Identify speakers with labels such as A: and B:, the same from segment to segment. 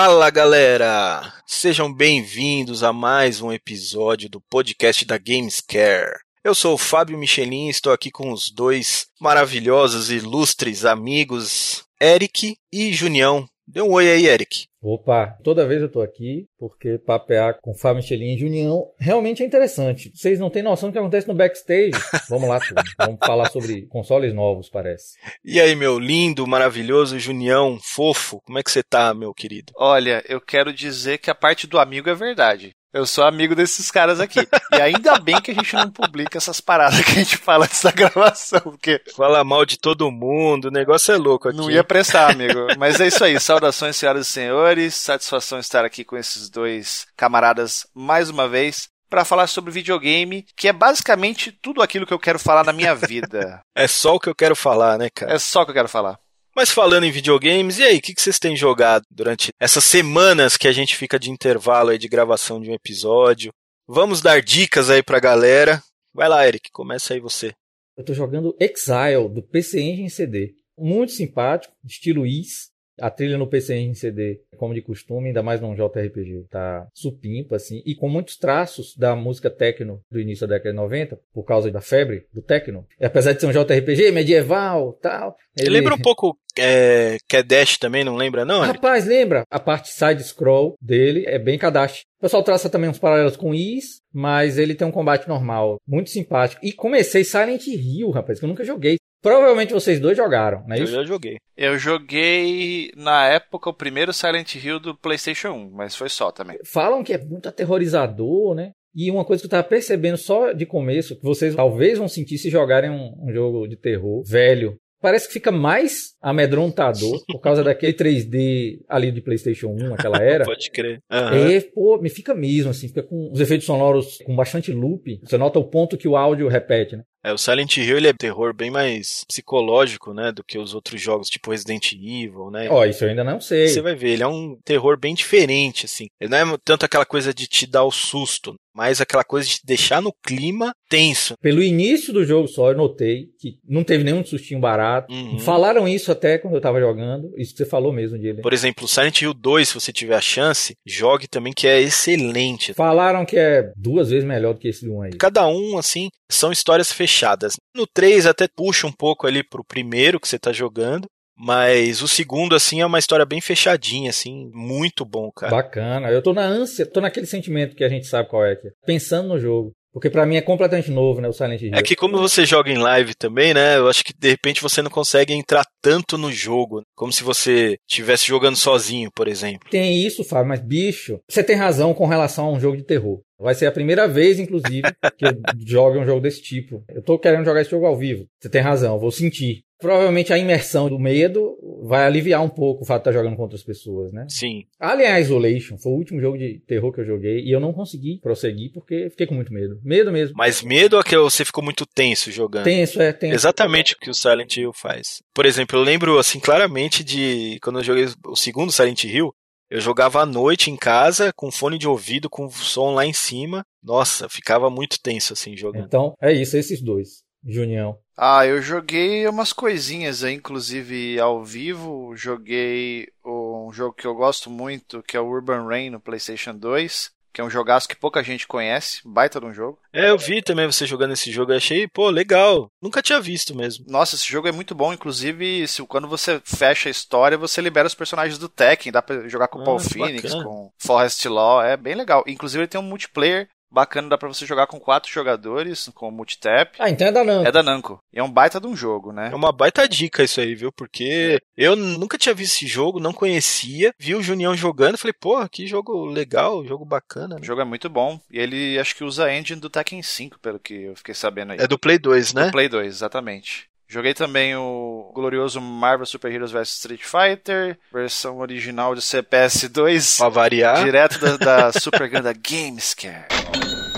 A: Fala galera! Sejam bem-vindos a mais um episódio do podcast da Gamescare. Eu sou o Fábio Michelin e estou aqui com os dois maravilhosos e ilustres amigos, Eric e Junião. Dê um oi aí, Eric.
B: Opa, toda vez eu tô aqui, porque papear com Fábio Michelin e Junião realmente é interessante. Vocês não têm noção do que acontece no backstage. Vamos lá. Vamos falar sobre consoles novos, parece.
A: E aí, meu lindo, maravilhoso Junião, fofo, como é que você tá, meu querido?
C: Olha, eu quero dizer que a parte do amigo é verdade. Eu sou amigo desses caras aqui. E ainda bem que a gente não publica essas paradas que a gente fala antes da gravação, porque.
A: Fala mal de todo mundo, o negócio é louco aqui.
C: Não ia prestar, amigo. Mas é isso aí. Saudações, senhoras e senhores. Satisfação estar aqui com esses dois camaradas mais uma vez para falar sobre videogame, que é basicamente tudo aquilo que eu quero falar na minha vida.
A: É só o que eu quero falar, né, cara?
C: É só o que eu quero falar.
A: Mas falando em videogames, e aí, o que, vocês têm jogado durante essas semanas que a gente fica de intervalo aí de gravação de um episódio? Vamos dar dicas aí pra galera. Vai lá, Eric, começa aí você.
B: Eu tô jogando Exile, do PC Engine CD. Muito simpático, estilo Is. A trilha no PC em CD, como de costume, ainda mais num JRPG, tá supimpa, assim, e com muitos traços da música techno do início da década de 90, por causa da febre do techno. E apesar de ser um JRPG medieval tal.
A: Ele lembra um pouco é, Kadash também, não lembra, não?
B: Rapaz, lembra? A parte side-scroll dele é bem Kadash. O pessoal traça também uns paralelos com Is, mas ele tem um combate normal, muito simpático. E comecei Silent Hill, rapaz, que eu nunca joguei. Provavelmente vocês dois jogaram, não é isso?
A: Eu já joguei.
C: Eu joguei, na época, o primeiro Silent Hill do PlayStation 1, mas foi só também.
B: Falam que é muito aterrorizador, né? E uma coisa que eu tava percebendo só de começo, que vocês talvez vão sentir se jogarem um, um jogo de terror velho, parece que fica mais amedrontador por causa daquele 3D ali de PlayStation 1, aquela era.
A: Pode crer.
B: Uhum. É, pô, me fica mesmo, assim, fica com os efeitos sonoros com bastante loop. Você nota o ponto que o áudio repete, né?
A: É, o Silent Hill ele é terror bem mais psicológico, né, do que os outros jogos, tipo Resident Evil, né?
B: Ó, oh, isso eu ainda não sei.
A: Você vai ver, ele é um terror bem diferente, assim. Ele não é tanto aquela coisa de te dar o susto, mas aquela coisa de deixar no clima tenso.
B: Pelo início do jogo só, eu notei que não teve nenhum sustinho barato. Uhum. Falaram isso até quando eu tava jogando, isso que você falou mesmo.
A: Por exemplo, o Silent Hill 2, se você tiver a chance, jogue também que é excelente.
B: Falaram que é duas vezes melhor do que esse 1 aí.
A: Cada um, assim, são histórias fechadas. No 3 até puxa um pouco ali pro primeiro que você tá jogando, mas o segundo, assim, é uma história bem fechadinha, assim, muito bom, cara.
B: Bacana. Eu tô na ânsia, tô naquele sentimento que a gente sabe qual é, é. pensando no jogo. Porque para mim é completamente novo, né, o Silent Hill.
A: É que como você joga em live também, né, eu acho que de repente você não consegue entrar tanto no jogo, como se você estivesse jogando sozinho, por exemplo.
B: Tem isso, Fábio, mas bicho, você tem razão com relação a um jogo de terror. Vai ser a primeira vez, inclusive, que eu jogue um jogo desse tipo. Eu tô querendo jogar esse jogo ao vivo. Você tem razão, eu vou sentir. Provavelmente a imersão do medo vai aliviar um pouco o fato de estar jogando com outras pessoas, né?
A: Sim.
B: Alien Isolation foi o último jogo de terror que eu joguei e eu não consegui prosseguir porque fiquei com muito medo. Medo mesmo.
A: Mas medo é que você ficou muito tenso jogando?
B: Tenso, é, tenso.
A: Exatamente o que o Silent Hill faz. Por exemplo, eu lembro, assim, claramente de quando eu joguei o segundo Silent Hill, eu jogava à noite em casa, com fone de ouvido, com som lá em cima. Nossa, ficava muito tenso assim jogando.
B: Então, é isso, esses dois. Junião.
C: Ah, eu joguei umas coisinhas aí, inclusive ao vivo. Joguei um jogo que eu gosto muito, que é o Urban Rain no PlayStation 2 que é um jogaço que pouca gente conhece, baita de um jogo.
A: É, eu vi também você jogando esse jogo, eu achei, pô, legal. Nunca tinha visto mesmo.
C: Nossa, esse jogo é muito bom, inclusive, se, quando você fecha a história, você libera os personagens do Tekken, dá pra jogar com o ah, Paul Phoenix, bacana. com Forrest Law, é bem legal. Inclusive ele tem um multiplayer Bacana, dá pra você jogar com quatro jogadores, com multitap.
B: Ah, então é da Namco.
C: É da Namco. E é um baita de um jogo, né?
A: É uma baita dica isso aí, viu? Porque eu nunca tinha visto esse jogo, não conhecia. Vi o Junião jogando falei, porra, que jogo legal, jogo bacana. Né?
C: O jogo é muito bom. E ele acho que usa a engine do Tekken 5, pelo que eu fiquei sabendo aí.
A: É do Play 2, né?
C: Do Play 2, exatamente. Joguei também o glorioso Marvel Super Heroes vs Street Fighter, versão original de CPS 2.
A: Pra variar.
C: Direto da, da Super Ganda Gamescare.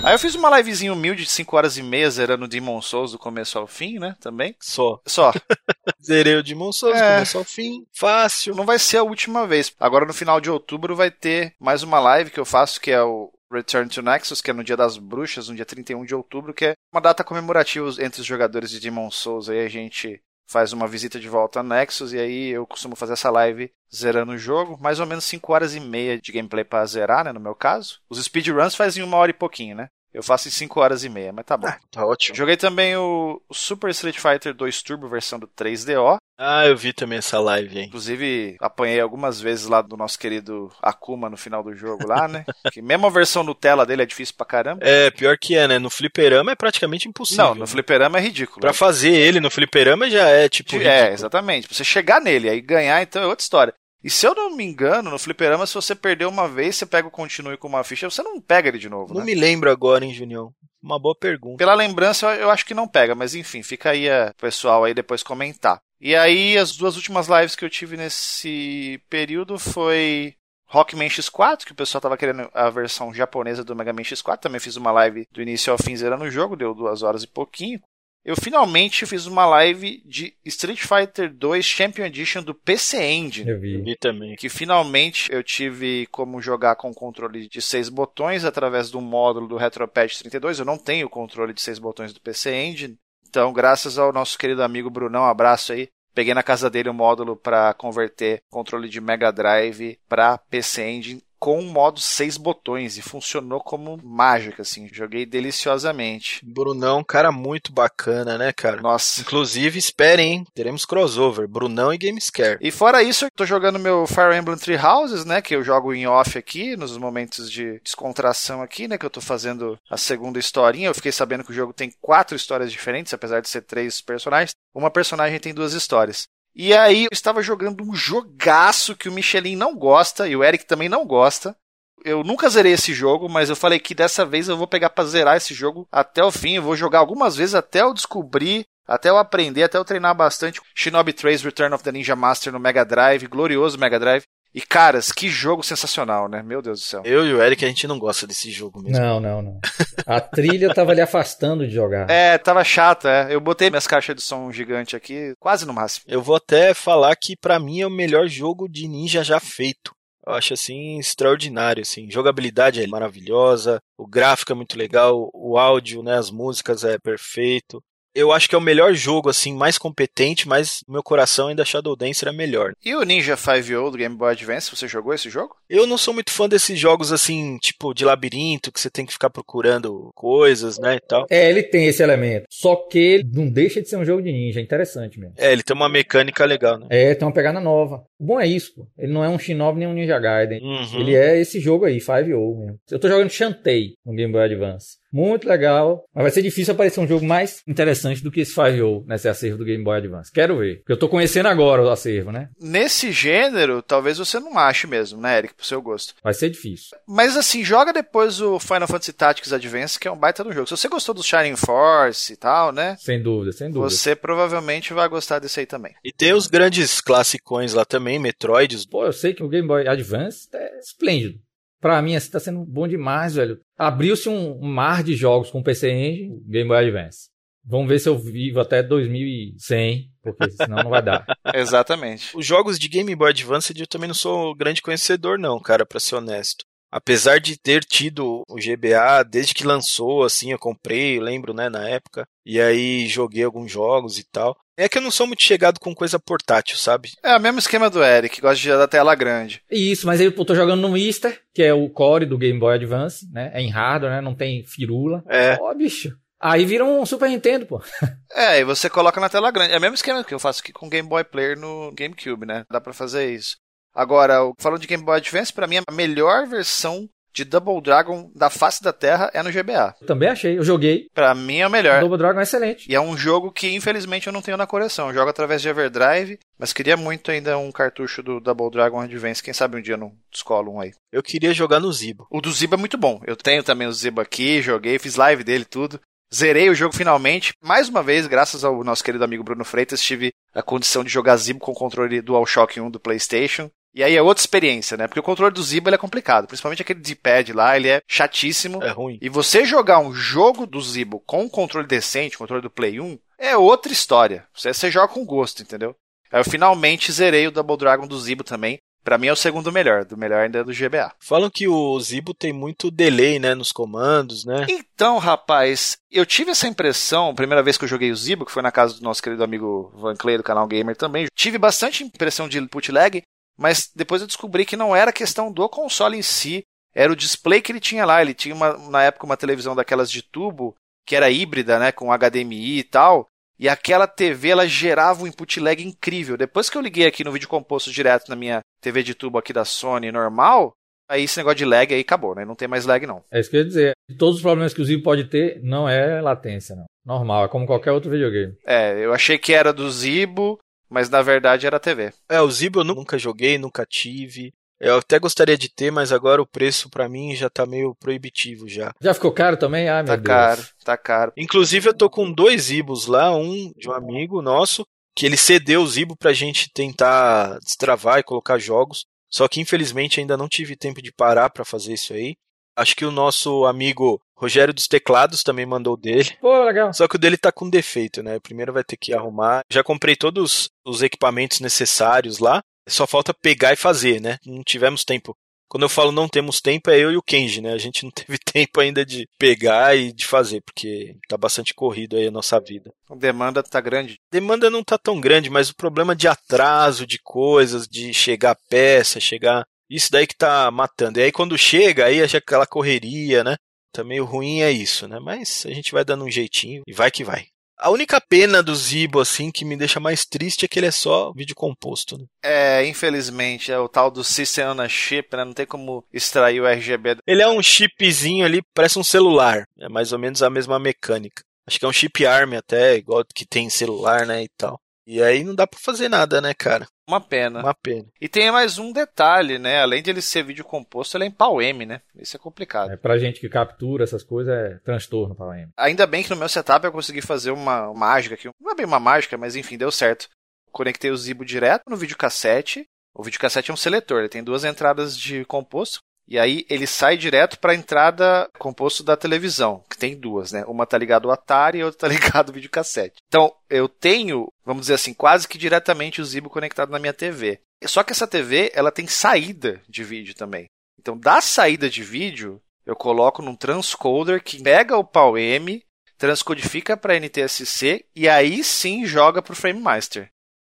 C: Aí eu fiz uma livezinha humilde de 5 horas e meia zerando Demon Souls do começo ao fim, né? Também.
A: Só.
C: Só.
A: Zerei o Demon Souls do é. começo ao fim. Fácil.
C: Não vai ser a última vez. Agora no final de outubro vai ter mais uma live que eu faço que é o Return to Nexus, que é no Dia das Bruxas, no dia 31 de outubro, que é uma data comemorativa entre os jogadores de Demon Souls. Aí a gente faz uma visita de volta a Nexus e aí eu costumo fazer essa live zerando o jogo, mais ou menos 5 horas e meia de gameplay para zerar, né, no meu caso. Os speedruns fazem uma hora e pouquinho, né? Eu faço em 5 horas e meia, mas tá bom. Ah,
A: tá ótimo.
C: Joguei também o Super Street Fighter 2 Turbo versão do 3DO.
A: Ah, eu vi também essa live, hein?
C: Inclusive, apanhei algumas vezes lá do nosso querido Akuma no final do jogo lá, né? que mesmo a versão Nutella dele é difícil pra caramba.
A: É, pior que é, né? No fliperama é praticamente impossível.
C: Não, no fliperama é ridículo.
A: Pra fazer ele no fliperama já é, tipo,
C: É, ridículo. exatamente. Pra você chegar nele, aí ganhar, então é outra história. E se eu não me engano, no fliperama, se você perder uma vez, você pega o continue com uma ficha, você não pega ele de novo.
A: Não
C: né?
A: me lembro agora, hein, Junião. Uma boa pergunta.
C: Pela lembrança, eu acho que não pega, mas enfim, fica aí o pessoal aí depois comentar. E aí, as duas últimas lives que eu tive nesse período foi Rockman X4, que o pessoal tava querendo a versão japonesa do Mega Man X4. Também fiz uma live do início ao fim zerando o jogo, deu duas horas e pouquinho. Eu finalmente fiz uma live de Street Fighter 2 Champion Edition do PC Engine.
B: Eu vi.
A: Eu vi também.
C: Que finalmente eu tive como jogar com controle de seis botões através do módulo do RetroPad 32. Eu não tenho controle de seis botões do PC Engine. Então, graças ao nosso querido amigo Brunão, um abraço aí. Peguei na casa dele o um módulo para converter controle de Mega Drive para PC Engine com o modo seis botões e funcionou como mágica, assim. Joguei deliciosamente.
A: Brunão, cara muito bacana, né, cara?
C: Nossa.
A: Inclusive, esperem, hein? Teremos crossover, Brunão e Gamescare.
C: E fora isso, eu tô jogando meu Fire Emblem Three Houses, né, que eu jogo em off aqui, nos momentos de descontração aqui, né, que eu tô fazendo a segunda historinha. Eu fiquei sabendo que o jogo tem quatro histórias diferentes, apesar de ser três personagens. Uma personagem tem duas histórias. E aí eu estava jogando um jogaço que o Michelin não gosta e o Eric também não gosta. Eu nunca zerei esse jogo, mas eu falei que dessa vez eu vou pegar para zerar esse jogo até o fim. Eu vou jogar algumas vezes até eu descobrir, até eu aprender, até eu treinar bastante. Shinobi 3 Return of the Ninja Master no Mega Drive, glorioso Mega Drive. E caras, que jogo sensacional, né? Meu Deus do céu.
A: Eu e o Eric, a gente não gosta desse jogo mesmo.
B: Não, não, não. A trilha tava lhe afastando de jogar.
C: É, tava chata, é. Eu botei minhas caixas de som gigante aqui, quase no máximo.
A: Eu vou até falar que para mim é o melhor jogo de ninja já feito. Eu acho assim extraordinário, assim. Jogabilidade é maravilhosa, o gráfico é muito legal, o áudio, né, as músicas é perfeito eu acho que é o melhor jogo, assim, mais competente, mas meu coração ainda Shadow Dancer é melhor.
C: E o Ninja 5 do Game Boy Advance, você jogou esse jogo?
A: Eu não sou muito fã desses jogos, assim, tipo, de labirinto, que você tem que ficar procurando coisas, né, e tal.
B: É, ele tem esse elemento. Só que ele não deixa de ser um jogo de ninja, é interessante mesmo.
A: É, ele tem uma mecânica legal, né?
B: É, tem uma pegada nova. O bom é isso, pô. Ele não é um Shinobi nem um Ninja Gaiden. Uhum. Ele é esse jogo aí, 5O mesmo. Eu tô jogando Shantae no Game Boy Advance. Muito legal. Mas vai ser difícil aparecer um jogo mais interessante do que esse 5 nesse acervo do Game Boy Advance. Quero ver. Porque eu tô conhecendo agora o acervo, né?
C: Nesse gênero, talvez você não ache mesmo, né, Eric? Pro seu gosto.
B: Vai ser difícil.
C: Mas assim, joga depois o Final Fantasy Tactics Advance, que é um baita do jogo. Se você gostou do Shining Force e tal, né?
B: Sem dúvida, sem dúvida.
C: Você provavelmente vai gostar desse aí também.
A: E tem os grandes classicões lá também, Metroids.
B: Pô, eu sei que o Game Boy Advance é esplêndido. Pra mim, assim, tá sendo bom demais, velho. Abriu-se um, mar de jogos com PC Engine, Game Boy Advance. Vamos ver se eu vivo até 2100, porque senão não vai dar.
C: Exatamente.
A: Os jogos de Game Boy Advance eu também não sou grande conhecedor, não, cara, pra ser honesto. Apesar de ter tido o GBA desde que lançou, assim, eu comprei, eu lembro, né, na época. E aí joguei alguns jogos e tal. É que eu não sou muito chegado com coisa portátil, sabe?
C: É o mesmo esquema do Eric, que gosta de da tela grande.
B: Isso, mas eu tô jogando no Mister, que é o core do Game Boy Advance, né? É em hardware, né? Não tem firula.
A: É.
B: Ó, bicho. Aí vira um Super Nintendo, pô.
C: É, e você coloca na tela grande. É o mesmo esquema que eu faço aqui com Game Boy Player no GameCube, né? Dá para fazer isso. Agora, falando de Game Boy Advance, para mim a melhor versão de Double Dragon da face da Terra é no GBA.
B: Eu também achei, eu joguei.
C: Pra mim é o melhor.
B: Double Dragon é excelente.
C: E é um jogo que infelizmente eu não tenho na coleção. Eu jogo através de Everdrive, mas queria muito ainda um cartucho do Double Dragon Advance. Quem sabe um dia eu não descolo um aí.
A: Eu queria jogar no Zibo.
C: O do Zibo é muito bom. Eu tenho também o Zibo aqui, joguei, fiz live dele tudo. Zerei o jogo finalmente. Mais uma vez, graças ao nosso querido amigo Bruno Freitas, tive a condição de jogar Zibo com o controle DualShock 1 do PlayStation. E aí é outra experiência, né? Porque o controle do Zibo é complicado. Principalmente aquele D-pad lá, ele é chatíssimo.
A: É ruim.
C: E você jogar um jogo do Zibo com um controle decente, controle do Play 1, é outra história. Você, você joga com gosto, entendeu? Aí eu finalmente zerei o Double Dragon do Zibo também. Para mim é o segundo melhor, do melhor ainda é do GBA.
A: Falam que o Zibo tem muito delay, né, nos comandos, né?
C: Então, rapaz, eu tive essa impressão, primeira vez que eu joguei o Zibo, que foi na casa do nosso querido amigo Van Clay do canal Gamer também, tive bastante impressão de input lag, mas depois eu descobri que não era questão do console em si, era o display que ele tinha lá. Ele tinha uma, na época uma televisão daquelas de tubo, que era híbrida, né, com HDMI e tal, e aquela TV ela gerava um input lag incrível. Depois que eu liguei aqui no vídeo composto direto na minha TV de tubo aqui da Sony normal, aí esse negócio de lag aí acabou, né? Não tem mais lag não.
B: É isso que eu ia dizer. Todos os problemas que o Zibo pode ter não é latência, não. Normal, é como qualquer outro videogame.
C: É, eu achei que era do Zibo, mas na verdade era a TV.
A: É, o Zibo eu nunca joguei, nunca tive. Eu até gostaria de ter, mas agora o preço para mim já tá meio proibitivo já.
B: Já ficou caro também? Ah, meu
C: tá
B: Deus.
C: caro, tá caro.
A: Inclusive eu tô com dois Ibos lá, um de um amigo nosso, que ele cedeu o Zibo pra gente tentar destravar e colocar jogos. Só que infelizmente ainda não tive tempo de parar para fazer isso aí. Acho que o nosso amigo Rogério dos Teclados também mandou dele.
B: Pô, legal.
A: Só que o dele tá com defeito, né? Primeiro vai ter que arrumar. Já comprei todos os equipamentos necessários lá. Só falta pegar e fazer, né? Não tivemos tempo. Quando eu falo não temos tempo, é eu e o Kenji, né? A gente não teve tempo ainda de pegar e de fazer, porque tá bastante corrido aí a nossa vida.
C: A demanda tá grande.
A: Demanda não tá tão grande, mas o problema de atraso de coisas, de chegar peça, chegar. Isso daí que tá matando. E aí quando chega, aí é aquela correria, né? Também o ruim é isso, né? Mas a gente vai dando um jeitinho e vai que vai. A única pena do Zibo, assim, que me deixa mais triste é que ele é só vídeo composto, né?
C: É, infelizmente, é o tal do System on a Chip, né? Não tem como extrair o RGB.
A: Ele é um chipzinho ali, parece um celular. É mais ou menos a mesma mecânica. Acho que é um chip ARM até, igual que tem celular, né, e tal. E aí não dá pra fazer nada, né, cara?
C: Uma pena.
A: Uma pena.
C: E tem mais um detalhe, né? Além de ele ser vídeo composto, ele é em PAL-M, né? Isso é complicado.
B: É, pra gente que captura essas coisas, é transtorno PAL-M.
C: Ainda bem que no meu setup eu consegui fazer uma, uma mágica aqui. Não é bem uma mágica, mas enfim, deu certo. Conectei o Zibo direto no videocassete. O videocassete é um seletor, ele tem duas entradas de composto. E aí ele sai direto para a entrada composto da televisão, que tem duas, né? Uma tá ligado ao Atari e outra tá ligado ao videocassete. Então, eu tenho, vamos dizer assim, quase que diretamente o Zibo conectado na minha TV. Só que essa TV, ela tem saída de vídeo também. Então, da saída de vídeo, eu coloco num transcoder que pega o PAL-M, transcodifica para NTSC e aí sim joga para o FrameMaster.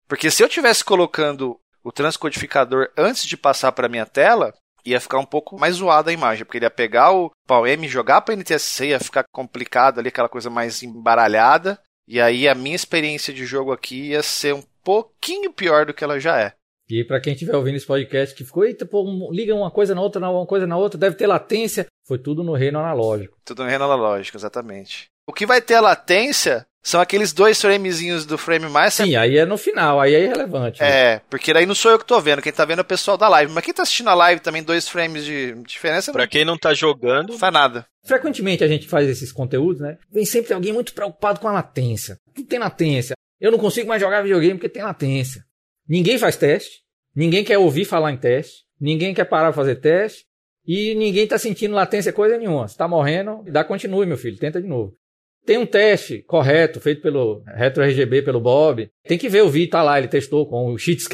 C: Porque se eu tivesse colocando o transcodificador antes de passar para minha tela, ia ficar um pouco mais zoada a imagem, porque ele ia pegar o PAL-M e jogar para NTSC, ia ficar complicado ali, aquela coisa mais embaralhada, e aí a minha experiência de jogo aqui ia ser um pouquinho pior do que ela já é.
B: E para quem estiver ouvindo esse podcast que ficou, eita, pô, liga uma coisa na outra, uma coisa na outra, deve ter latência. Foi tudo no reino analógico.
C: Tudo no reino analógico, exatamente. O que vai ter a latência são aqueles dois framezinhos do frame mais.
B: Sim, aí é no final, aí é irrelevante.
C: Né? É, porque daí não sou eu que tô vendo, quem tá vendo é o pessoal da live. Mas quem tá assistindo a live também, dois frames de diferença.
A: Pra quem não tá jogando.
C: Não faz nada.
B: Frequentemente a gente faz esses conteúdos, né? Vem sempre alguém muito preocupado com a latência. Tudo tem latência. Eu não consigo mais jogar videogame porque tem latência. Ninguém faz teste. Ninguém quer ouvir falar em teste. Ninguém quer parar pra fazer teste. E ninguém tá sentindo latência coisa nenhuma. Você tá morrendo, dá continue, meu filho. Tenta de novo. Tem um teste correto, feito pelo Retro RGB, pelo Bob. Tem que ver o vídeo, tá lá, ele testou com o Sheet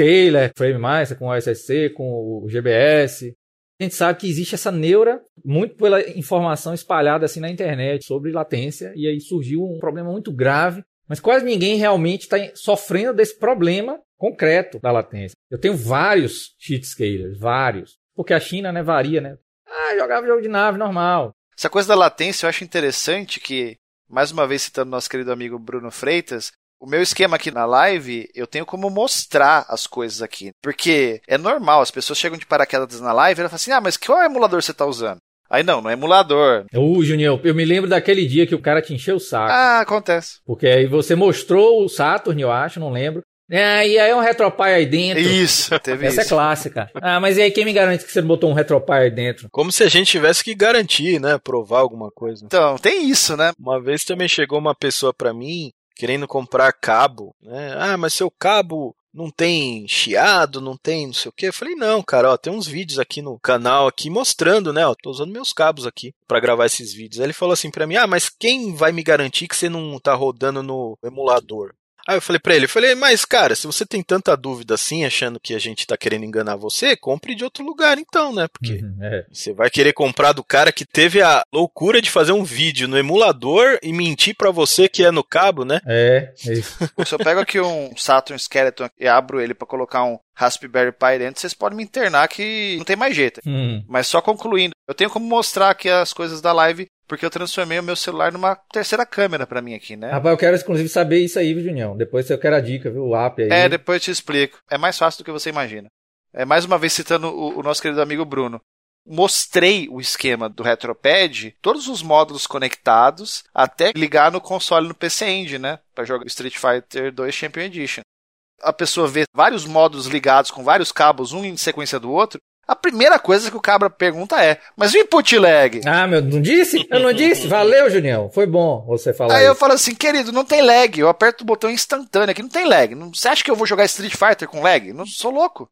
B: Frame Master, com o SSC, com o GBS. A gente sabe que existe essa neura, muito pela informação espalhada assim na internet sobre latência, e aí surgiu um problema muito grave, mas quase ninguém realmente está sofrendo desse problema concreto da latência. Eu tenho vários cheat scalers, vários, porque a China né, varia, né? Ah, jogava jogo de nave normal.
C: Essa coisa da latência eu acho interessante que mais uma vez citando nosso querido amigo Bruno Freitas, o meu esquema aqui na live, eu tenho como mostrar as coisas aqui. Porque é normal, as pessoas chegam de paraquedas na live e elas falam assim: ah, mas qual emulador você está usando? Aí não, não é emulador.
B: Ô, Junior, eu me lembro daquele dia que o cara te encheu o saco.
C: Ah, acontece.
B: Porque aí você mostrou o Saturn, eu acho, não lembro. É, e aí é um retropie aí dentro.
C: Isso, teve
B: Essa é
C: isso.
B: é clássica. Ah, mas e aí quem me garante que você não botou um retropie aí dentro?
A: Como se a gente tivesse que garantir, né? Provar alguma coisa.
C: Então, tem isso, né?
A: Uma vez também chegou uma pessoa para mim querendo comprar cabo, né? Ah, mas seu cabo não tem chiado, não tem não sei o que. Eu falei, não, cara, ó, tem uns vídeos aqui no canal aqui mostrando, né? Ó, tô usando meus cabos aqui para gravar esses vídeos. Aí ele falou assim para mim, ah, mas quem vai me garantir que você não tá rodando no emulador? Aí eu falei pra ele, eu falei, mas cara, se você tem tanta dúvida assim, achando que a gente tá querendo enganar você, compre de outro lugar então, né? Porque uhum, é. você vai querer comprar do cara que teve a loucura de fazer um vídeo no emulador e mentir para você que é no cabo, né?
B: É, é isso.
C: se eu pego aqui um Saturn Skeleton e abro ele para colocar um Raspberry Pi dentro, vocês podem me internar que não tem mais jeito. Hum. Mas só concluindo, eu tenho como mostrar aqui as coisas da live porque eu transformei o meu celular numa terceira câmera para mim aqui, né?
B: Rapaz, eu quero inclusive saber isso aí, Junião. Depois eu quero a dica, viu? O app aí.
C: É, depois eu te explico. É mais fácil do que você imagina. É mais uma vez citando o, o nosso querido amigo Bruno. Mostrei o esquema do Retropad, todos os módulos conectados, até ligar no console no PC Engine, né? Para jogar Street Fighter 2 Champion Edition. A pessoa vê vários módulos ligados com vários cabos, um em sequência do outro, a primeira coisa que o cabra pergunta é: Mas o input lag?
B: Ah, meu, não disse? Eu não disse? Valeu, Junião. Foi bom você falar.
C: Aí
B: isso.
C: eu falo assim, querido, não tem lag. Eu aperto o botão instantâneo aqui, não tem lag. Você acha que eu vou jogar Street Fighter com lag? Não sou louco.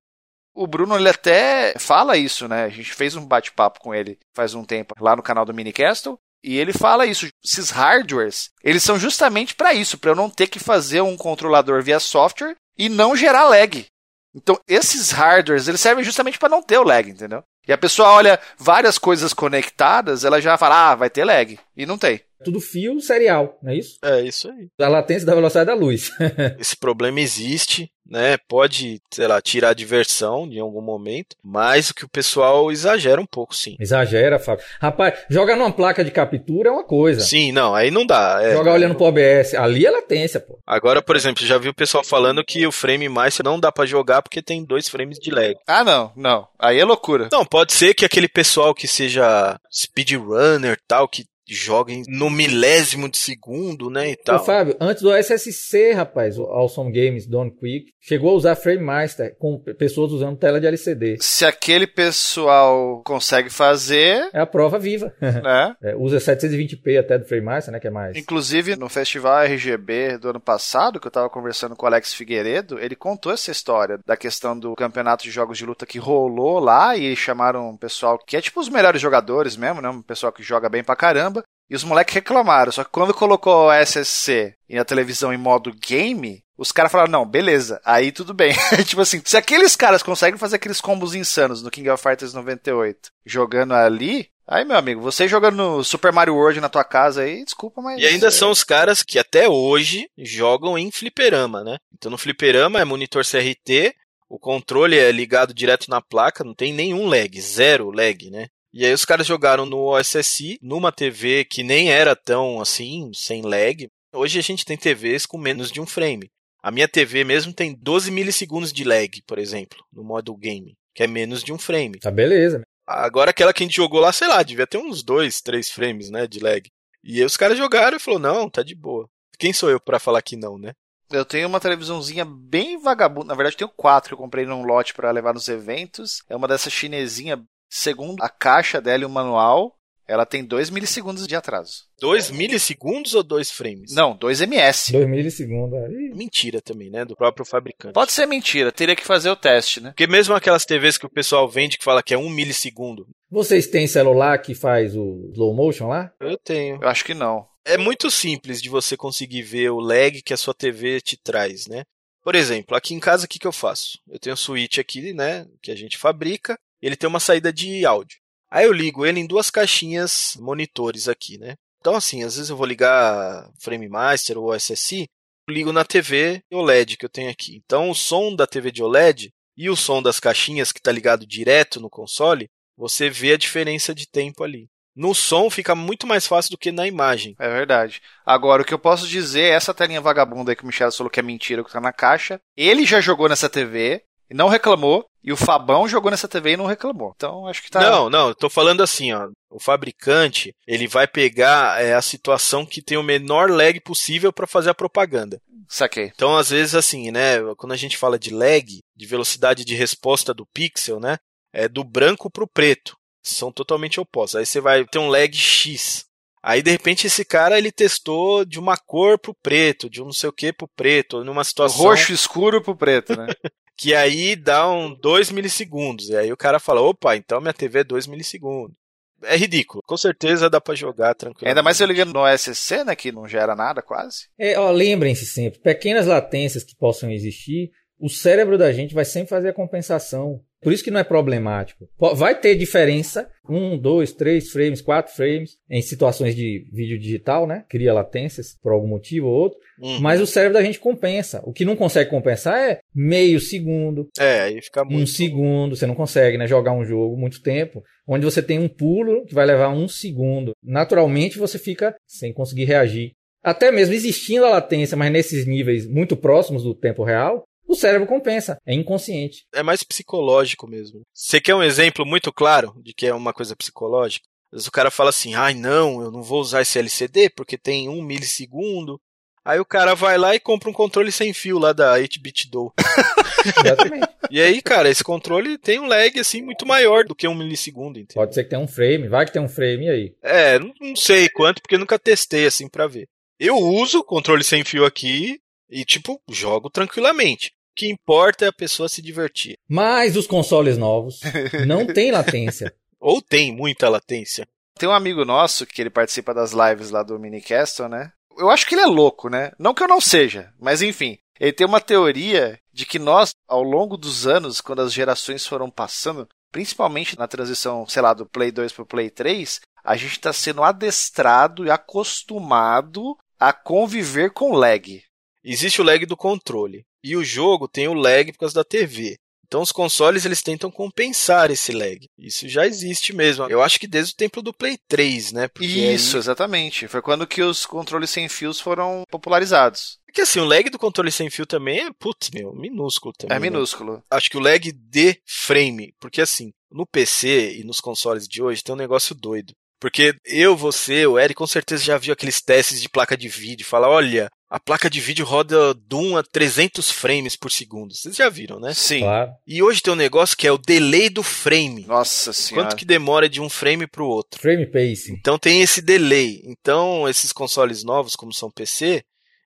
C: O Bruno, ele até fala isso, né? A gente fez um bate-papo com ele faz um tempo lá no canal do Minicastle. E ele fala isso, esses hardwares, eles são justamente para isso, para eu não ter que fazer um controlador via software e não gerar lag. Então, esses hardwares, eles servem justamente para não ter o lag, entendeu? E a pessoa olha várias coisas conectadas, ela já fala, ah, vai ter lag. E não tem.
B: Tudo fio serial, não é isso?
A: É isso aí.
B: A latência da velocidade da luz.
A: Esse problema existe, né? Pode, sei lá, tirar a diversão em algum momento, mas o que o pessoal exagera um pouco, sim.
B: Exagera, Fábio. Rapaz, jogar numa placa de captura é uma coisa.
A: Sim, não, aí não dá.
B: É, jogar olhando pro OBS, ali é latência, pô.
A: Agora, por exemplo, já vi o pessoal falando que o frame mais não dá para jogar porque tem dois frames de lag.
C: Ah, não, não. Aí é loucura.
A: Não, pode ser que aquele pessoal que seja speedrunner tal, que joguem no milésimo de segundo, né, e tal.
B: Ô, Fábio, antes do SSC, rapaz, o Awesome Games Don't Quick chegou a usar Frame Master com pessoas usando tela de LCD.
C: Se aquele pessoal consegue fazer...
B: É a prova viva. É. é usa 720p até do Frame Master, né, que é mais.
C: Inclusive, no festival RGB do ano passado, que eu tava conversando com o Alex Figueiredo, ele contou essa história da questão do campeonato de jogos de luta que rolou lá e chamaram um pessoal que é tipo os melhores jogadores mesmo, né, um pessoal que joga bem pra caramba, e os moleques reclamaram. Só que quando colocou o SSC e a televisão em modo game, os caras falaram, não, beleza, aí tudo bem. tipo assim, se aqueles caras conseguem fazer aqueles combos insanos no King of Fighters 98 jogando ali, aí meu amigo, você jogando no Super Mario World na tua casa aí, desculpa, mas.
A: E ainda são os caras que até hoje jogam em fliperama, né? Então no fliperama é monitor CRT, o controle é ligado direto na placa, não tem nenhum lag, zero lag, né? E aí os caras jogaram no OSSI, numa TV que nem era tão assim, sem lag. Hoje a gente tem TVs com menos de um frame. A minha TV mesmo tem 12 milissegundos de lag, por exemplo, no modo game, que é menos de um frame.
B: Tá beleza.
A: Agora aquela que a gente jogou lá, sei lá, devia ter uns 2, 3 frames, né, de lag. E aí os caras jogaram e falou: "Não, tá de boa". Quem sou eu para falar que não, né?
C: Eu tenho uma televisãozinha bem vagabunda. Na verdade, eu tenho quatro que eu comprei num lote para levar nos eventos. É uma dessas chinesinha Segundo a caixa dela e o manual, ela tem 2 milissegundos de atraso.
A: 2 milissegundos ou 2 frames?
C: Não, 2 ms.
B: 2 milissegundos.
A: Mentira também, né? Do próprio fabricante.
C: Pode ser mentira, teria que fazer o teste, né?
A: Porque mesmo aquelas TVs que o pessoal vende que fala que é 1 milissegundo.
B: Vocês têm celular que faz o slow motion lá?
A: Eu tenho.
C: Eu acho que não.
A: É muito simples de você conseguir ver o lag que a sua TV te traz, né? Por exemplo, aqui em casa o que, que eu faço? Eu tenho um switch aqui, né, que a gente fabrica, ele tem uma saída de áudio. Aí eu ligo ele em duas caixinhas monitores aqui, né? Então, assim, às vezes eu vou ligar Frame Master ou SSI, ligo na TV OLED que eu tenho aqui. Então, o som da TV de OLED e o som das caixinhas que está ligado direto no console, você vê a diferença de tempo ali. No som fica muito mais fácil do que na imagem.
C: É verdade. Agora, o que eu posso dizer, essa telinha vagabunda aí que o Michel falou que é mentira, que está na caixa, ele já jogou nessa TV, e não reclamou. E o Fabão jogou nessa TV e não reclamou. Então acho que tá.
A: Não, não, tô falando assim, ó. O fabricante, ele vai pegar é, a situação que tem o menor lag possível para fazer a propaganda.
C: Saquei.
A: Então, às vezes, assim, né? Quando a gente fala de lag, de velocidade de resposta do pixel, né? É do branco pro preto. São totalmente opostos. Aí você vai ter um lag X. Aí, de repente, esse cara ele testou de uma cor pro preto, de um não sei o que pro preto, numa situação.
C: Roxo escuro pro preto, né?
A: que aí dá um 2 milissegundos. E aí o cara fala, opa, então minha TV é 2 milissegundos. é ridículo. Com certeza dá para jogar tranquilo.
C: Ainda mais se eu ligando no SSC, né, que não gera nada quase.
B: É, ó, lembrem-se sempre, pequenas latências que possam existir, o cérebro da gente vai sempre fazer a compensação. Por isso que não é problemático. Vai ter diferença, um, dois, três frames, quatro frames, em situações de vídeo digital, né? Cria latências por algum motivo ou outro. Uhum. Mas o cérebro da gente compensa. O que não consegue compensar é meio segundo.
A: É, aí fica muito.
B: Um segundo. Você não consegue, né? Jogar um jogo muito tempo. Onde você tem um pulo que vai levar um segundo. Naturalmente você fica sem conseguir reagir. Até mesmo existindo a latência, mas nesses níveis muito próximos do tempo real, o cérebro compensa, é inconsciente.
A: É mais psicológico mesmo. Você quer um exemplo muito claro de que é uma coisa psicológica? Às vezes o cara fala assim, ai não, eu não vou usar esse LCD porque tem um milissegundo. Aí o cara vai lá e compra um controle sem fio lá da 8-bit do. Exatamente. E aí, cara, esse controle tem um lag assim muito maior do que um milissegundo. Entendeu?
B: Pode ser que tenha um frame, vai que tem um frame e aí.
A: É, não, não sei quanto porque nunca testei assim para ver. Eu uso o controle sem fio aqui e, tipo, jogo tranquilamente. O que importa é a pessoa se divertir.
B: Mas os consoles novos não tem latência.
A: Ou tem muita latência.
C: Tem um amigo nosso que ele participa das lives lá do Minicastle, né? Eu acho que ele é louco, né? Não que eu não seja, mas enfim. Ele tem uma teoria de que nós, ao longo dos anos, quando as gerações foram passando, principalmente na transição, sei lá, do Play 2 para o Play 3, a gente está sendo adestrado e acostumado a conviver com lag.
A: Existe o lag do controle. E o jogo tem o lag por causa da TV. Então os consoles eles tentam compensar esse lag. Isso já existe mesmo. Eu acho que desde o tempo do Play 3, né?
C: Porque Isso, aí... exatamente. Foi quando que os controles sem fios foram popularizados.
A: Porque assim, o lag do controle sem fio também é, putz, meu, minúsculo também.
C: É né? minúsculo. Né?
A: Acho que o lag de frame, porque assim, no PC e nos consoles de hoje tem um negócio doido. Porque eu, você, o Eric, com certeza já viu aqueles testes de placa de vídeo. Fala, olha, a placa de vídeo roda de 1 a 300 frames por segundo. Vocês já viram, né?
C: Sim. Claro.
A: E hoje tem um negócio que é o delay do frame.
C: Nossa senhora.
A: Quanto que demora de um frame para o outro.
B: Frame pacing.
A: Então tem esse delay. Então esses consoles novos, como são PC,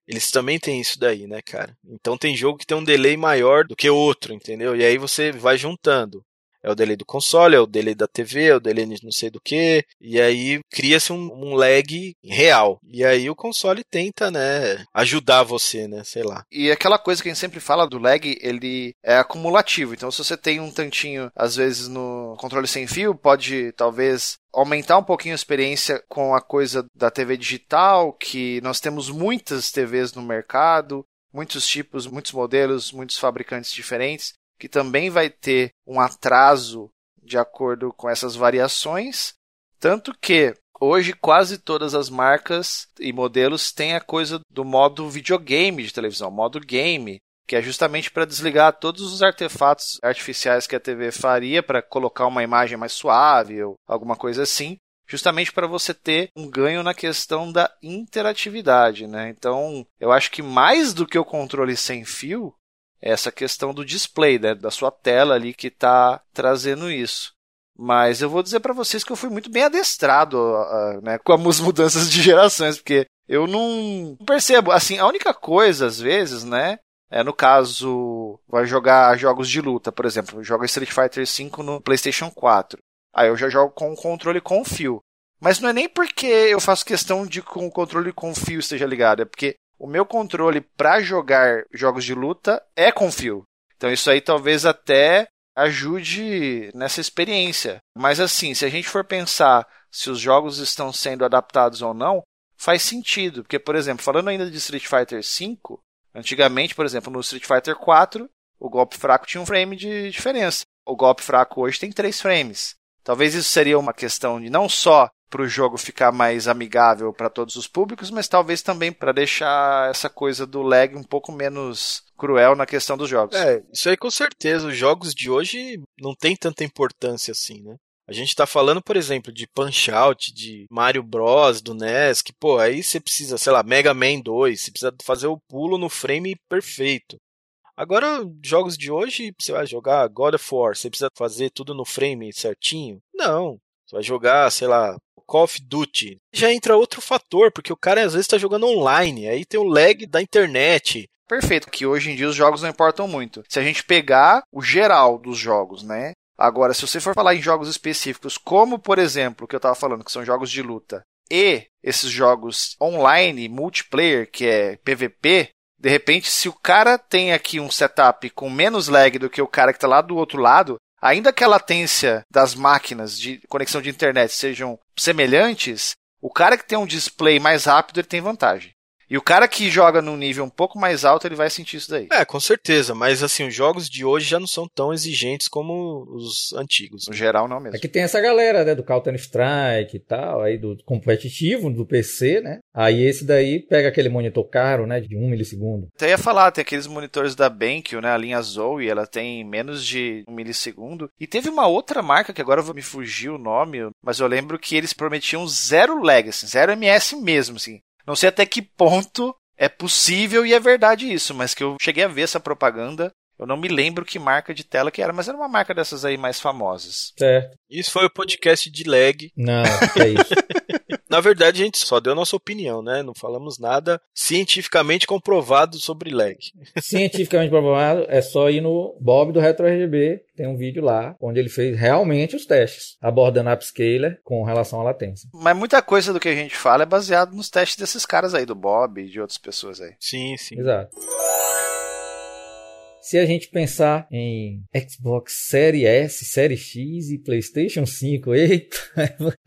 A: eles também têm isso daí, né, cara? Então tem jogo que tem um delay maior do que outro, entendeu? E aí você vai juntando é o delay do console, é o delay da TV, é o delay de não sei do que, e aí cria-se um, um, lag real. E aí o console tenta, né, ajudar você, né, sei lá.
C: E aquela coisa que a gente sempre fala do lag, ele é acumulativo. Então se você tem um tantinho, às vezes no controle sem fio, pode talvez aumentar um pouquinho a experiência com a coisa da TV digital, que nós temos muitas TVs no mercado, muitos tipos, muitos modelos, muitos fabricantes diferentes que também vai ter um atraso de acordo com essas variações, tanto que hoje quase todas as marcas e modelos têm a coisa do modo videogame de televisão, modo game, que é justamente para desligar todos os artefatos artificiais que a TV faria para colocar uma imagem mais suave ou alguma coisa assim, justamente para você ter um ganho na questão da interatividade, né? Então, eu acho que mais do que o controle sem fio, essa questão do display, né, da sua tela ali que está trazendo isso. Mas eu vou dizer para vocês que eu fui muito bem adestrado né, com as mudanças de gerações, porque eu não percebo. Assim, a única coisa, às vezes, né, é no caso, vai jogar jogos de luta, por exemplo, joga Street Fighter V no PlayStation 4. Aí eu já jogo com o controle com fio. Mas não é nem porque eu faço questão de que o controle com fio esteja ligado, é porque o meu controle para jogar jogos de luta é com fio. Então isso aí talvez até ajude nessa experiência. Mas assim, se a gente for pensar se os jogos estão sendo adaptados ou não, faz sentido. Porque, por exemplo, falando ainda de Street Fighter V, antigamente, por exemplo, no Street Fighter 4, o golpe fraco tinha um frame de diferença. O golpe fraco hoje tem três frames. Talvez isso seria uma questão de não só para o jogo ficar mais amigável para todos os públicos, mas talvez também para deixar essa coisa do lag um pouco menos cruel na questão dos jogos.
A: É, isso aí com certeza. Os jogos de hoje não tem tanta importância assim, né? A gente está falando, por exemplo, de Punch Out, de Mario Bros, do NES, que, pô, aí você precisa, sei lá, Mega Man 2, você precisa fazer o pulo no frame perfeito. Agora, jogos de hoje, você vai jogar God of War, você precisa fazer tudo no frame certinho? Não. Você vai jogar, sei lá, Call of Duty. Já entra outro fator, porque o cara às vezes está jogando online, aí tem o lag da internet.
C: Perfeito, que hoje em dia os jogos não importam muito. Se a gente pegar o geral dos jogos, né? Agora, se você for falar em jogos específicos, como por exemplo, o que eu estava falando, que são jogos de luta, e esses jogos online, multiplayer, que é PVP, de repente, se o cara tem aqui um setup com menos lag do que o cara que está lá do outro lado, ainda que a latência das máquinas de conexão de internet sejam semelhantes, o cara que tem um display mais rápido ele tem vantagem. E o cara que joga num nível um pouco mais alto, ele vai sentir isso daí.
A: É, com certeza, mas assim, os jogos de hoje já não são tão exigentes como os antigos.
C: No geral, não mesmo.
B: É que tem essa galera, né, do Counter-Strike e tal, aí do competitivo, do PC, né? Aí esse daí pega aquele monitor caro, né, de 1 milissegundo.
C: Até ia falar, tem aqueles monitores da BenQ, né, a linha Zoe, ela tem menos de 1 milissegundo. E teve uma outra marca, que agora me fugir o nome, mas eu lembro que eles prometiam zero lag, assim, zero MS mesmo, assim. Não sei até que ponto é possível e é verdade isso, mas que eu cheguei a ver essa propaganda. Eu não me lembro que marca de tela que era, mas era uma marca dessas aí mais famosas.
B: Certo.
A: Isso foi o podcast de lag.
B: Não, é isso.
A: Na verdade, a gente só deu nossa opinião, né? Não falamos nada cientificamente comprovado sobre lag.
B: Cientificamente comprovado é só ir no Bob do Retro RGB, tem um vídeo lá onde ele fez realmente os testes, abordando a upscaler com relação à latência.
C: Mas muita coisa do que a gente fala é baseado nos testes desses caras aí, do Bob e de outras pessoas aí.
A: Sim, sim.
B: Exato. Se a gente pensar em Xbox Série S, Série X e PlayStation 5, eita,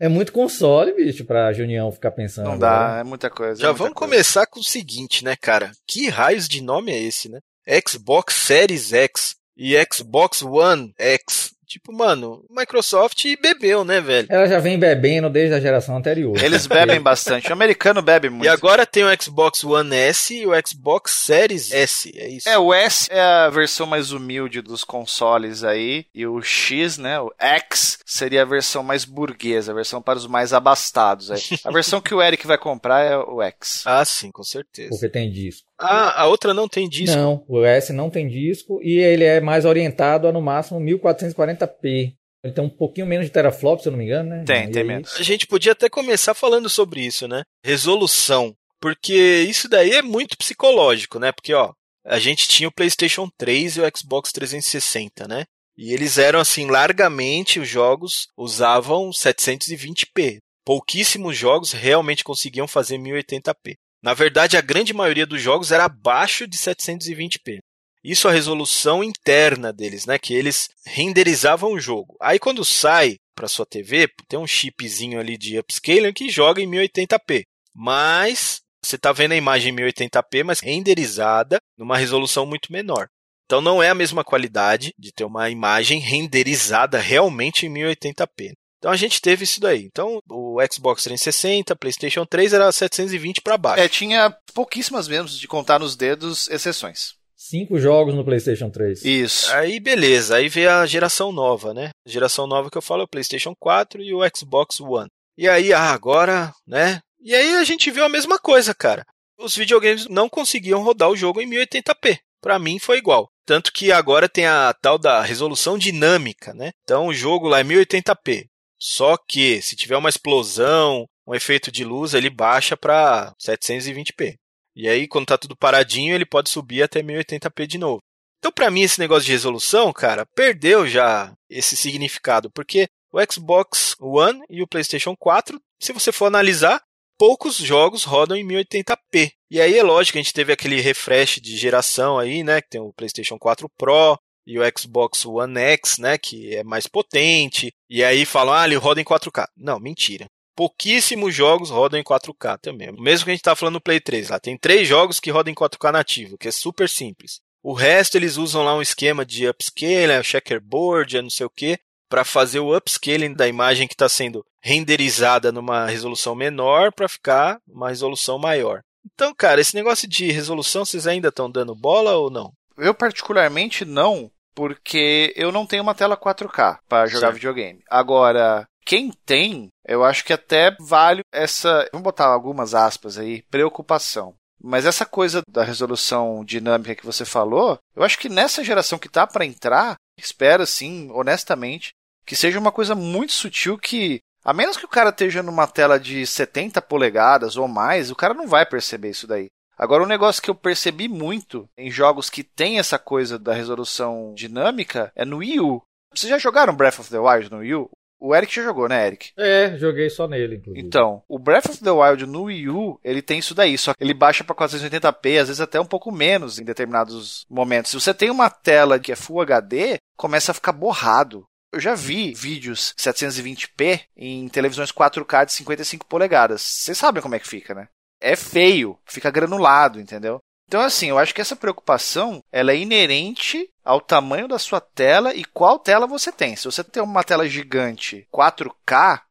B: é muito console, bicho, pra Junião ficar pensando.
C: Não
B: agora.
C: dá, é muita coisa.
A: Já
C: é muita
A: vamos
C: coisa.
A: começar com o seguinte, né, cara? Que raios de nome é esse, né? Xbox Series X e Xbox One X. Tipo, mano, Microsoft bebeu, né, velho?
B: Ela já vem bebendo desde a geração anterior.
C: Eles bebem bastante. O americano bebe muito.
A: E agora tem o Xbox One S e o Xbox Series S, é isso?
C: É, o S é a versão mais humilde dos consoles aí, e o X, né, o X, seria a versão mais burguesa, a versão para os mais abastados aí. A versão que o Eric vai comprar é o X.
A: Ah, sim, com certeza.
B: Porque tem disco.
A: Ah, a outra não tem disco.
B: Não, o S não tem disco e ele é mais orientado a no máximo 1440p. Ele tem um pouquinho menos de teraflops, se eu não me engano, né?
C: Tem,
B: E
C: tem
B: aí-
C: menos.
A: A gente podia até começar falando sobre isso, né? Resolução. Porque isso daí é muito psicológico, né? Porque, ó, a gente tinha o PlayStation 3 e o Xbox 360, né? E eles eram assim, largamente os jogos usavam 720p. Pouquíssimos jogos realmente conseguiam fazer 1080p. Na verdade, a grande maioria dos jogos era abaixo de 720p. Isso a resolução interna deles, né? Que eles renderizavam o jogo. Aí quando sai para sua TV, tem um chipzinho ali de upscaling que joga em 1080p. Mas você está vendo a imagem em 1080p, mas renderizada numa resolução muito menor. Então não é a mesma qualidade de ter uma imagem renderizada realmente em 1080p. Então a gente teve isso daí. Então o Xbox 360, PlayStation 3 era 720 para baixo.
C: É, tinha pouquíssimas mesmo, de contar nos dedos, exceções.
B: Cinco jogos no PlayStation 3.
C: Isso.
A: Aí beleza, aí veio a geração nova, né? A geração nova que eu falo é o PlayStation 4 e o Xbox One. E aí, ah, agora, né? E aí a gente viu a mesma coisa, cara. Os videogames não conseguiam rodar o jogo em 1080p. Pra mim foi igual. Tanto que agora tem a tal da resolução dinâmica, né? Então o jogo lá é 1080p. Só que se tiver uma explosão, um efeito de luz, ele baixa para 720p. E aí, quando tá tudo paradinho, ele pode subir até 1080p de novo. Então, para mim, esse negócio de resolução, cara, perdeu já esse significado, porque o Xbox One e o PlayStation 4, se você for analisar, poucos jogos rodam em 1080p. E aí é lógico, a gente teve aquele refresh de geração aí, né, que tem o PlayStation 4 Pro e o Xbox One X, né, que é mais potente. E aí falam, ah, ele roda em 4K. Não, mentira. Pouquíssimos jogos rodam em 4K também. Mesmo que a gente tá falando no Play 3, lá tem três jogos que rodam em 4K nativo, que é super simples. O resto eles usam lá um esquema de upscaling, é checkerboard, não sei o que, para fazer o upscaling da imagem que está sendo renderizada numa resolução menor para ficar uma resolução maior. Então, cara, esse negócio de resolução, vocês ainda estão dando bola ou não?
C: Eu particularmente não, porque eu não tenho uma tela 4K para jogar videogame. Agora, quem tem, eu acho que até vale essa, vamos botar algumas aspas aí, preocupação. Mas essa coisa da resolução dinâmica que você falou, eu acho que nessa geração que tá para entrar, espero assim, honestamente, que seja uma coisa muito sutil que a menos que o cara esteja numa tela de 70 polegadas ou mais, o cara não vai perceber isso daí. Agora, um negócio que eu percebi muito em jogos que tem essa coisa da resolução dinâmica é no Wii U. Vocês já jogaram Breath of the Wild no Wii U? O Eric já jogou, né, Eric?
B: É, joguei só nele, inclusive.
C: Então, o Breath of the Wild no Wii U, ele tem isso daí, só que ele baixa para 480p, às vezes até um pouco menos em determinados momentos. Se você tem uma tela que é Full HD, começa a ficar borrado. Eu já vi vídeos 720p em televisões 4K de 55 polegadas. Vocês sabem como é que fica, né? É feio, fica granulado, entendeu? Então, assim, eu acho que essa preocupação ela é inerente ao tamanho da sua tela e qual tela você tem. Se você tem uma tela gigante 4K,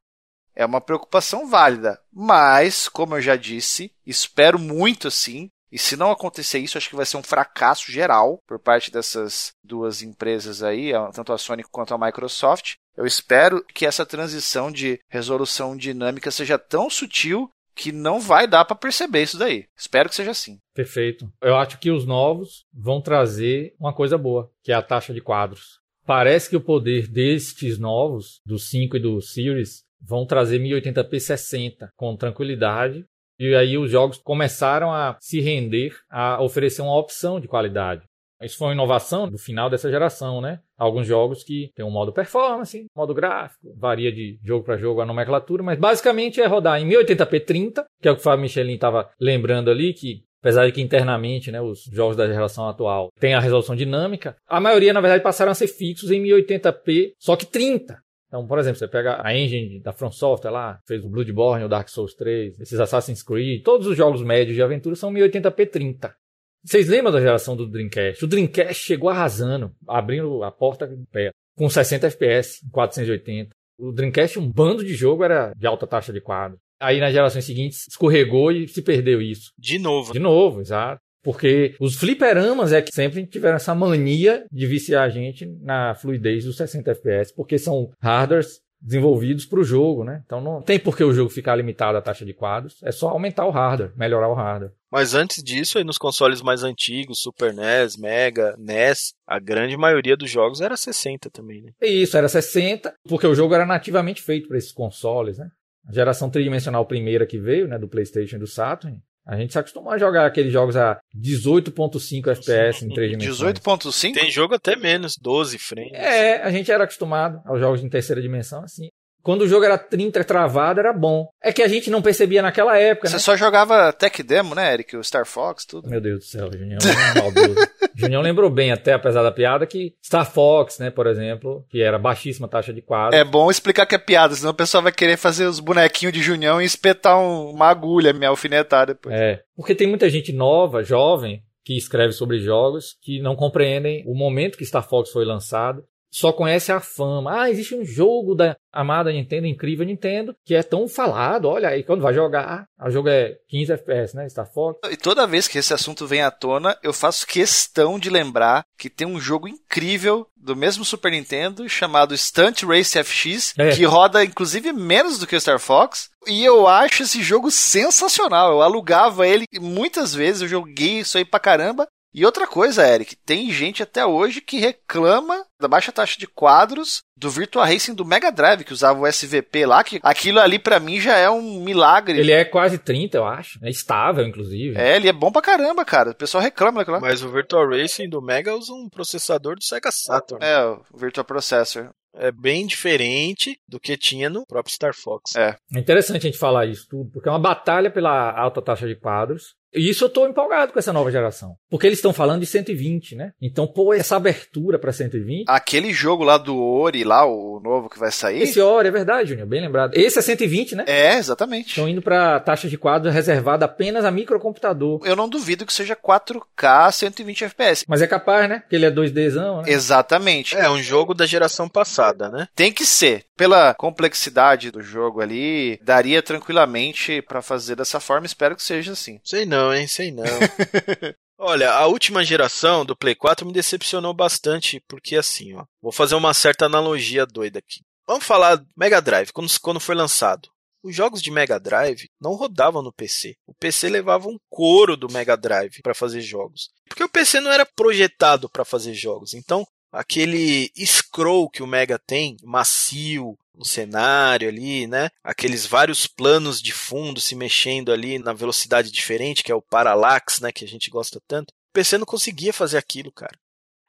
C: é uma preocupação válida. Mas, como eu já disse, espero muito assim. E se não acontecer isso, acho que vai ser um fracasso geral por parte dessas duas empresas aí, tanto a Sony quanto a Microsoft. Eu espero que essa transição de resolução dinâmica seja tão sutil que não vai dar para perceber isso daí. Espero que seja assim.
B: Perfeito. Eu acho que os novos vão trazer uma coisa boa, que é a taxa de quadros. Parece que o poder destes novos, do 5 e do Series, vão trazer 1080p 60 com tranquilidade. E aí os jogos começaram a se render a oferecer uma opção de qualidade. Isso foi uma inovação do final dessa geração, né? Alguns jogos que tem um modo performance, modo gráfico, varia de jogo para jogo a nomenclatura, mas basicamente é rodar em 1080p 30, que é o que o Fábio Michelin estava lembrando ali, que apesar de que internamente, né, os jogos da geração atual têm a resolução dinâmica, a maioria na verdade passaram a ser fixos em 1080p, só que 30. Então, por exemplo, você pega a engine da From Software lá, fez o Bloodborne, o Dark Souls 3, esses Assassin's Creed, todos os jogos médios de aventura são 1080p 30. Vocês lembram da geração do Dreamcast? O Dreamcast chegou arrasando, abrindo a porta pé, com 60 FPS, 480. O Dreamcast, um bando de jogo, era de alta taxa de quadro. Aí nas gerações seguintes escorregou e se perdeu isso.
A: De novo.
B: De novo, exato. Porque os fliperamas é que sempre tiveram essa mania de viciar a gente na fluidez dos 60 FPS, porque são hardwares desenvolvidos para o jogo, né? Então não tem por que o jogo ficar limitado à taxa de quadros, é só aumentar o hardware, melhorar o hardware.
A: Mas antes disso, aí nos consoles mais antigos, Super NES, Mega, NES, a grande maioria dos jogos era 60 também, né?
B: Isso, era 60, porque o jogo era nativamente feito para esses consoles, né? A geração tridimensional primeira que veio, né, do PlayStation e do Saturn, a gente se acostumou a jogar aqueles jogos a 18.5 FPS em 3 dimensões.
C: 18.5?
A: Tem jogo até menos, 12 frames.
B: É, a gente era acostumado aos jogos em terceira dimensão assim. Quando o jogo era 30 travado, era bom. É que a gente não percebia naquela época.
C: Você
B: né?
C: só jogava Tech Demo, né, Eric? O Star Fox, tudo.
B: Meu Deus do céu, Junião é maldoso. Junião lembrou bem, até apesar da piada, que Star Fox, né, por exemplo, que era baixíssima taxa de quadro.
C: É bom explicar que é piada, senão o pessoal vai querer fazer os bonequinhos de Junião e espetar um, uma agulha, me alfinetar depois.
B: É, porque tem muita gente nova, jovem, que escreve sobre jogos que não compreendem o momento que Star Fox foi lançado só conhece a fama. Ah, existe um jogo da amada Nintendo, incrível Nintendo, que é tão falado. Olha aí, quando vai jogar, o jogo é 15 FPS, né? Star Fox.
C: E toda vez que esse assunto vem à tona, eu faço questão de lembrar que tem um jogo incrível do mesmo Super Nintendo chamado Stunt Race FX, é. que roda inclusive menos do que o Star Fox. E eu acho esse jogo sensacional. Eu alugava ele muitas vezes, eu joguei isso aí pra caramba. E outra coisa, Eric, tem gente até hoje que reclama da baixa taxa de quadros do Virtua Racing do Mega Drive, que usava o SVP lá, que aquilo ali para mim já é um milagre.
B: Ele é quase 30, eu acho. É estável, inclusive.
C: É, ele é bom pra caramba, cara. O pessoal reclama daquilo lá.
A: Mas o Virtua Racing do Mega usa um processador do Sega Saturn.
C: É, o Virtua Processor.
A: É bem diferente do que tinha no próprio Star Fox.
C: É.
B: É interessante a gente falar isso tudo, porque é uma batalha pela alta taxa de quadros. E isso eu tô empolgado com essa nova geração. Porque eles estão falando de 120, né? Então, pô, essa abertura para 120.
C: Aquele jogo lá do Ori, lá, o novo que vai sair.
B: Esse Ori, é verdade, Júnior, bem lembrado. Esse é 120, né?
C: É, exatamente.
B: Estão indo para taxa de quadro reservada apenas a microcomputador.
C: Eu não duvido que seja 4K 120 FPS.
B: Mas é capaz, né? Porque ele é 2Dzão, né?
C: Exatamente.
A: É um jogo da geração passada, né?
C: Tem que ser. Pela complexidade do jogo ali, daria tranquilamente para fazer dessa forma. Espero que seja assim.
A: Sei não, hein? Sei não. Olha, a última geração do Play 4 me decepcionou bastante, porque assim, ó, vou fazer uma certa analogia doida aqui. Vamos falar Mega Drive, quando, quando foi lançado. Os jogos de Mega Drive não rodavam no PC. O PC levava um couro do Mega Drive para fazer jogos. Porque o PC não era projetado para fazer jogos. Então, aquele scroll que o Mega tem, macio, no cenário ali, né? Aqueles vários planos de fundo se mexendo ali na velocidade diferente, que é o parallax, né? Que a gente gosta tanto. O PC não conseguia fazer aquilo, cara.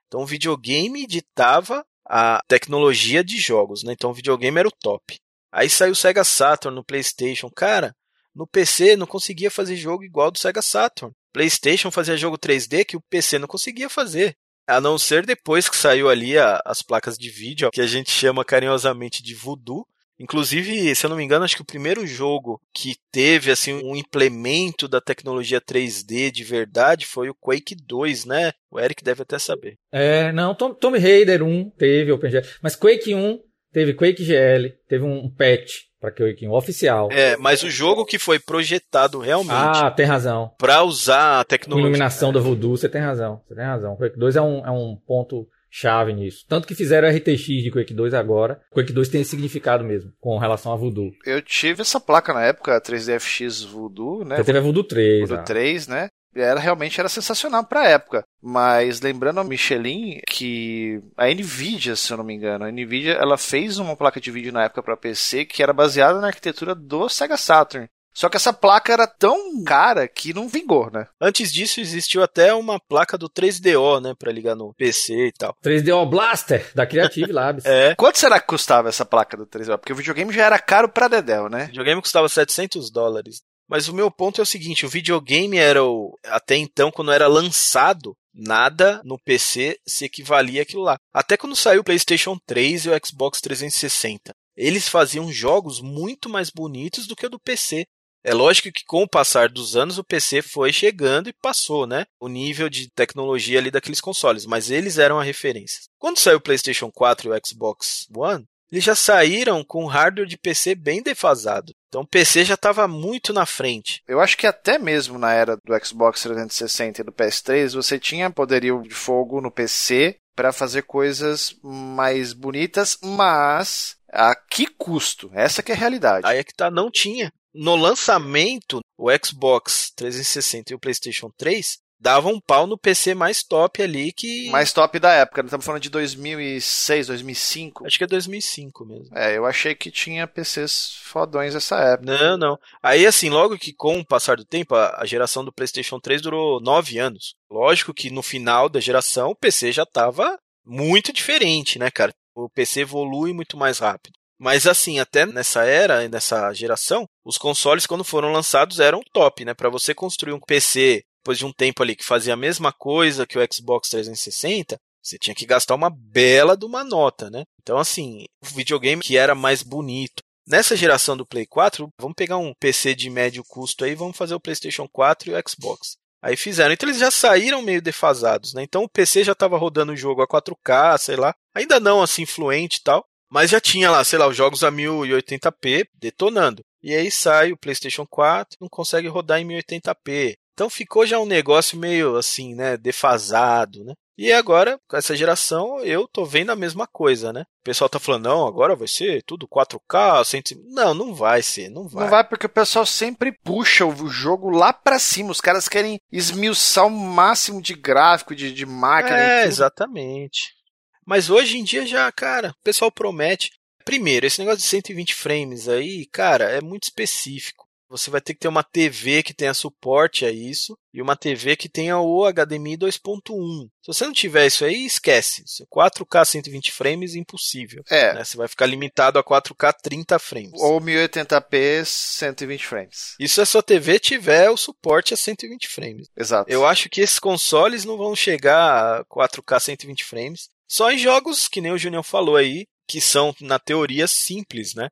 A: Então o videogame ditava a tecnologia de jogos, né? Então o videogame era o top. Aí saiu o Sega Saturn no PlayStation. Cara, no PC não conseguia fazer jogo igual do Sega Saturn. PlayStation fazia jogo 3D que o PC não conseguia fazer. A não ser depois que saiu ali a, as placas de vídeo, que a gente chama carinhosamente de Voodoo. Inclusive, se eu não me engano, acho que o primeiro jogo que teve assim um implemento da tecnologia 3D de verdade foi o Quake 2, né? O Eric deve até saber.
B: É, não, Tom, Tomb Raider 1 teve OpenGL, mas Quake 1 teve Quake GL, teve um patch para Quake 1 oficial.
A: É, mas o jogo que foi projetado realmente.
B: Ah, tem razão.
A: Para usar a tecnologia.
B: Iluminação é. da Voodoo, você tem razão. Você tem razão. Quake 2 é um, é um ponto chave nisso. Tanto que fizeram RTX de Quake 2 agora. Quake 2 tem esse significado mesmo, com relação a Voodoo.
C: Eu tive essa placa na época, 3DFX Voodoo, né?
B: Você teve a Voodoo 3.
C: Voodoo ah. 3, né? Era realmente era sensacional para a época. Mas lembrando a Michelin que a Nvidia, se eu não me engano, a Nvidia ela fez uma placa de vídeo na época para PC que era baseada na arquitetura do Sega Saturn. Só que essa placa era tão cara que não vingou, né?
A: Antes disso existiu até uma placa do 3DO, né, para ligar no PC e tal.
B: 3DO Blaster da Creative Labs.
C: é. Quanto será que custava essa placa do 3DO? Porque o videogame já era caro para dedéu, né? O
A: videogame custava 700 dólares. Mas o meu ponto é o seguinte: o videogame era o. Até então, quando era lançado, nada no PC se equivalia àquilo lá. Até quando saiu o PlayStation 3 e o Xbox 360. Eles faziam jogos muito mais bonitos do que o do PC. É lógico que com o passar dos anos o PC foi chegando e passou, né? O nível de tecnologia ali daqueles consoles, mas eles eram a referência. Quando saiu o PlayStation 4 e o Xbox One, eles já saíram com hardware de PC bem defasado. Então o PC já estava muito na frente.
C: Eu acho que até mesmo na era do Xbox 360 e do PS3, você tinha poderio de fogo no PC para fazer coisas mais bonitas, mas a que custo? Essa que é a realidade.
A: Aí é que tá, não tinha. No lançamento, o Xbox 360 e o PlayStation 3 dava um pau no PC mais top ali que.
C: Mais top da época, estamos falando de 2006, 2005.
A: Acho que é 2005 mesmo.
C: É, eu achei que tinha PCs fodões nessa época.
A: Não, não. Aí, assim, logo que com o passar do tempo, a, geração do PlayStation 3 durou nove anos. Lógico que no final da geração o PC já estava muito diferente, né, cara? O PC evolui muito mais rápido. Mas assim, até nessa era, nessa geração, os consoles quando foram lançados eram top, né? Para você construir um PC depois de um tempo ali que fazia a mesma coisa que o Xbox 360, você tinha que gastar uma bela de uma nota, né? Então, assim, o videogame que era mais bonito. Nessa geração do Play 4, vamos pegar um PC de médio custo aí, vamos fazer o PlayStation 4 e o Xbox. Aí fizeram. Então eles já saíram meio defasados, né? Então o PC já estava rodando o jogo a 4K, sei lá. Ainda não assim fluente e tal. Mas já tinha lá, sei lá, os jogos a 1080p detonando. E aí sai o PlayStation 4, não consegue rodar em 1080p. Então ficou já um negócio meio assim, né, defasado, né? E agora, com essa geração, eu tô vendo a mesma coisa, né? O pessoal tá falando, não, agora vai ser tudo 4K, 100... Não, não vai ser, não vai.
C: Não vai porque o pessoal sempre puxa o jogo lá para cima. Os caras querem esmiuçar o máximo de gráfico, de, de máquina.
A: É, exatamente. Mas hoje em dia já, cara, o pessoal promete. Primeiro, esse negócio de 120 frames aí, cara, é muito específico você vai ter que ter uma TV que tenha suporte a isso e uma TV que tenha o HDMI 2.1. Se você não tiver isso aí, esquece. 4K 120 frames, impossível.
C: É.
A: Né? Você vai ficar limitado a 4K 30 frames.
C: Ou 1080p 120 frames.
A: Isso se a sua TV tiver o suporte a 120 frames.
C: Exato.
A: Eu acho que esses consoles não vão chegar a 4K 120 frames. Só em jogos, que nem o Junior falou aí, que são, na teoria, simples, né?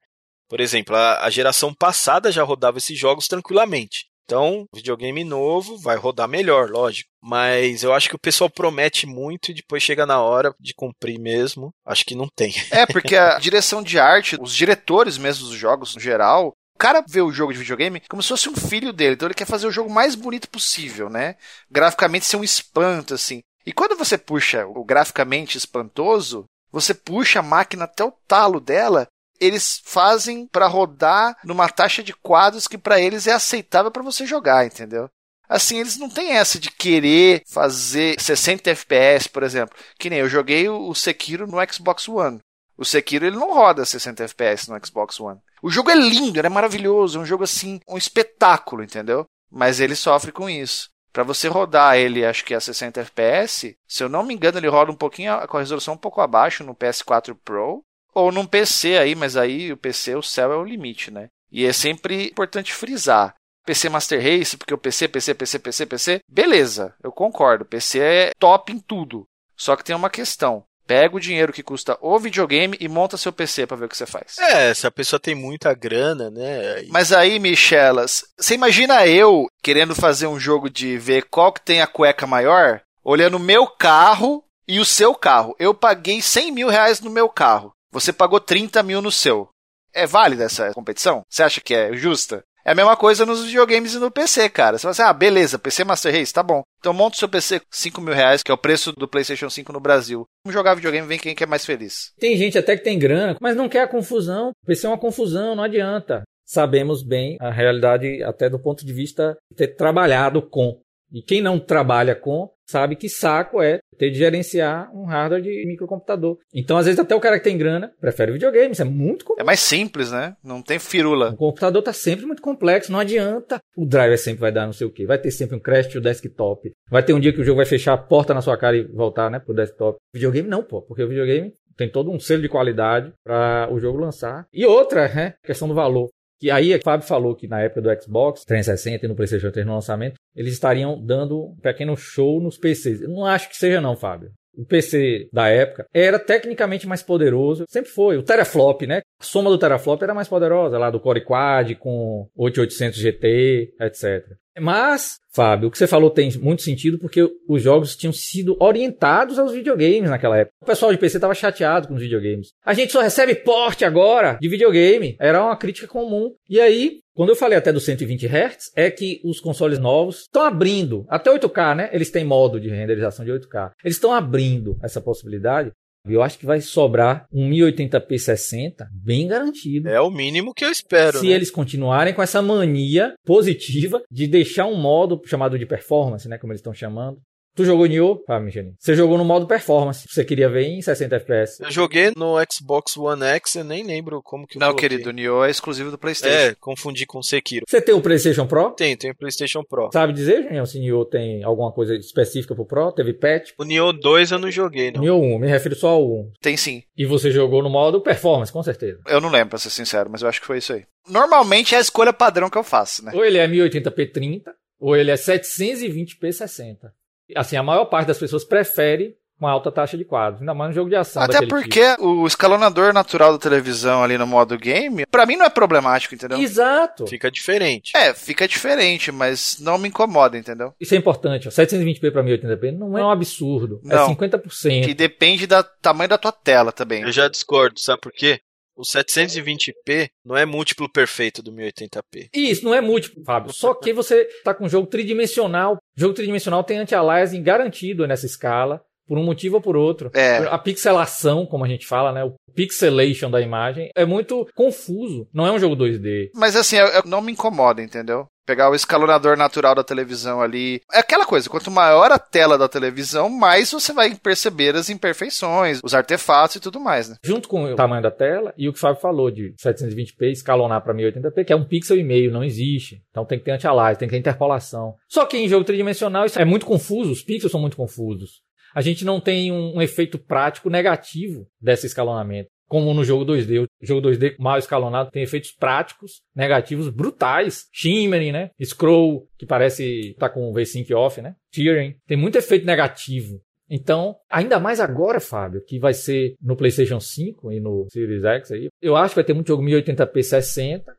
A: Por exemplo, a, a geração passada já rodava esses jogos tranquilamente. Então, videogame novo vai rodar melhor, lógico. Mas eu acho que o pessoal promete muito e depois chega na hora de cumprir mesmo. Acho que não tem.
C: É, porque a direção de arte, os diretores mesmo dos jogos no geral, o cara vê o jogo de videogame como se fosse um filho dele. Então ele quer fazer o jogo mais bonito possível, né? Graficamente ser um espanto, assim. E quando você puxa o graficamente espantoso, você puxa a máquina até o talo dela eles fazem para rodar numa taxa de quadros que para eles é aceitável para você jogar, entendeu? Assim, eles não têm essa de querer fazer 60 FPS, por exemplo. Que nem eu joguei o Sekiro no Xbox One. O Sekiro ele não roda 60 FPS no Xbox One. O jogo é lindo, é maravilhoso, é um jogo assim, um espetáculo, entendeu? Mas ele sofre com isso. para você rodar ele, acho que a 60 FPS, se eu não me engano, ele roda um pouquinho com a resolução um pouco abaixo no PS4 Pro ou num PC aí, mas aí o PC, o céu é o limite, né? E é sempre importante frisar. PC Master Race, porque o PC, PC, PC, PC, PC, beleza, eu concordo. PC é top em tudo. Só que tem uma questão. Pega o dinheiro que custa o videogame e monta seu PC para ver o que você faz.
A: É, se a pessoa tem muita grana, né?
C: Mas aí, Michelas, você imagina eu querendo fazer um jogo de ver qual que tem a cueca maior, olhando o meu carro e o seu carro. Eu paguei 100 mil reais no meu carro. Você pagou 30 mil no seu. É válida essa competição? Você acha que é justa? É a mesma coisa nos videogames e no PC, cara. Você fala assim, ah, beleza, PC Master Race, tá bom. Então monta o seu PC 5 mil reais, que é o preço do PlayStation 5 no Brasil. Vamos jogar videogame, vem quem quer mais feliz.
B: Tem gente até que tem grana, mas não quer a confusão. O PC é uma confusão, não adianta. Sabemos bem a realidade, até do ponto de vista de ter trabalhado com. E quem não trabalha com, sabe que saco é ter de gerenciar um hardware de microcomputador. Então, às vezes, até o cara que tem grana prefere videogame. Isso é muito comum.
C: É mais simples, né? Não tem firula.
B: O computador tá sempre muito complexo, não adianta. O driver sempre vai dar não sei o quê. Vai ter sempre um crash do desktop. Vai ter um dia que o jogo vai fechar a porta na sua cara e voltar, né, pro desktop. Videogame não, pô, porque o videogame tem todo um selo de qualidade para o jogo lançar. E outra, né, questão do valor. Que aí o Fábio falou que na época do Xbox 360 e no PlayStation 3 no lançamento, eles estariam dando um pequeno show nos PCs. Eu não acho que seja não, Fábio. O PC da época era tecnicamente mais poderoso, sempre foi. O teraflop, né? A soma do teraflop era mais poderosa, lá do Core Quad com 8800 GT, etc. Mas, Fábio, o que você falou tem muito sentido porque os jogos tinham sido orientados aos videogames naquela época. O pessoal de PC estava chateado com os videogames. A gente só recebe porte agora de videogame. Era uma crítica comum. E aí, quando eu falei até dos 120 Hz, é que os consoles novos estão abrindo, até 8K, né? Eles têm modo de renderização de 8K. Eles estão abrindo essa possibilidade eu acho que vai sobrar um 1080p 60 bem garantido.
A: É o mínimo que eu espero.
B: Se
A: né?
B: eles continuarem com essa mania positiva de deixar um modo chamado de performance, né, como eles estão chamando, Tu jogou Nioh? Ah, Michelin. Você jogou no modo performance. Você queria ver em 60 FPS.
A: Eu joguei no Xbox One X, eu nem lembro como que eu
C: Não,
A: coloquei.
C: querido, o Nioh é exclusivo do PlayStation.
A: É, confundi com Sekiro.
B: Você tem o PlayStation Pro?
A: Tem, tem o PlayStation Pro.
B: Sabe dizer, Junião, se Nioh tem alguma coisa específica pro Pro? Teve patch?
A: O Nioh 2 eu não joguei, não.
B: Nioh 1, me refiro só ao 1.
C: Tem sim.
B: E você jogou no modo performance, com certeza.
C: Eu não lembro, pra ser sincero, mas eu acho que foi isso aí. Normalmente é a escolha padrão que eu faço, né?
B: Ou ele é 1080p 30, ou ele é 720p 60 assim, a maior parte das pessoas prefere uma alta taxa de quadros, ainda mais no jogo de ação.
C: Até porque
B: tipo.
C: o escalonador natural da televisão ali no modo game, para mim não é problemático, entendeu?
B: Exato.
A: Fica diferente.
C: É, fica diferente, mas não me incomoda, entendeu?
B: Isso é importante. Ó. 720p para 1080p não é um absurdo. É
C: Não.
B: É 50%.
C: Que depende do tamanho da tua tela também.
A: Eu já discordo, sabe por quê? O 720p não é múltiplo perfeito do 1080p.
B: Isso, não é múltiplo, Fábio. Só que você tá com um jogo tridimensional. Jogo tridimensional tem anti-aliasing garantido nessa escala, por um motivo ou por outro.
C: É.
B: A pixelação, como a gente fala, né? O pixelation da imagem é muito confuso. Não é um jogo 2D.
C: Mas assim, eu- eu- não me incomoda, entendeu? Pegar o escalonador natural da televisão ali. É aquela coisa, quanto maior a tela da televisão, mais você vai perceber as imperfeições, os artefatos e tudo mais, né?
B: Junto com o tamanho da tela e o que o Fábio falou de 720p escalonar para 1080p, que é um pixel e meio, não existe. Então tem que ter anti-aliasing, tem que ter interpolação. Só que em jogo tridimensional isso é muito confuso, os pixels são muito confusos. A gente não tem um, um efeito prático negativo desse escalonamento. Como no jogo 2D. O jogo 2D mal escalonado tem efeitos práticos negativos brutais. Shimmering, né? Scroll, que parece tá com o V-Sync off, né? Tearing. Tem muito efeito negativo. Então, ainda mais agora, Fábio, que vai ser no PlayStation 5 e no Series X aí, eu acho que vai ter muito jogo 1080p 60.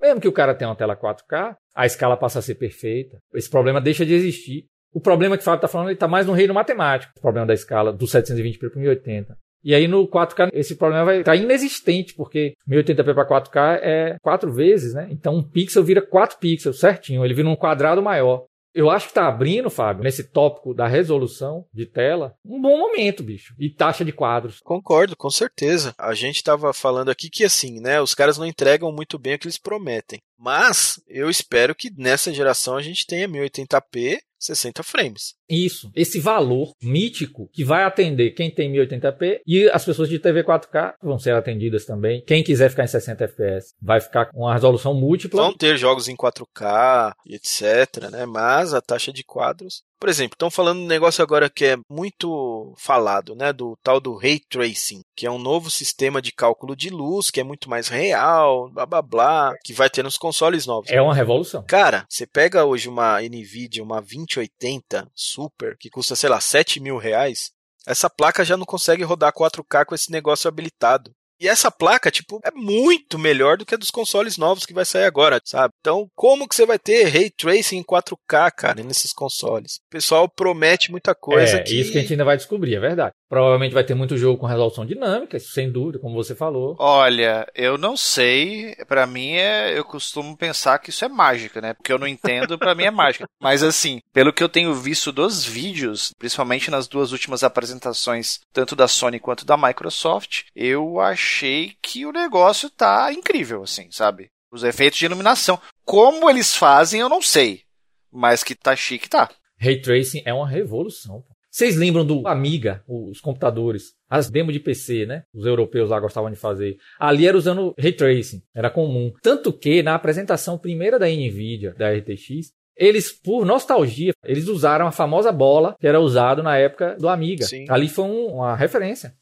B: Mesmo que o cara tenha uma tela 4K, a escala passa a ser perfeita. Esse problema deixa de existir. O problema que o Fábio está falando, ele está mais no reino matemático. O problema da escala do 720p para 1080. E aí no 4K esse problema vai estar inexistente, porque 1080p para 4K é quatro vezes, né? Então um pixel vira 4 pixels certinho, ele vira um quadrado maior. Eu acho que tá abrindo, Fábio, nesse tópico da resolução de tela, um bom momento, bicho. E taxa de quadros.
A: Concordo, com certeza. A gente tava falando aqui que assim, né, os caras não entregam muito bem o que eles prometem. Mas eu espero que nessa geração a gente tenha 1080p 60 frames.
B: Isso, esse valor mítico que vai atender quem tem 1080p e as pessoas de TV 4K vão ser atendidas também. Quem quiser ficar em 60 FPS vai ficar com uma resolução múltipla.
A: Vão ter jogos em 4K, etc, né? Mas a taxa de quadros por exemplo, estão falando um negócio agora que é muito falado, né? Do tal do Ray Tracing, que é um novo sistema de cálculo de luz, que é muito mais real, blá blá blá, que vai ter nos consoles novos.
B: É uma revolução.
A: Cara, você pega hoje uma Nvidia, uma 2080 Super, que custa, sei lá, 7 mil reais, essa placa já não consegue rodar 4K com esse negócio habilitado. E essa placa, tipo, é muito melhor do que a dos consoles novos que vai sair agora, sabe? Então, como que você vai ter ray tracing em 4K, cara, nesses consoles? O pessoal promete muita coisa.
B: É, que... isso que a gente ainda vai descobrir, é verdade. Provavelmente vai ter muito jogo com resolução dinâmica, sem dúvida, como você falou.
C: Olha, eu não sei. Para mim é, eu costumo pensar que isso é mágica, né? Porque eu não entendo, para mim é mágica. Mas assim, pelo que eu tenho visto dos vídeos, principalmente nas duas últimas apresentações, tanto da Sony quanto da Microsoft, eu achei que o negócio tá incrível, assim, sabe? Os efeitos de iluminação. Como eles fazem, eu não sei. Mas que tá chique, tá.
B: Ray Tracing é uma revolução. Vocês lembram do Amiga, os computadores, as demos de PC, né? Os europeus lá gostavam de fazer. Ali era usando Ray Tracing, era comum. Tanto que na apresentação primeira da Nvidia, da RTX, eles, por nostalgia, eles usaram a famosa bola que era usado na época do Amiga. Sim. Ali foi um, uma referência.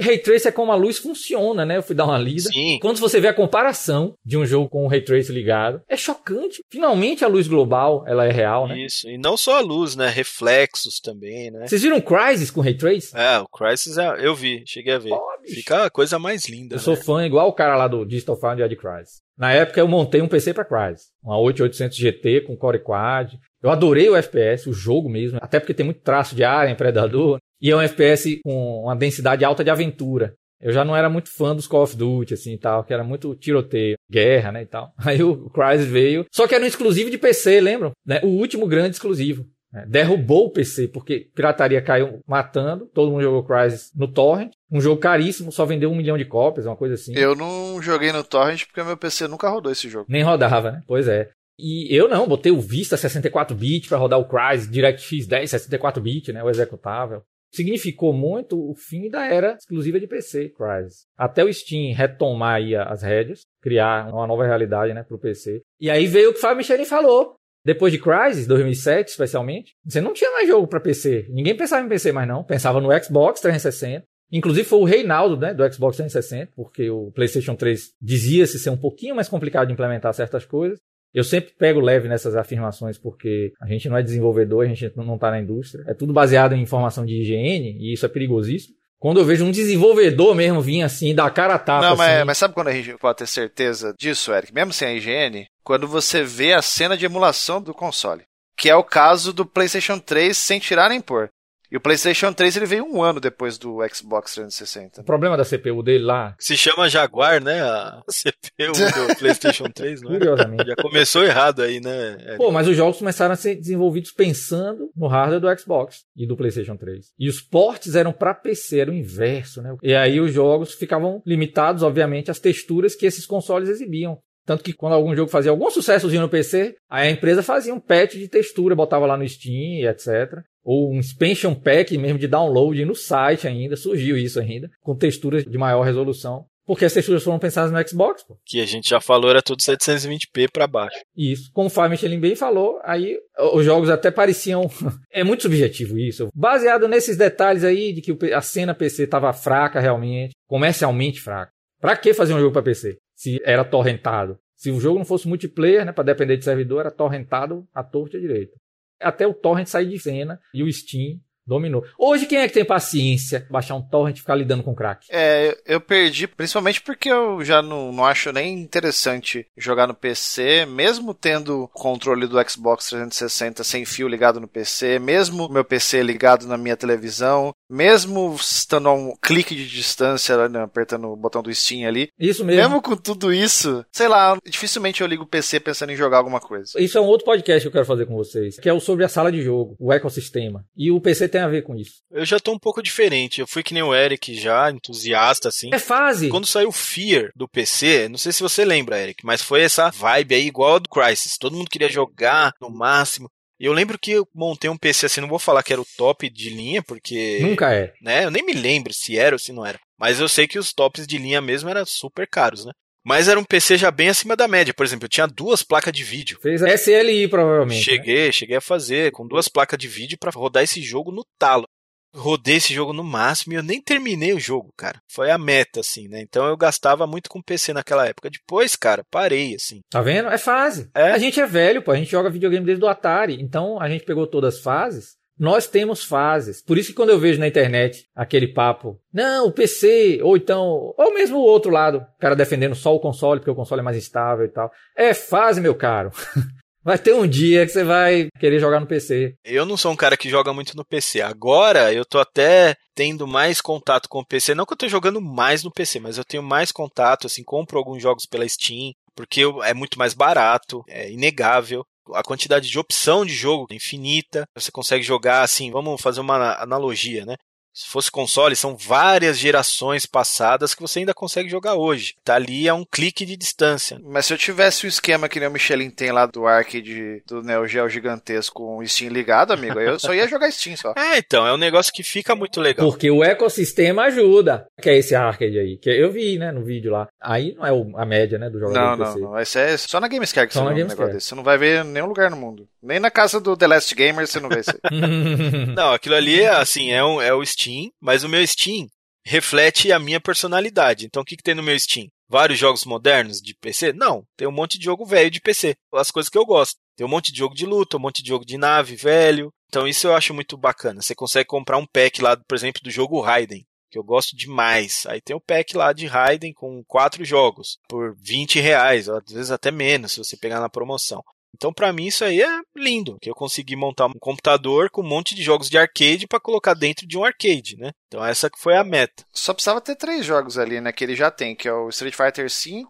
B: Ray Trace é como a luz funciona, né? Eu fui dar uma lida. Sim. Quando você vê a comparação de um jogo com o Ray Trace ligado, é chocante. Finalmente a luz global, ela é real, né?
A: Isso, e não só a luz, né? Reflexos também, né?
B: Vocês viram Crysis com Ray Trace?
A: É, o Crysis é, eu vi, cheguei a ver. Oh, Fica a coisa mais linda.
B: Eu né? sou fã igual o cara lá do Digital Foundry de Crysis. Na época eu montei um PC para Crysis, uma 8800 GT com Core Quad. Eu adorei o FPS, o jogo mesmo, até porque tem muito traço de área, predador. E é um FPS com uma densidade alta de aventura. Eu já não era muito fã dos Call of Duty, assim, e tal, que era muito tiroteio, guerra, né, e tal. Aí o Crysis veio, só que era um exclusivo de PC, lembram? Né? O último grande exclusivo. Né? Derrubou o PC, porque pirataria caiu matando, todo mundo jogou Crysis no Torrent. Um jogo caríssimo, só vendeu um milhão de cópias, uma coisa assim.
C: Eu não joguei no Torrent porque meu PC nunca rodou esse jogo.
B: Nem rodava, né? Pois é. E eu não, botei o Vista 64-bit para rodar o Crysis, DirectX 10 64-bit, né, o executável significou muito o fim da era exclusiva de PC, Crysis. Até o Steam retomar aí as rédeas, criar uma nova realidade, né, pro PC. E aí veio o que o Fábio Michelin falou. Depois de Crysis, 2007 especialmente, você não tinha mais jogo para PC. Ninguém pensava em PC mais não, pensava no Xbox 360. Inclusive foi o Reinaldo, né, do Xbox 360, porque o PlayStation 3 dizia-se ser um pouquinho mais complicado de implementar certas coisas. Eu sempre pego leve nessas afirmações porque a gente não é desenvolvedor, a gente não está na indústria. É tudo baseado em informação de higiene e isso é perigosíssimo. Quando eu vejo um desenvolvedor mesmo vir assim, dar cara a tapa.
C: Não, mas,
B: assim...
C: mas sabe quando a gente pode ter certeza disso, Eric? Mesmo sem a higiene, quando você vê a cena de emulação do console. Que é o caso do PlayStation 3 sem tirar nem pôr. E o PlayStation 3 ele veio um ano depois do Xbox 360.
B: O problema da CPU dele lá.
A: Se chama Jaguar, né? A CPU do PlayStation 3, não é? Curiosamente. Já começou errado aí, né?
B: Pô, mas os jogos começaram a ser desenvolvidos pensando no hardware do Xbox e do PlayStation 3. E os ports eram para PC, era o inverso, né? E aí os jogos ficavam limitados, obviamente, às texturas que esses consoles exibiam. Tanto que quando algum jogo fazia algum sucessozinho no PC, aí a empresa fazia um patch de textura, botava lá no Steam, etc. Ou um expansion pack mesmo de download no site ainda, surgiu isso ainda, com texturas de maior resolução. Porque as texturas foram pensadas no Xbox, pô.
A: Que a gente já falou, era tudo 720p para baixo.
B: Isso. Como o Fábio Michelin bem falou, aí os jogos até pareciam. é muito subjetivo isso. Baseado nesses detalhes aí de que a cena PC estava fraca realmente, comercialmente fraca. Pra que fazer um jogo para PC? Se era torrentado. Se o jogo não fosse multiplayer, né, para depender de servidor, era torrentado à torta e à direita. Até o torrent sair de cena e o Steam Dominou. Hoje, quem é que tem paciência baixar um torrent e ficar lidando com crack?
C: É, eu perdi, principalmente porque eu já não, não acho nem interessante jogar no PC, mesmo tendo o controle do Xbox 360 sem fio ligado no PC, mesmo meu PC ligado na minha televisão, mesmo estando a um clique de distância, né, apertando o botão do Steam ali.
B: Isso mesmo.
C: Mesmo com tudo isso, sei lá, dificilmente eu ligo o PC pensando em jogar alguma coisa.
B: Isso é um outro podcast que eu quero fazer com vocês, que é o sobre a sala de jogo, o ecossistema. E o PC tem a ver com isso?
A: Eu já tô um pouco diferente. Eu fui que nem o Eric já, entusiasta, assim.
B: É fase.
A: Quando saiu Fear do PC, não sei se você lembra, Eric, mas foi essa vibe aí igual a do Crysis. Todo mundo queria jogar no máximo. Eu lembro que eu montei um PC assim, não vou falar que era o top de linha, porque.
B: Nunca é.
A: Né, eu nem me lembro se era ou se não era. Mas eu sei que os tops de linha mesmo eram super caros, né? Mas era um PC já bem acima da média. Por exemplo, eu tinha duas placas de vídeo.
B: Fez a SLI, provavelmente.
A: né? Cheguei, né? cheguei a fazer com duas placas de vídeo para rodar esse jogo no talo. Rodei esse jogo no máximo e eu nem terminei o jogo, cara. Foi a meta, assim, né? Então eu gastava muito com PC naquela época. Depois, cara, parei, assim.
B: Tá vendo? É fase. É? A gente é velho, pô. A gente joga videogame desde o Atari. Então a gente pegou todas as fases. Nós temos fases. Por isso que quando eu vejo na internet aquele papo, não, o PC, ou então, ou mesmo o outro lado, o cara defendendo só o console, porque o console é mais estável e tal. É fase, meu caro. Vai ter um dia que você vai querer jogar no PC.
A: Eu não sou um cara que joga muito no PC. Agora eu tô até tendo mais contato com o PC. Não que eu tô jogando mais no PC, mas eu tenho mais contato, assim, compro alguns jogos pela Steam, porque é muito mais barato, é inegável a quantidade de opção de jogo é infinita. Você consegue jogar assim, vamos fazer uma analogia, né? Se fosse console, são várias gerações passadas que você ainda consegue jogar hoje. Tá ali a um clique de distância.
C: Mas se eu tivesse o esquema que nem o Michelin tem lá do arcade do Neo Geo gigantesco com o Steam ligado, amigo, eu só ia jogar Steam só.
A: É, então, é um negócio que fica muito legal.
B: Porque o ecossistema ajuda. Que é esse arcade aí, que eu vi, né, no vídeo lá. Aí não é a média, né, do jogador
C: Não, não, não. Esse é só na Gamescare que só você um negócio desse. Você não vai ver em nenhum lugar no mundo. Nem na casa do The Last Gamer você não vê isso
A: Não, aquilo ali é assim, é, um, é o Steam, mas o meu Steam reflete a minha personalidade. Então o que, que tem no meu Steam? Vários jogos modernos de PC? Não, tem um monte de jogo velho de PC. As coisas que eu gosto. Tem um monte de jogo de luta, um monte de jogo de nave velho. Então isso eu acho muito bacana. Você consegue comprar um pack lá, por exemplo, do jogo Raiden, que eu gosto demais. Aí tem o pack lá de Raiden com quatro jogos por 20 reais, às vezes até menos se você pegar na promoção. Então, para mim, isso aí é lindo, que eu consegui montar um computador com um monte de jogos de arcade para colocar dentro de um arcade, né? Então, essa que foi a meta.
C: Só precisava ter três jogos ali, né? Que ele já tem, que é o Street Fighter V,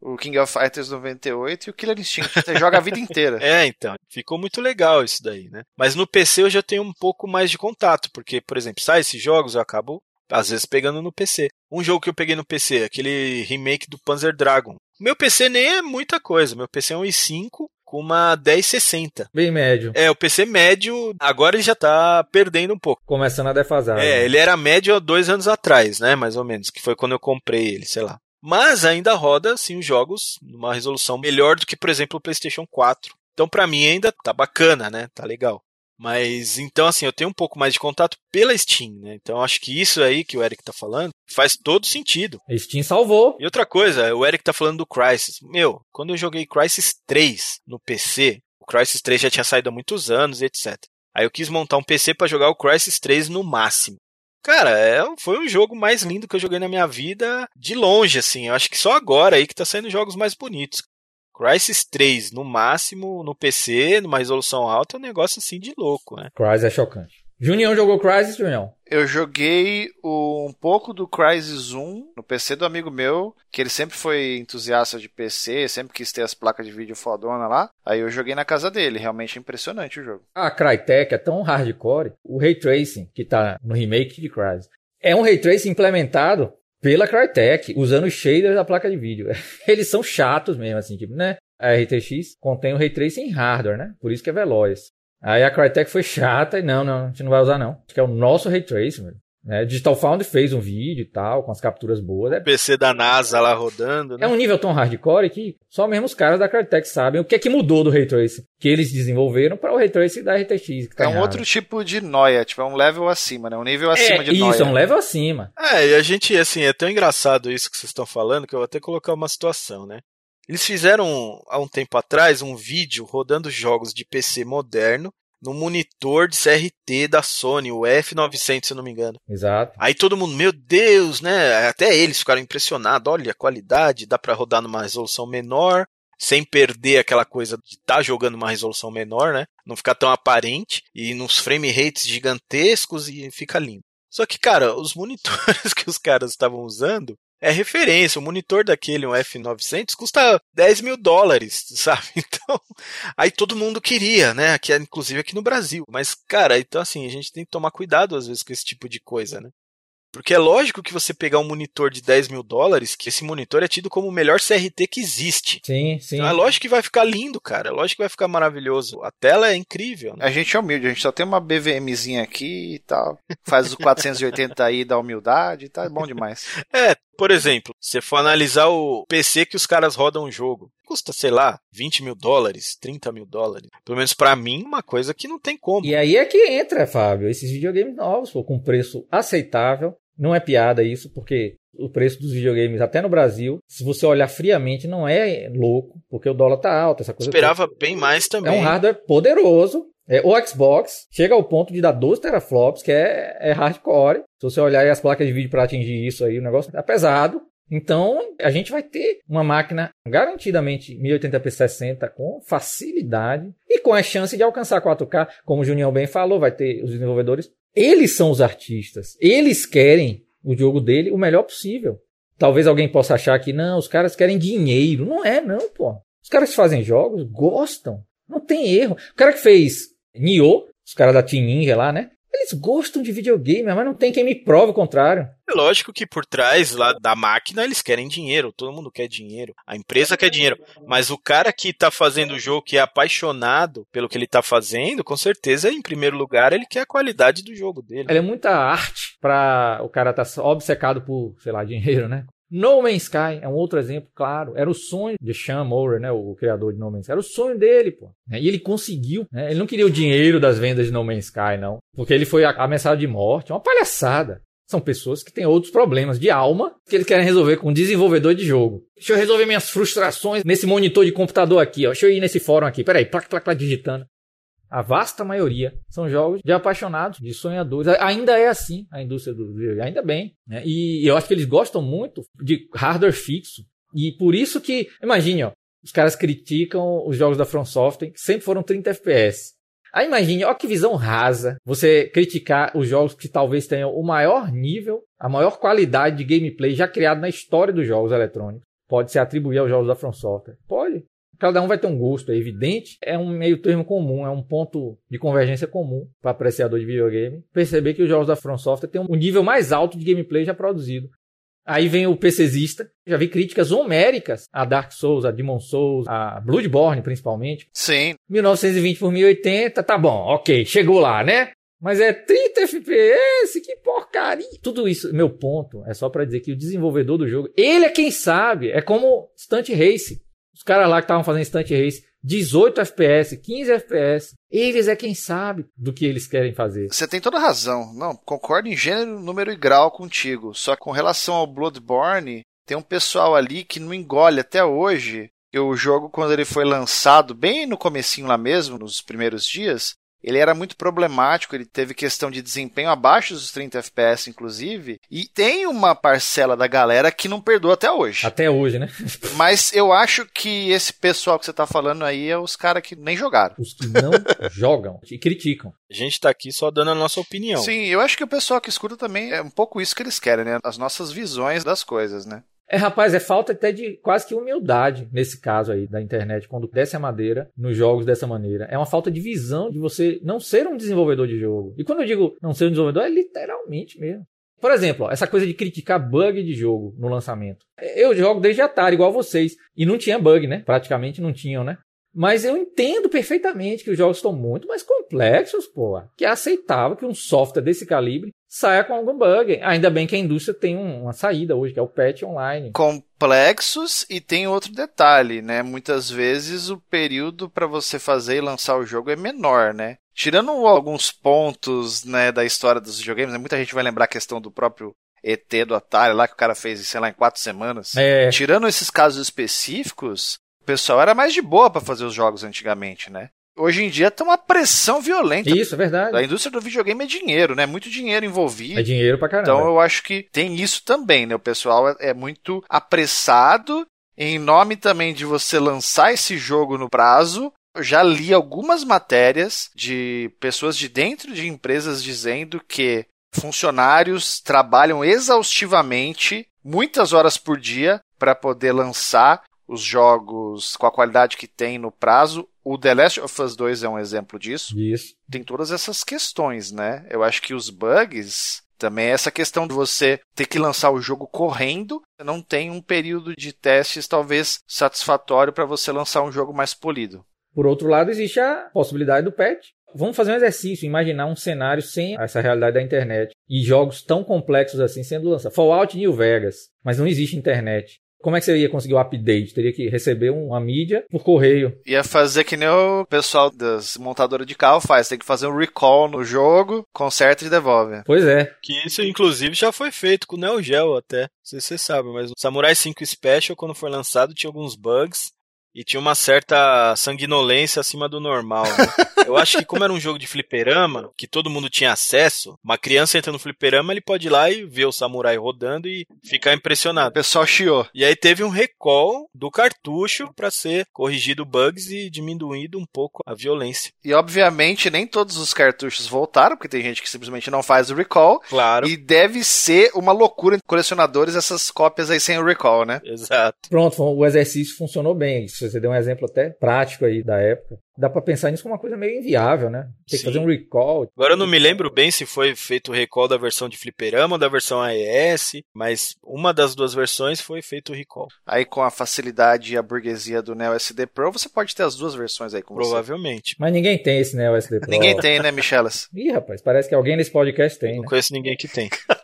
C: o King of Fighters 98 e o Killer Instinct. Você joga a vida inteira.
A: É, então. Ficou muito legal isso daí, né? Mas no PC eu já tenho um pouco mais de contato, porque, por exemplo, sai esses jogos, eu acabo às vezes pegando no PC. Um jogo que eu peguei no PC, aquele remake do Panzer Dragon. Meu PC nem é muita coisa, meu PC é um i5 com uma 1060.
B: Bem médio.
A: É, o PC médio, agora ele já tá perdendo um pouco.
B: Começando a defasar.
A: É, né? ele era médio há dois anos atrás, né? Mais ou menos, que foi quando eu comprei ele, sei lá. Mas ainda roda, assim, os jogos numa resolução melhor do que, por exemplo, o PlayStation 4. Então, para mim, ainda tá bacana, né? Tá legal. Mas então, assim, eu tenho um pouco mais de contato pela Steam, né? Então acho que isso aí que o Eric tá falando faz todo sentido.
B: A Steam salvou.
A: E outra coisa, o Eric tá falando do Crysis. Meu, quando eu joguei Crysis 3 no PC, o Crysis 3 já tinha saído há muitos anos, etc. Aí eu quis montar um PC para jogar o Crysis 3 no máximo. Cara, é, foi um jogo mais lindo que eu joguei na minha vida de longe, assim. Eu acho que só agora aí que tá saindo jogos mais bonitos. Crysis 3 no máximo, no PC, numa resolução alta, é um negócio assim de louco, né?
B: Crysis é chocante. Junião jogou Crysis, Junião?
C: Eu joguei um pouco do Crysis 1 no PC do amigo meu, que ele sempre foi entusiasta de PC, sempre quis ter as placas de vídeo fodona lá. Aí eu joguei na casa dele, realmente é impressionante o jogo.
B: A Crytek é tão hardcore, o Ray Tracing, que tá no remake de Crysis, é um Ray Tracing implementado pela Crytek, usando shaders da placa de vídeo. Eles são chatos mesmo, assim, tipo, né? A RTX contém o Ray Tracing em hardware, né? Por isso que é veloz. Aí a Crytek foi chata e não, não, a gente não vai usar não. Acho que é o nosso Ray Tracing, né? Digital Found fez um vídeo e tal, com as capturas boas. É...
A: PC da NASA lá rodando, né?
B: É um nível tão hardcore que só mesmo os caras da Crytek sabem o que é que mudou do Ray Tracing que eles desenvolveram para o Ray Tracing da RTX.
C: Tá é um outro tipo de noia, tipo, é um level acima, né? Um nível acima
B: é,
C: de noia.
B: Isso, é um level acima.
A: É, e a gente, assim, é tão engraçado isso que vocês estão falando que eu vou até colocar uma situação, né? Eles fizeram há um tempo atrás um vídeo rodando jogos de PC moderno no monitor de CRT da Sony, o F900, se eu não me engano.
B: Exato.
A: Aí todo mundo, meu Deus, né? Até eles ficaram impressionados. Olha a qualidade, dá para rodar numa resolução menor, sem perder aquela coisa de estar tá jogando uma resolução menor, né? Não ficar tão aparente e nos frame rates gigantescos e fica lindo. Só que, cara, os monitores que os caras estavam usando é referência. O monitor daquele, um F900, custa 10 mil dólares, sabe? Então, aí todo mundo queria, né? Que é, inclusive aqui no Brasil. Mas, cara, então assim, a gente tem que tomar cuidado às vezes com esse tipo de coisa, né? Porque é lógico que você pegar um monitor de 10 mil dólares, que esse monitor é tido como o melhor CRT que existe.
B: Sim, sim. Então
A: é lógico que vai ficar lindo, cara. É lógico que vai ficar maravilhoso. A tela é incrível. Né?
C: A gente é humilde, a gente só tem uma BVMzinha aqui e tal. Faz o 480 aí da humildade, tá bom demais.
A: É, por exemplo, se for analisar o PC que os caras rodam o jogo, custa, sei lá, 20 mil dólares, 30 mil dólares. Pelo menos para mim, uma coisa que não tem como.
B: E aí é que entra, Fábio, esses videogames novos, pô, com preço aceitável, não é piada isso, porque o preço dos videogames, até no Brasil, se você olhar friamente, não é louco, porque o dólar tá alto, essa coisa.
A: Esperava toda. bem mais também.
B: É um hardware poderoso. É, o Xbox chega ao ponto de dar 12 teraflops, que é, é hardcore. Se você olhar as placas de vídeo para atingir isso aí, o negócio é pesado. Então, a gente vai ter uma máquina garantidamente 1080p 60 com facilidade e com a chance de alcançar 4K, como o Junião bem falou, vai ter os desenvolvedores eles são os artistas. Eles querem o jogo dele o melhor possível. Talvez alguém possa achar que não, os caras querem dinheiro. Não é, não, pô. Os caras que fazem jogos gostam. Não tem erro. O cara que fez Nioh, os caras da Team Ninja lá, né? Eles gostam de videogame, mas não tem quem me prove o contrário.
A: É lógico que por trás lá da máquina eles querem dinheiro, todo mundo quer dinheiro, a empresa quer dinheiro, mas o cara que tá fazendo o jogo, que é apaixonado pelo que ele tá fazendo, com certeza, em primeiro lugar, ele quer a qualidade do jogo dele.
B: Ele é muita arte pra o cara tá obcecado por, sei lá, dinheiro, né? No Man's Sky é um outro exemplo, claro. Era o sonho de Sean Moore, né, o criador de No Man's Sky. Era o sonho dele, pô. E ele conseguiu. Né? Ele não queria o dinheiro das vendas de No Man's Sky, não. Porque ele foi ameaçado de morte. É uma palhaçada. São pessoas que têm outros problemas de alma que eles querem resolver com um desenvolvedor de jogo. Deixa eu resolver minhas frustrações nesse monitor de computador aqui, ó. Deixa eu ir nesse fórum aqui. Peraí, placa, placa, placa, digitando. A vasta maioria são jogos de apaixonados, de sonhadores. Ainda é assim a indústria do videogame, ainda bem. Né? E eu acho que eles gostam muito de hardware fixo. E por isso que, imagine, ó, os caras criticam os jogos da From Software, que sempre foram 30 FPS. Aí imagine, ó que visão rasa, você criticar os jogos que talvez tenham o maior nível, a maior qualidade de gameplay já criado na história dos jogos eletrônicos. Pode se atribuir aos jogos da From Software? Pode. Cada um vai ter um gosto, é evidente. É um meio termo comum, é um ponto de convergência comum para apreciador de videogame. Perceber que os jogos da From Software têm um nível mais alto de gameplay já produzido. Aí vem o PCzista, já vi críticas homéricas a Dark Souls, a Demon Souls, a Bloodborne principalmente.
C: Sim.
B: 1920 por 1080, tá bom, ok, chegou lá, né? Mas é 30 FPS, que porcaria. Tudo isso, meu ponto, é só para dizer que o desenvolvedor do jogo, ele é quem sabe. É como Stunt Race. Caras lá que estavam fazendo Stunt Race, 18 FPS, 15 FPS. Eles é quem sabe do que eles querem fazer.
C: Você tem toda razão. Não, concordo em gênero, número e grau contigo. Só que com relação ao Bloodborne, tem um pessoal ali que não engole até hoje. O jogo, quando ele foi lançado, bem no comecinho lá mesmo, nos primeiros dias, ele era muito problemático, ele teve questão de desempenho abaixo dos 30 FPS, inclusive, e tem uma parcela da galera que não perdoa até hoje.
B: Até hoje, né?
C: Mas eu acho que esse pessoal que você tá falando aí é os caras que nem jogaram.
B: Os que não jogam e criticam.
A: A gente tá aqui só dando a nossa opinião.
C: Sim, eu acho que o pessoal que escuta também é um pouco isso que eles querem, né? As nossas visões das coisas, né?
B: É, rapaz, é falta até de quase que humildade nesse caso aí da internet, quando desce a madeira nos jogos dessa maneira. É uma falta de visão de você não ser um desenvolvedor de jogo. E quando eu digo não ser um desenvolvedor, é literalmente mesmo. Por exemplo, essa coisa de criticar bug de jogo no lançamento. Eu jogo desde Atari, igual vocês. E não tinha bug, né? Praticamente não tinham, né? Mas eu entendo perfeitamente que os jogos estão muito mais complexos, pô. Que é aceitável que um software desse calibre saia com algum bug. Ainda bem que a indústria tem uma saída hoje, que é o patch online.
C: Complexos e tem outro detalhe, né? Muitas vezes o período para você fazer e lançar o jogo é menor, né? Tirando alguns pontos né, da história dos videogames, né? muita gente vai lembrar a questão do próprio ET do Atari lá que o cara fez, sei lá, em quatro semanas.
B: É.
C: Tirando esses casos específicos, pessoal era mais de boa para fazer os jogos antigamente, né? Hoje em dia tem uma pressão violenta.
B: Isso, é verdade.
C: A indústria do videogame é dinheiro, né? Muito dinheiro envolvido.
B: É dinheiro pra caramba.
C: Então eu acho que tem isso também, né? O pessoal é, é muito apressado em nome também de você lançar esse jogo no prazo. Eu já li algumas matérias de pessoas de dentro de empresas dizendo que funcionários trabalham exaustivamente, muitas horas por dia, para poder lançar os jogos com a qualidade que tem no prazo. O The Last of Us 2 é um exemplo disso.
B: Isso.
C: Tem todas essas questões, né? Eu acho que os bugs também é essa questão de você ter que lançar o jogo correndo, não tem um período de testes talvez satisfatório para você lançar um jogo mais polido.
B: Por outro lado, existe a possibilidade do patch. Vamos fazer um exercício, imaginar um cenário sem essa realidade da internet e jogos tão complexos assim sendo lançados. Fallout New Vegas, mas não existe internet. Como é que você ia conseguir o update? Teria que receber uma mídia por correio.
C: Ia fazer que nem o pessoal das montadoras de carro faz. Tem que fazer um recall no jogo, conserta e devolve.
B: Pois é.
A: Que isso, inclusive, já foi feito com o Neo Geo até. Não sei se você sabe, mas o Samurai 5 Special, quando foi lançado, tinha alguns bugs e tinha uma certa sanguinolência acima do normal. Né? Eu acho que como era um jogo de fliperama, que todo mundo tinha acesso, uma criança entra no fliperama, ele pode ir lá e ver o samurai rodando e ficar impressionado.
C: O pessoal chiou.
A: E aí teve um recall do cartucho para ser corrigido bugs e diminuído um pouco a violência.
C: E obviamente nem todos os cartuchos voltaram, porque tem gente que simplesmente não faz o recall.
A: Claro.
C: E deve ser uma loucura entre colecionadores essas cópias aí sem o recall, né?
A: Exato.
B: Pronto, o exercício funcionou bem. Isso você deu um exemplo até prático aí da época. Dá para pensar nisso como uma coisa meio inviável, né? Tem que fazer um recall.
A: Agora eu não me lembro bem se foi feito o recall da versão de fliperama ou da versão AES, mas uma das duas versões foi feito o recall.
C: Aí com a facilidade e a burguesia do Neo SD Pro, você pode ter as duas versões aí com
A: Provavelmente.
B: Você. Mas ninguém tem esse Neo SD Pro.
C: Ninguém tem, né, Michelas?
B: Ih, rapaz, parece que alguém nesse podcast tem,
A: Não
B: né?
A: conheço ninguém que tem.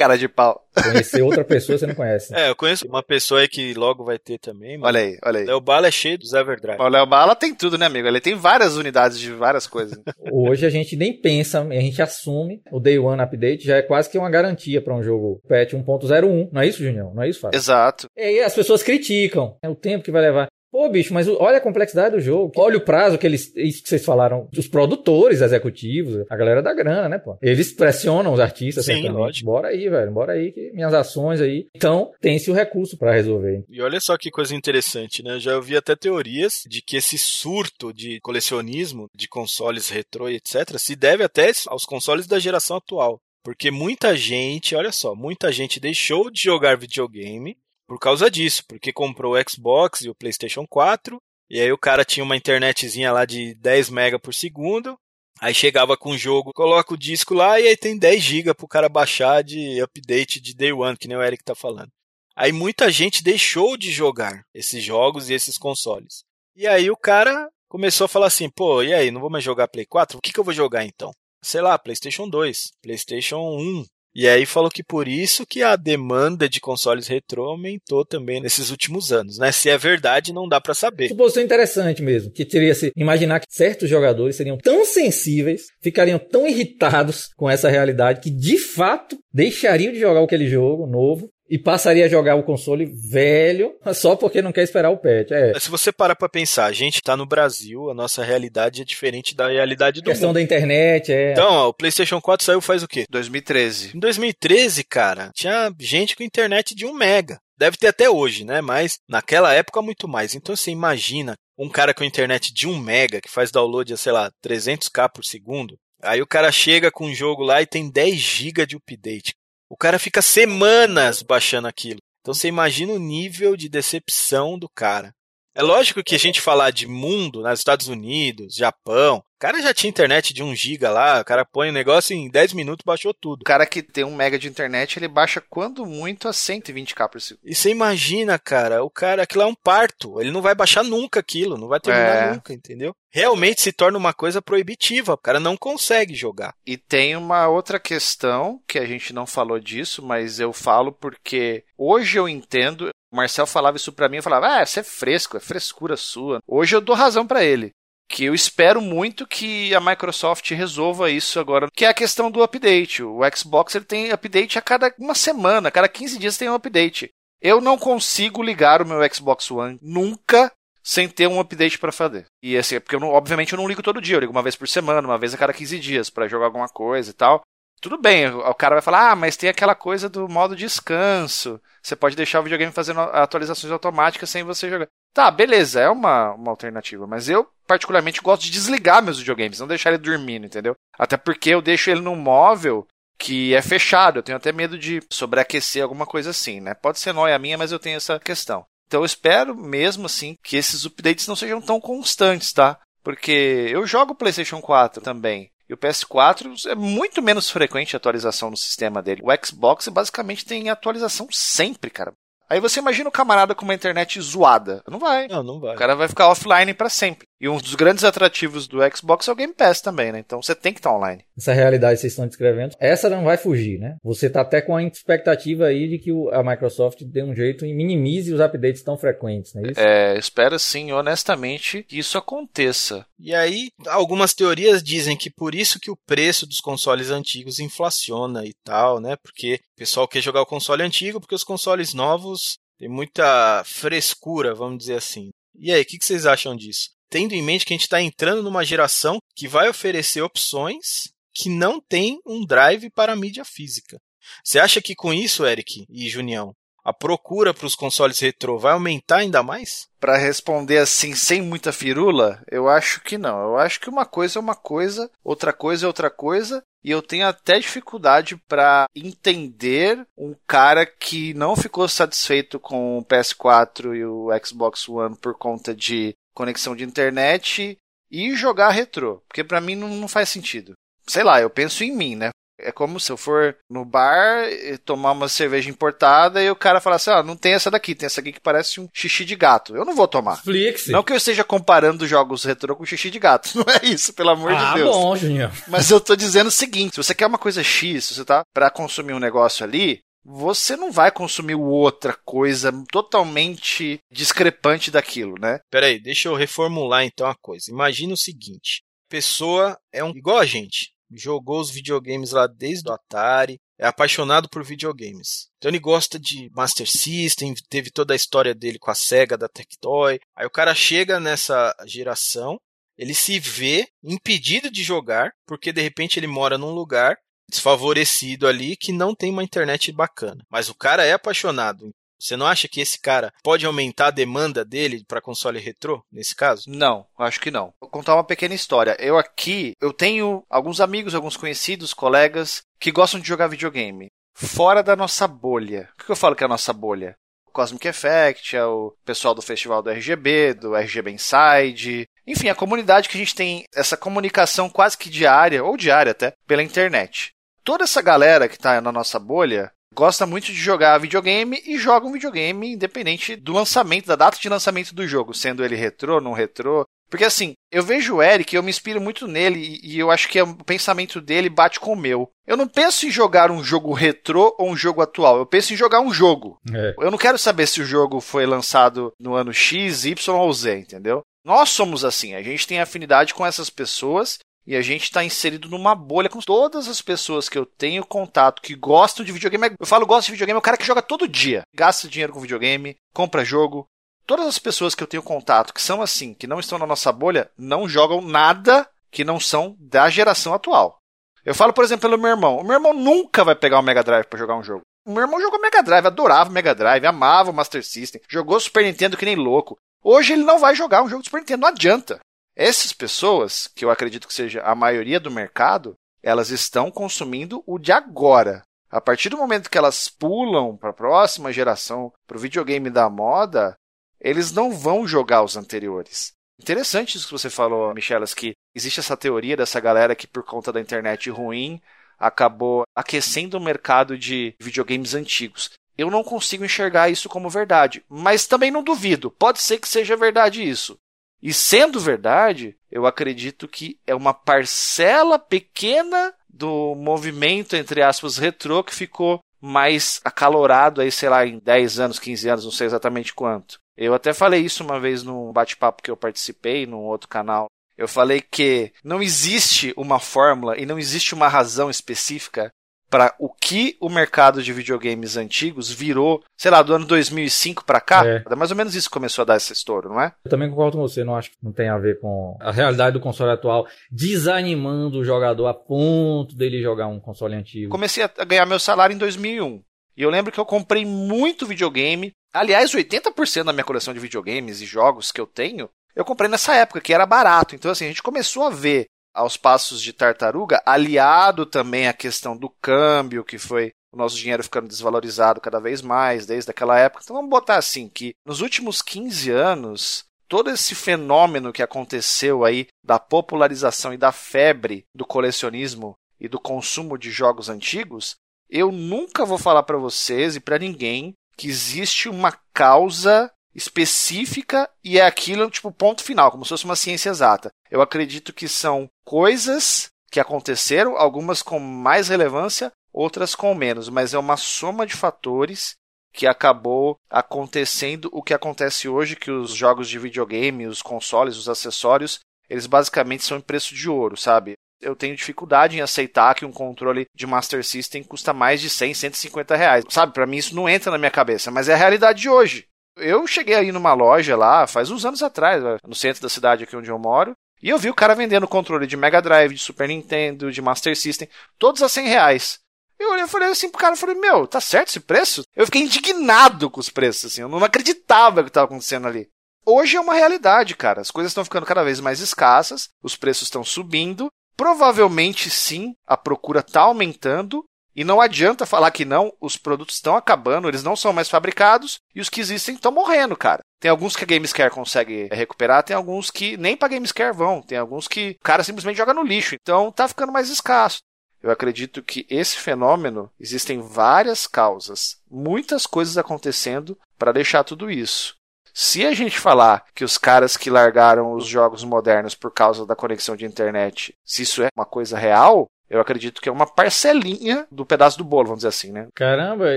C: Cara de pau.
B: Conhecer outra pessoa você não conhece.
A: É, eu conheço uma pessoa aí que logo vai ter também. Mas
C: Olha aí, olha aí.
A: Léo Bala é cheio dos Everdrive.
C: O Léo Bala tem tudo, né, amigo? Ele tem várias unidades de várias coisas.
B: Hoje a gente nem pensa, a gente assume o Day One Update já é quase que uma garantia para um jogo patch 1.01. Não é isso, Junião? Não é isso, Fábio?
C: Exato.
B: E aí as pessoas criticam é o tempo que vai levar. Pô, bicho, mas olha a complexidade do jogo. Olha o prazo que eles. Isso que vocês falaram. Os produtores executivos, a galera da grana, né, pô? Eles pressionam os artistas,
A: Sim,
B: certamente.
A: lógico.
B: Bora aí, velho. Bora aí, que minhas ações aí. Então, tem-se o recurso para resolver.
A: E olha só que coisa interessante, né? Eu já ouvi até teorias de que esse surto de colecionismo de consoles retrô e etc. se deve até aos consoles da geração atual. Porque muita gente, olha só, muita gente deixou de jogar videogame por causa disso, porque comprou o Xbox e o PlayStation 4, e aí o cara tinha uma internetzinha lá de 10 mega por segundo, aí chegava com o jogo, coloca o disco lá e aí tem 10 GB pro cara baixar de update de day one, que nem o Eric tá falando. Aí muita gente deixou de jogar esses jogos e esses consoles. E aí o cara começou a falar assim, pô, e aí, não vou mais jogar Play 4? O que, que eu vou jogar então? Sei lá, PlayStation 2, PlayStation 1, e aí falou que por isso que a demanda de consoles retrô aumentou também nesses últimos anos, né? Se é verdade, não dá para saber.
B: Suposição interessante mesmo, que teria se imaginar que certos jogadores seriam tão sensíveis, ficariam tão irritados com essa realidade que de fato deixariam de jogar aquele jogo novo e passaria a jogar o console velho só porque não quer esperar o patch. É.
A: Se você parar pra pensar, a gente tá no Brasil, a nossa realidade é diferente da realidade do
B: questão
A: mundo.
B: da internet, é.
A: Então, ó, o PlayStation 4 saiu faz o quê?
C: 2013.
A: Em 2013, cara, tinha gente com internet de 1 mega. Deve ter até hoje, né? Mas naquela época muito mais. Então você imagina um cara com internet de 1 mega que faz download a, sei lá, 300k por segundo. Aí o cara chega com um jogo lá e tem 10 GB de update. O cara fica semanas baixando aquilo. Então você imagina o nível de decepção do cara. É lógico que a gente falar de mundo, nos Estados Unidos, Japão, cara já tinha internet de 1 giga lá, o cara põe o negócio em 10 minutos baixou tudo.
C: O cara que tem um mega de internet, ele baixa quando muito a 120k por segundo.
A: E você imagina, cara, o cara, aquilo é um parto, ele não vai baixar nunca aquilo, não vai terminar
C: É.
A: nunca, entendeu? Realmente se torna uma coisa proibitiva, o cara não consegue jogar.
C: E tem uma outra questão que a gente não falou disso, mas eu falo porque hoje eu entendo. O Marcel falava isso pra mim, eu falava, ah, isso é fresco, é frescura sua. Hoje eu dou razão pra ele. Que eu espero muito que a Microsoft resolva isso agora, que é a questão do update. O Xbox ele tem update a cada uma semana, a cada 15 dias tem um update. Eu não consigo ligar o meu Xbox One nunca sem ter um update pra fazer. E assim, porque eu não- obviamente eu não ligo todo dia, eu ligo uma vez por semana, uma vez a cada 15 dias pra jogar alguma coisa e tal. Tudo bem, o cara vai falar: "Ah, mas tem aquela coisa do modo descanso. Você pode deixar o videogame fazendo atualizações automáticas sem você jogar". Tá, beleza, é uma, uma alternativa, mas eu particularmente gosto de desligar meus videogames, não deixar ele dormindo, entendeu? Até porque eu deixo ele num móvel que é fechado. Eu tenho até medo de sobreaquecer alguma coisa assim, né? Pode ser noia minha, mas eu tenho essa questão. Então eu espero mesmo assim que esses updates não sejam tão constantes, tá? Porque eu jogo o PlayStation 4 também. E o PS4 é muito menos frequente a atualização no sistema dele. O Xbox basicamente tem atualização sempre, cara. Aí você imagina o camarada com uma internet zoada. Não vai.
A: Não, não vai.
C: O cara vai ficar offline para sempre. E um dos grandes atrativos do Xbox é o Game Pass também, né? Então você tem que estar online.
B: Essa realidade que vocês estão descrevendo, essa não vai fugir, né? Você tá até com a expectativa aí de que a Microsoft dê um jeito e minimize os updates tão frequentes, não é isso?
C: É, espero sim, honestamente, que isso aconteça.
A: E aí, algumas teorias dizem que por isso que o preço dos consoles antigos inflaciona e tal, né? Porque o pessoal quer jogar o console antigo porque os consoles novos têm muita frescura, vamos dizer assim. E aí, o que, que vocês acham disso? Tendo em mente que a gente está entrando numa geração que vai oferecer opções que não tem um drive para a mídia física. Você acha que com isso, Eric e Junião, a procura para os consoles retrô vai aumentar ainda mais?
C: Para responder assim, sem muita firula, eu acho que não. Eu acho que uma coisa é uma coisa, outra coisa é outra coisa, e eu tenho até dificuldade para entender um cara que não ficou satisfeito com o PS4 e o Xbox One por conta de conexão de internet e jogar retrô. Porque para mim não, não faz sentido. Sei lá, eu penso em mim, né? É como se eu for no bar tomar uma cerveja importada e o cara falar assim: ah, não tem essa daqui, tem essa aqui que parece um xixi de gato. Eu não vou tomar.
B: Flix.
C: Não que eu esteja comparando jogos retrô com xixi de gato. Não é isso, pelo amor
B: ah,
C: de Deus.
B: Ah, bom, Junior.
C: Mas eu tô dizendo o seguinte: se você quer uma coisa X, se você tá para consumir um negócio ali, você não vai consumir outra coisa totalmente discrepante daquilo, né?
A: Peraí, deixa eu reformular então a coisa. Imagina o seguinte: pessoa é um igual a gente, jogou os videogames lá desde o Atari, é apaixonado por videogames. Então ele gosta de Master System, teve toda a história dele com a Sega da Tectoy. Aí o cara chega nessa geração, ele se vê impedido de jogar, porque de repente ele mora num lugar desfavorecido ali que não tem uma internet bacana. Mas o cara é apaixonado. Você não acha que esse cara pode aumentar a demanda dele para console retrô, nesse caso?
C: Não, acho que não. Vou contar uma pequena história. Eu aqui, eu tenho alguns amigos, alguns conhecidos, colegas que gostam de jogar videogame fora da nossa bolha. O que eu falo que é a nossa bolha? Cosmic Effect, é o pessoal do festival do RGB, do RGB Inside. Enfim, a comunidade que a gente tem essa comunicação quase que diária, ou diária até, pela internet toda essa galera que está na nossa bolha gosta muito de jogar videogame e joga um videogame independente do lançamento, da data de lançamento do jogo, sendo ele retrô, não retrô. Porque assim, eu vejo o Eric, eu me inspiro muito nele e eu acho que o pensamento dele bate com o meu. Eu não penso em jogar um jogo retrô ou um jogo atual, eu penso em jogar um jogo. É. Eu não quero saber se o jogo foi lançado no ano X, Y ou Z, entendeu? Nós somos assim, a gente tem afinidade com essas pessoas e a gente está inserido numa bolha com todas as pessoas que eu tenho contato que gostam de videogame. Eu falo gosto de videogame, é o cara que joga todo dia, gasta dinheiro com videogame, compra jogo. Todas as pessoas que eu tenho contato que são assim, que não estão na nossa bolha, não jogam nada que não são da geração atual. Eu falo, por exemplo, pelo meu irmão. O meu irmão nunca vai pegar o Mega Drive para jogar um jogo. O meu irmão jogou Mega Drive, adorava o Mega Drive, amava o Master System, jogou Super Nintendo que nem louco. Hoje ele não vai jogar um jogo de Super Nintendo, não adianta. Essas pessoas, que eu acredito que seja a maioria do mercado, elas estão consumindo o de agora. A partir do momento que elas pulam para a próxima geração, para o videogame da moda, eles não vão jogar os anteriores. Interessante isso que você falou, Michelas, que existe essa teoria dessa galera que, por conta da internet ruim, acabou aquecendo o mercado de videogames antigos. Eu não consigo enxergar isso como verdade, mas também não duvido. Pode ser que seja verdade isso. E sendo verdade, eu acredito que é uma parcela pequena do movimento, entre aspas, retrô que ficou mais acalorado aí, sei lá, em 10 anos, 15 anos, não sei exatamente quanto. Eu até falei isso uma vez num bate-papo que eu participei, num outro canal. Eu falei que não existe uma fórmula e não existe uma razão específica para o que o mercado de videogames antigos virou, sei lá, do ano 2005 para cá. É. é. Mais ou menos isso começou a dar esse estouro, não é?
B: Eu também concordo com você, não acho que não tem a ver com a realidade do console atual desanimando o jogador a ponto dele jogar um console antigo.
C: Comecei a ganhar meu salário em 2001. E eu lembro que eu comprei muito videogame. Aliás, 80% da minha coleção de videogames e jogos que eu tenho eu comprei nessa época, que era barato. Então, assim, a gente começou a ver aos passos de tartaruga, aliado também à questão do câmbio, que foi o nosso dinheiro ficando desvalorizado cada vez mais desde aquela época. Então vamos botar assim que nos últimos 15 anos, todo esse fenômeno que aconteceu aí da popularização e da febre do colecionismo e do consumo de jogos antigos, eu nunca vou falar para vocês e para ninguém que existe uma causa específica e é aquilo tipo ponto final, como se fosse uma ciência exata. Eu acredito que são coisas que aconteceram, algumas com mais relevância, outras com menos, mas é uma soma de fatores que acabou acontecendo o que acontece hoje, que os jogos de videogame, os consoles, os acessórios, eles basicamente são em preço de ouro, sabe? Eu tenho dificuldade em aceitar que um controle de Master System custa mais de 100, 150 reais. Sabe, para mim isso não entra na minha cabeça, mas é a realidade de hoje. Eu cheguei aí numa loja lá, faz uns anos atrás, no centro da cidade aqui onde eu moro, e eu vi o cara vendendo controle de Mega Drive, de Super Nintendo, de Master System, todos a 100 reais. Eu olhei e falei assim pro cara, falei, meu, tá certo esse preço? Eu fiquei indignado com os preços, assim, eu não acreditava o que estava acontecendo ali. Hoje é uma realidade, cara. As coisas estão ficando cada vez mais escassas, os preços estão subindo. Provavelmente sim, a procura está aumentando. E não adianta falar que não, os produtos estão acabando, eles não são mais fabricados e os que existem estão morrendo, cara. Tem alguns que a Gamescare consegue recuperar, tem alguns que nem para Gamescare vão, tem alguns que o cara simplesmente joga no lixo. Então tá ficando mais escasso. Eu acredito que esse fenômeno existem várias causas, muitas coisas acontecendo para deixar tudo isso. Se a gente falar que os caras que largaram os jogos modernos por causa da conexão de internet, se isso é uma coisa real, eu acredito que é uma parcelinha do pedaço do bolo, vamos dizer assim, né?
B: Caramba,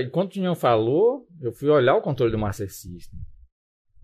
B: enquanto o Tinhão falou, eu fui olhar o controle do Master System.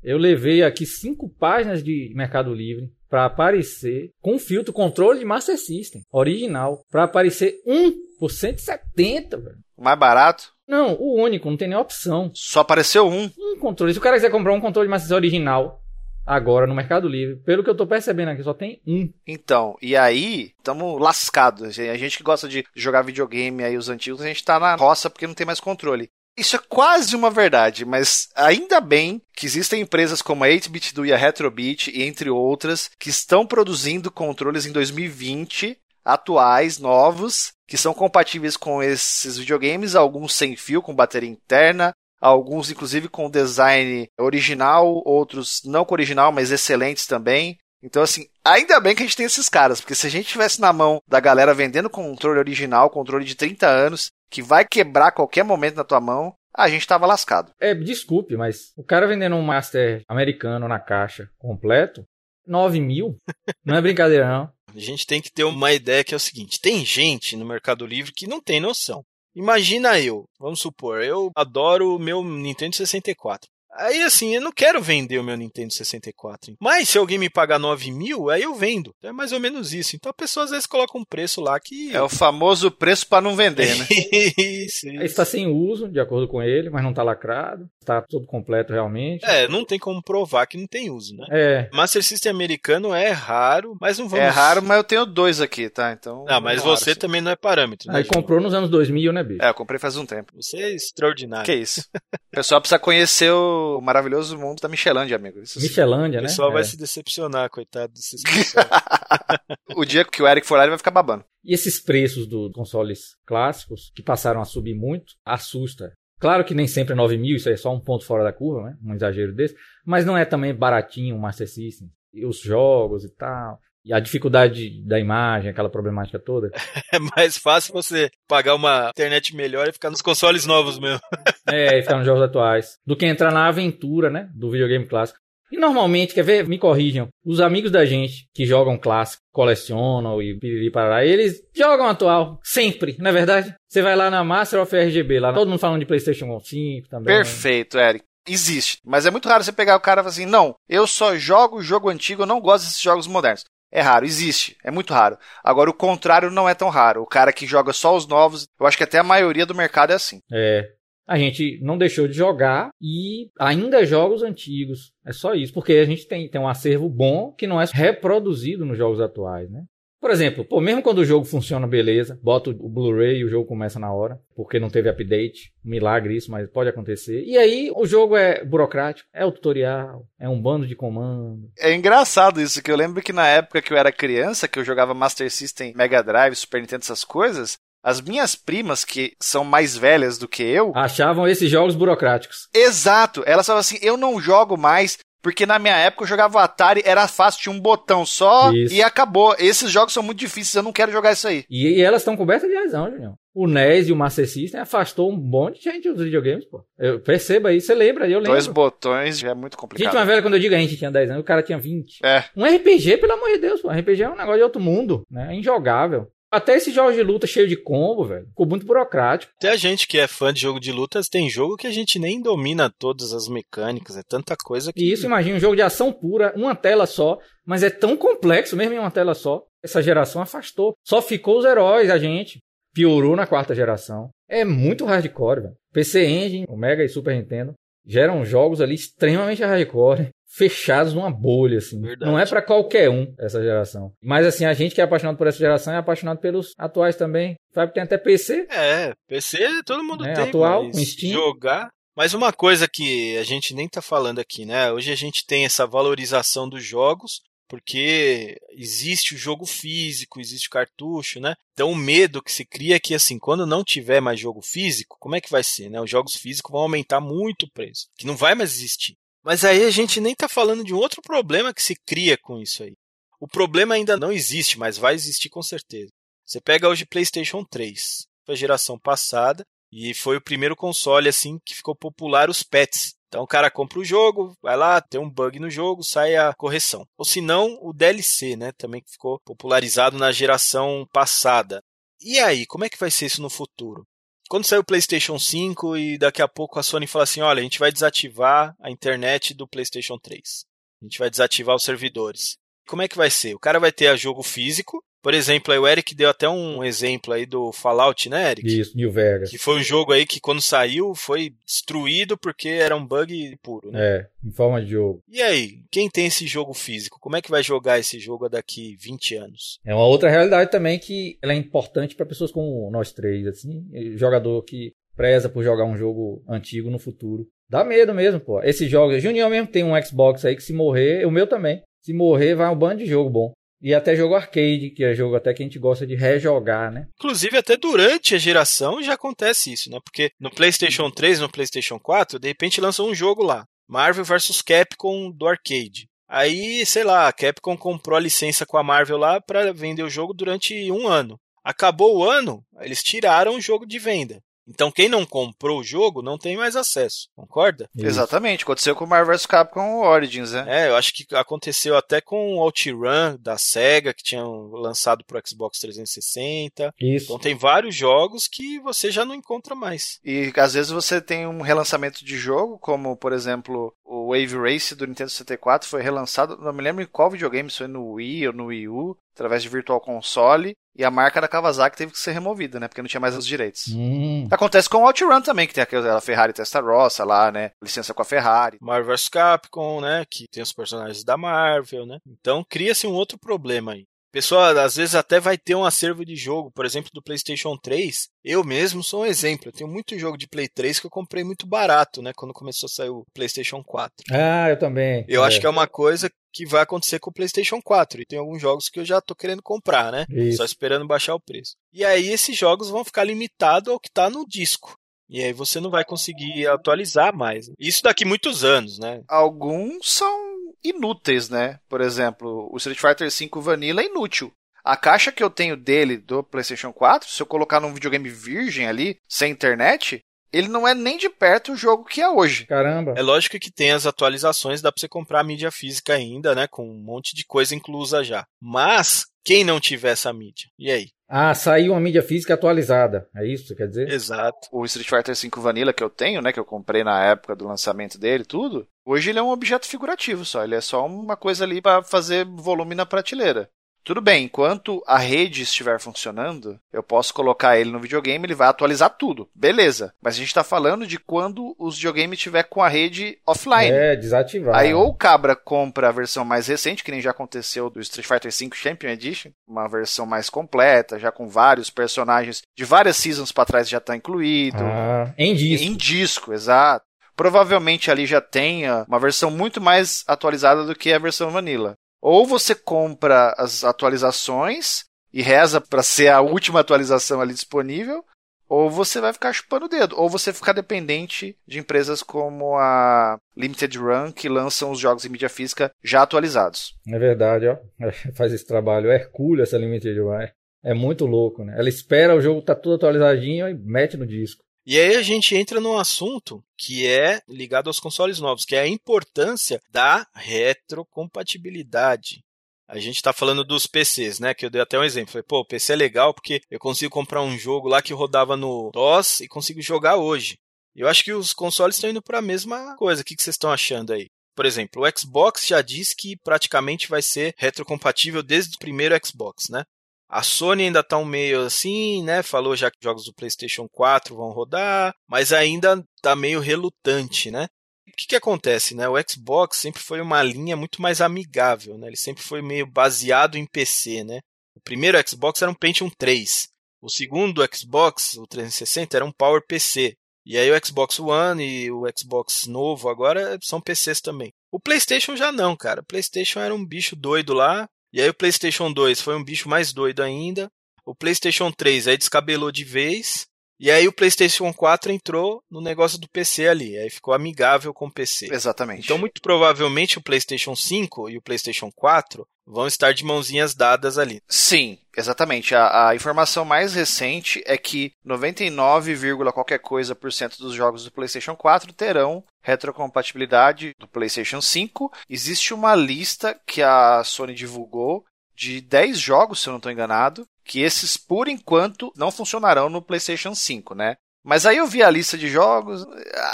B: Eu levei aqui cinco páginas de Mercado Livre para aparecer com filtro controle de Master System original para aparecer um por 170, velho.
C: Mais barato?
B: Não, o único, não tem nem opção.
C: Só apareceu um.
B: Um controle. Se o cara quiser comprar um controle de Master System original agora no Mercado Livre, pelo que eu tô percebendo aqui, só tem um.
C: Então, e aí, estamos lascados. A gente que gosta de jogar videogame aí, os antigos, a gente tá na roça porque não tem mais controle. Isso é quase uma verdade, mas ainda bem que existem empresas como a 8-Bit Do e a Retrobit, entre outras, que estão produzindo controles em 2020 atuais, novos, que são compatíveis com esses videogames, alguns sem fio, com bateria interna, alguns inclusive com design original, outros não com original, mas excelentes também. Então, assim, ainda bem que a gente tem esses caras, porque se a gente tivesse na mão da galera vendendo controle original, controle de 30 anos, que vai quebrar a qualquer momento na tua mão, a gente tava lascado.
B: É, desculpe, mas o cara vendendo um Master americano na caixa completo, 9 mil? Não é brincadeira, não.
A: A gente tem que ter uma ideia que é o seguinte: tem gente no Mercado Livre que não tem noção. Imagina eu, vamos supor, eu adoro o meu Nintendo 64. Aí assim, eu não quero vender o meu Nintendo 64. Mas se alguém me pagar 9 mil, aí eu vendo. Então é mais ou menos isso. Então a pessoa às vezes coloca um preço lá que.
C: É o famoso preço para não vender, né?
B: isso, isso. Está sem uso, de acordo com ele, mas não está lacrado. Está todo completo realmente.
A: É, não tem como provar que não tem uso, né?
B: É.
A: Master System americano é raro, mas não vamos.
C: É raro, mas eu tenho dois aqui, tá? Então.
A: Ah, mas você raro, também não é parâmetro.
B: Né, Aí comprou nos anos 2000, né, bicho?
C: É, eu comprei faz um tempo.
A: Você é extraordinário.
C: Que isso. o pessoal precisa conhecer o maravilhoso mundo da Michelândia, amigo.
B: Isso Michelândia,
A: né?
B: O
A: pessoal
B: é.
A: vai se decepcionar, coitado desses
C: O dia que o Eric for lá, ele vai ficar babando.
B: E esses preços dos consoles clássicos, que passaram a subir muito, assusta. Claro que nem sempre é 9 mil, isso é só um ponto fora da curva, né? Um exagero desse. Mas não é também baratinho o Master System. E os jogos e tal. E a dificuldade da imagem, aquela problemática toda.
A: É mais fácil você pagar uma internet melhor e ficar nos consoles novos mesmo.
B: É, e ficar nos jogos atuais. Do que entrar na aventura, né? Do videogame clássico. E normalmente, quer ver? Me corrijam. Os amigos da gente que jogam clássico, colecionam e piriri parará, eles jogam atual. Sempre, não é verdade? Você vai lá na Master of RGB, lá todo mundo falando de PlayStation 5 também.
C: Perfeito, Eric. Existe. Mas é muito raro você pegar o cara e falar assim: não, eu só jogo jogo antigo, eu não gosto desses jogos modernos. É raro, existe, é muito raro. Agora, o contrário não é tão raro. O cara que joga só os novos, eu acho que até a maioria do mercado é assim.
B: É. A gente não deixou de jogar e ainda joga os antigos. É só isso, porque a gente tem, tem um acervo bom que não é reproduzido nos jogos atuais, né? Por exemplo, pô, mesmo quando o jogo funciona beleza, bota o Blu-ray e o jogo começa na hora, porque não teve update. Milagre isso, mas pode acontecer. E aí o jogo é burocrático, é o tutorial, é um bando de comando.
C: É engraçado isso, que eu lembro que na época que eu era criança, que eu jogava Master System, Mega Drive, Super Nintendo, essas coisas, as minhas primas, que são mais velhas do que eu.
B: Achavam esses jogos burocráticos.
C: Exato! Elas falavam assim: eu não jogo mais. Porque na minha época eu jogava o Atari, era fácil, tinha um botão só isso. e acabou. Esses jogos são muito difíceis, eu não quero jogar isso aí.
B: E, e elas estão cobertas de razão, Julião. O NES e o Master System afastou um monte de gente dos videogames, pô. Eu perceba aí, você lembra, eu lembro.
C: Dois botões já é muito complicado.
B: Gente, uma velha, quando eu digo a gente tinha 10 anos, o cara tinha 20.
C: É.
B: Um RPG, pelo amor de Deus, pô. RPG é um negócio de outro mundo, né? É injogável. Até esses jogos de luta cheio de combo, velho. Ficou muito burocrático.
A: Até a gente que é fã de jogo de lutas, tem jogo que a gente nem domina todas as mecânicas. É tanta coisa que.
B: E isso, imagina, um jogo de ação pura, uma tela só, mas é tão complexo, mesmo em uma tela só. Essa geração afastou. Só ficou os heróis, a gente. Piorou na quarta geração. É muito hardcore, velho. PC Engine, o Mega e Super Nintendo geram jogos ali extremamente hardcore fechados numa bolha, assim. Verdade. Não é para qualquer um essa geração. Mas assim, a gente que é apaixonado por essa geração é apaixonado pelos atuais também. Sabe, tem até PC.
A: É, PC todo mundo é, tem.
B: Atual, Steam.
A: Jogar. Mas uma coisa que a gente nem tá falando aqui, né? Hoje a gente tem essa valorização dos jogos, porque existe o jogo físico, existe o cartucho, né? Então o medo que se cria é que assim, quando não tiver mais jogo físico, como é que vai ser, né? Os jogos físicos vão aumentar muito o preço, que não vai mais existir. Mas aí a gente nem está falando de um outro problema que se cria com isso aí. O problema ainda não existe, mas vai existir com certeza. Você pega hoje PlayStation 3, foi a geração passada, e foi o primeiro console assim que ficou popular os pets. Então o cara compra o jogo, vai lá, tem um bug no jogo, sai a correção. Ou se não, o DLC, né, também que ficou popularizado na geração passada. E aí, como é que vai ser isso no futuro? Quando sair o PlayStation 5 e daqui a pouco a Sony fala assim: olha, a gente vai desativar a internet do PlayStation 3. A gente vai desativar os servidores. Como é que vai ser? O cara vai ter a jogo físico, por exemplo, aí o Eric deu até um exemplo aí do Fallout, né, Eric?
B: Isso, New Vegas.
A: Que foi um jogo aí que quando saiu foi destruído porque era um bug puro, né?
B: É, em forma de jogo.
A: E aí, quem tem esse jogo físico, como é que vai jogar esse jogo daqui 20 anos?
B: É uma outra realidade também que ela é importante para pessoas como nós três, assim, jogador que preza por jogar um jogo antigo no futuro. Dá medo mesmo, pô. Esses jogos, Junior mesmo tem um Xbox aí que se morrer, o meu também. Se morrer, vai um bando de jogo bom. E até jogo arcade, que é jogo até que a gente gosta de rejogar, né?
A: Inclusive, até durante a geração já acontece isso, né? Porque no PlayStation 3 no PlayStation 4, de repente lançam um jogo lá. Marvel vs Capcom do arcade. Aí, sei lá, a Capcom comprou a licença com a Marvel lá para vender o jogo durante um ano. Acabou o ano, eles tiraram o jogo de venda. Então quem não comprou o jogo não tem mais acesso, concorda?
C: Isso. Exatamente, aconteceu com o Marvel vs Capcom Origins, né?
A: É, eu acho que aconteceu até com o OutRun da SEGA, que tinham lançado pro Xbox 360.
B: Isso.
A: Então tem vários jogos que você já não encontra mais.
C: E às vezes você tem um relançamento de jogo, como por exemplo o Wave Race do Nintendo 64 foi relançado, não me lembro em qual videogame, se foi no Wii ou no Wii U, através de Virtual Console, e a marca da Kawasaki teve que ser removida, né? Porque não tinha mais os direitos.
B: Hum.
C: Acontece com o OutRun também, que tem aquela Ferrari Testarossa lá, né? Licença com a Ferrari.
A: Marvel vs Capcom, né? Que tem os personagens da Marvel, né? Então cria-se um outro problema aí. Pessoal, às vezes até vai ter um acervo de jogo, por exemplo, do PlayStation 3. Eu mesmo sou um exemplo. Eu tenho muito jogo de Play 3 que eu comprei muito barato, né? Quando começou a sair o PlayStation 4.
B: Ah, eu também.
A: Eu é. acho que é uma coisa que vai acontecer com o PlayStation 4. E tem alguns jogos que eu já tô querendo comprar, né?
B: Isso.
A: Só esperando baixar o preço. E aí esses jogos vão ficar limitados ao que tá no disco. E aí você não vai conseguir atualizar mais. Isso daqui muitos anos, né?
C: Alguns são inúteis, né? Por exemplo, o Street Fighter V Vanilla é inútil. A caixa que eu tenho dele do PlayStation 4, se eu colocar num videogame virgem ali, sem internet, ele não é nem de perto o jogo que é hoje.
B: Caramba.
A: É lógico que tem as atualizações, dá pra você comprar a mídia física ainda, né? Com um monte de coisa inclusa já. Mas, quem não tiver essa mídia? E aí?
B: Ah, saiu uma mídia física atualizada. É isso que você quer dizer?
A: Exato.
C: O Street Fighter V Vanilla que eu tenho, né? Que eu comprei na época do lançamento dele tudo. Hoje ele é um objeto figurativo só. Ele é só uma coisa ali para fazer volume na prateleira. Tudo bem, enquanto a rede estiver funcionando, eu posso colocar ele no videogame, ele vai atualizar tudo. Beleza. Mas a gente está falando de quando os videogames estiver com a rede offline.
B: É, desativar.
C: Aí ou o Cabra compra a versão mais recente, que nem já aconteceu do Street Fighter V Champion Edition, uma versão mais completa, já com vários personagens de várias seasons para trás já está incluído.
B: Ah, em disco.
C: Em disco, exato. Provavelmente ali já tenha uma versão muito mais atualizada do que a versão vanilla. Ou você compra as atualizações e reza para ser a última atualização ali disponível, ou você vai ficar chupando o dedo, ou você ficar dependente de empresas como a Limited Run, que lançam os jogos em mídia física já atualizados.
B: É verdade, ó. Faz esse trabalho. É hercúleo essa Limited Run. É muito louco, né? Ela espera o jogo tá tudo atualizadinho e mete no disco.
A: E aí a gente entra num assunto que é ligado aos consoles novos, que é a importância da retrocompatibilidade. A gente está falando dos PCs, né? Que eu dei até um exemplo. Falei, pô, o PC é legal porque eu consigo comprar um jogo lá que rodava no DOS e consigo jogar hoje. Eu acho que os consoles estão indo para a mesma coisa. O que vocês estão achando aí? Por exemplo, o Xbox já diz que praticamente vai ser retrocompatível desde o primeiro Xbox, né? A Sony ainda tá um meio assim, né? Falou já que jogos do PlayStation 4 vão rodar, mas ainda tá meio relutante, né? O que, que acontece, né? O Xbox sempre foi uma linha muito mais amigável, né? Ele sempre foi meio baseado em PC, né? O primeiro Xbox era um Pentium 3. O segundo Xbox, o 360, era um Power PC. E aí o Xbox One e o Xbox novo agora são PCs também. O PlayStation já não, cara. O PlayStation era um bicho doido lá, e aí o PlayStation 2 foi um bicho mais doido ainda. O PlayStation 3 aí descabelou de vez. E aí o PlayStation 4 entrou no negócio do PC ali, aí ficou amigável com o PC.
C: Exatamente.
A: Então muito provavelmente o PlayStation 5 e o PlayStation 4 vão estar de mãozinhas dadas ali.
C: Sim, exatamente. A, a informação mais recente é que 99, qualquer coisa por cento dos jogos do PlayStation 4 terão retrocompatibilidade do PlayStation 5. Existe uma lista que a Sony divulgou de 10 jogos, se eu não estou enganado, que esses, por enquanto, não funcionarão no PlayStation 5, né? Mas aí eu vi a lista de jogos,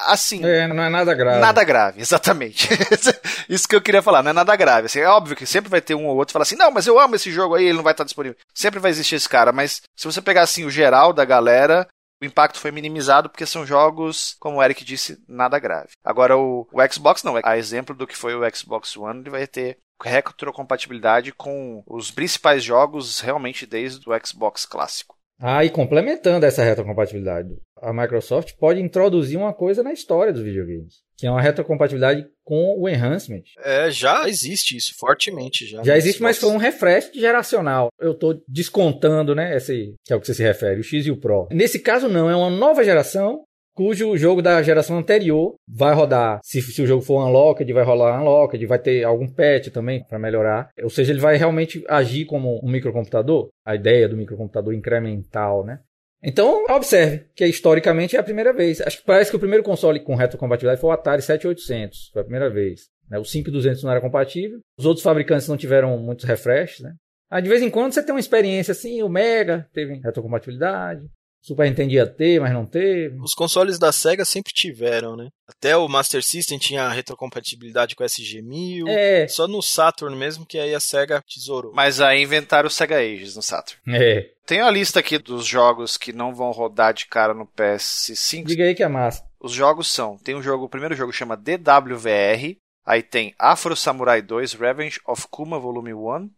C: assim.
B: É, não é nada grave.
C: Nada grave, exatamente. Isso que eu queria falar, não é nada grave. Assim, é óbvio que sempre vai ter um ou outro que fala assim: não, mas eu amo esse jogo aí, ele não vai estar disponível. Sempre vai existir esse cara, mas se você pegar assim o geral da galera, o impacto foi minimizado porque são jogos, como o Eric disse, nada grave. Agora o, o Xbox não, a exemplo do que foi o Xbox One, ele vai ter retrocompatibilidade com os principais jogos realmente desde o Xbox clássico.
B: Ah, e complementando essa retrocompatibilidade, a Microsoft pode introduzir uma coisa na história dos videogames, que é uma retrocompatibilidade com o enhancement.
A: É, já existe isso fortemente já.
B: Já existe, mas foi um refresh geracional. Eu estou descontando, né, esse que é o que você se refere, o X e o Pro. Nesse caso não, é uma nova geração cujo jogo da geração anterior vai rodar. Se, se o jogo for unlocked, vai rolar unlocked, vai ter algum patch também para melhorar. Ou seja, ele vai realmente agir como um microcomputador. A ideia do microcomputador incremental, né? Então, observe que historicamente é a primeira vez. Acho que parece que o primeiro console com retrocompatibilidade foi o Atari 7800. Foi a primeira vez. Né? O 5200 não era compatível. Os outros fabricantes não tiveram muitos refreshes, né? Aí, de vez em quando você tem uma experiência assim, o Mega teve retrocompatibilidade, Super Nintendo ia ter, mas não teve.
A: Os consoles da SEGA sempre tiveram, né? Até o Master System tinha retrocompatibilidade com o SG-1000.
B: É.
A: Só no Saturn mesmo que aí a SEGA tesourou.
C: Mas aí inventaram o Sega Ages no Saturn.
B: É.
C: Tem a lista aqui dos jogos que não vão rodar de cara no PS5.
B: Diga aí que é massa.
C: Os jogos são, tem um jogo, o primeiro jogo chama DWVR, aí tem Afro Samurai 2 Revenge of Kuma Volume 1,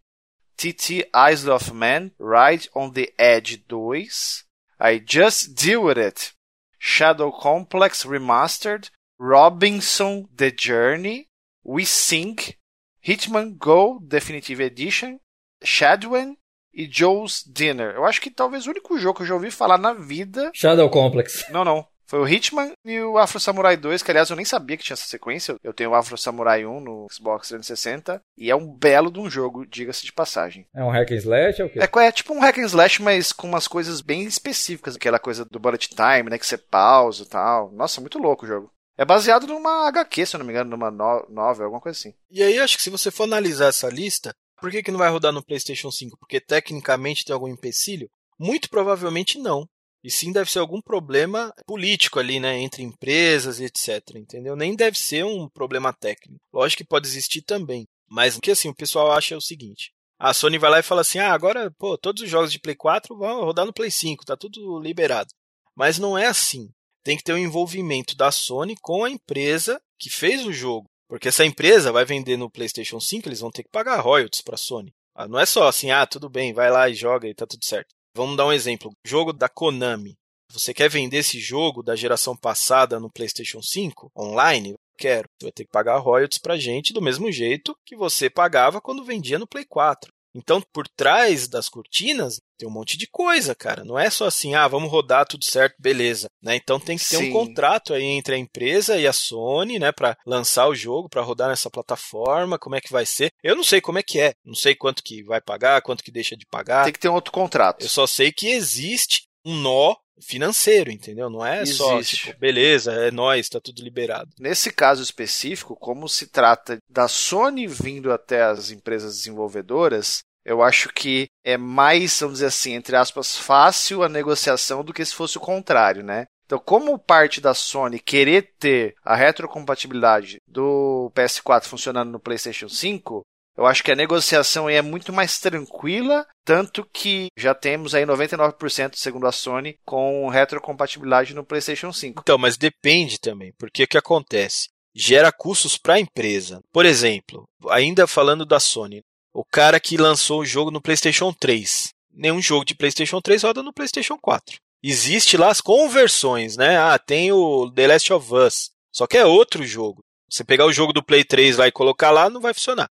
C: TT Isle of Man Ride on the Edge 2, Aí Just Deal With It, Shadow Complex Remastered, Robinson The Journey, We Sink, Hitman Go Definitive Edition, Shadwen e Joe's Dinner. Eu acho que talvez o único jogo que eu já ouvi falar na vida.
B: Shadow Complex.
C: Não, não. Foi o Hitman e o Afro Samurai 2, que aliás eu nem sabia que tinha essa sequência. Eu tenho o Afro Samurai 1 no Xbox 360 e é um belo de um jogo, diga-se de passagem.
B: É um hack and slash ou o quê?
C: É, é tipo um hack and slash, mas com umas coisas bem específicas. Aquela coisa do bullet time, né, que você pausa e tal. Nossa, muito louco o jogo. É baseado numa HQ, se eu não me engano, numa no novel, alguma coisa assim.
A: E aí, acho que se você for analisar essa lista, por que, que não vai rodar no PlayStation 5? Porque tecnicamente tem algum empecilho? Muito provavelmente não. E sim deve ser algum problema político ali, né, entre empresas e etc, entendeu? Nem deve ser um problema técnico. Lógico que pode existir também, mas o que assim o pessoal acha é o seguinte: A Sony vai lá e fala assim: ah, agora, pô, todos os jogos de Play 4 vão rodar no Play 5, tá tudo liberado. Mas não é assim. Tem que ter o um envolvimento da Sony com a empresa que fez o jogo. Porque essa empresa vai vender no PlayStation 5, eles vão ter que pagar royalties para a Sony. Ah, não é só assim, ah, tudo bem, vai lá e joga e tá tudo certo. Vamos dar um exemplo. Jogo da Konami. Você quer vender esse jogo da geração passada no PlayStation 5 online? Quero. Você vai ter que pagar royalties pra gente do mesmo jeito que você pagava quando vendia no Play 4. Então, por trás das cortinas, tem um monte de coisa, cara. Não é só assim, ah, vamos rodar tudo certo, beleza. Né? Então tem que ter Sim. um contrato aí entre a empresa e a Sony, né, para lançar o jogo, para rodar nessa plataforma, como é que vai ser. Eu não sei como é que é, não sei quanto que vai pagar, quanto que deixa de pagar.
C: Tem que ter um outro contrato.
A: Eu só sei que existe um nó financeiro, entendeu? Não é Existe. só, tipo, beleza, é nós, tá tudo liberado.
C: Nesse caso específico, como se trata da Sony vindo até as empresas desenvolvedoras, eu acho que é mais, vamos dizer assim, entre aspas, fácil a negociação do que se fosse o contrário, né? Então, como parte da Sony querer ter a retrocompatibilidade do PS4 funcionando no PlayStation 5, eu acho que a negociação é muito mais tranquila, tanto que já temos aí 99%, segundo a Sony, com retrocompatibilidade no PlayStation 5.
A: Então, mas depende também, porque o que acontece? Gera custos para a empresa. Por exemplo, ainda falando da Sony, o cara que lançou o jogo no PlayStation 3. Nenhum jogo de PlayStation 3 roda no PlayStation 4. Existe lá as conversões, né? Ah, tem o The Last of Us. Só que é outro jogo. Você pegar o jogo do Play 3 lá e colocar lá, não vai funcionar.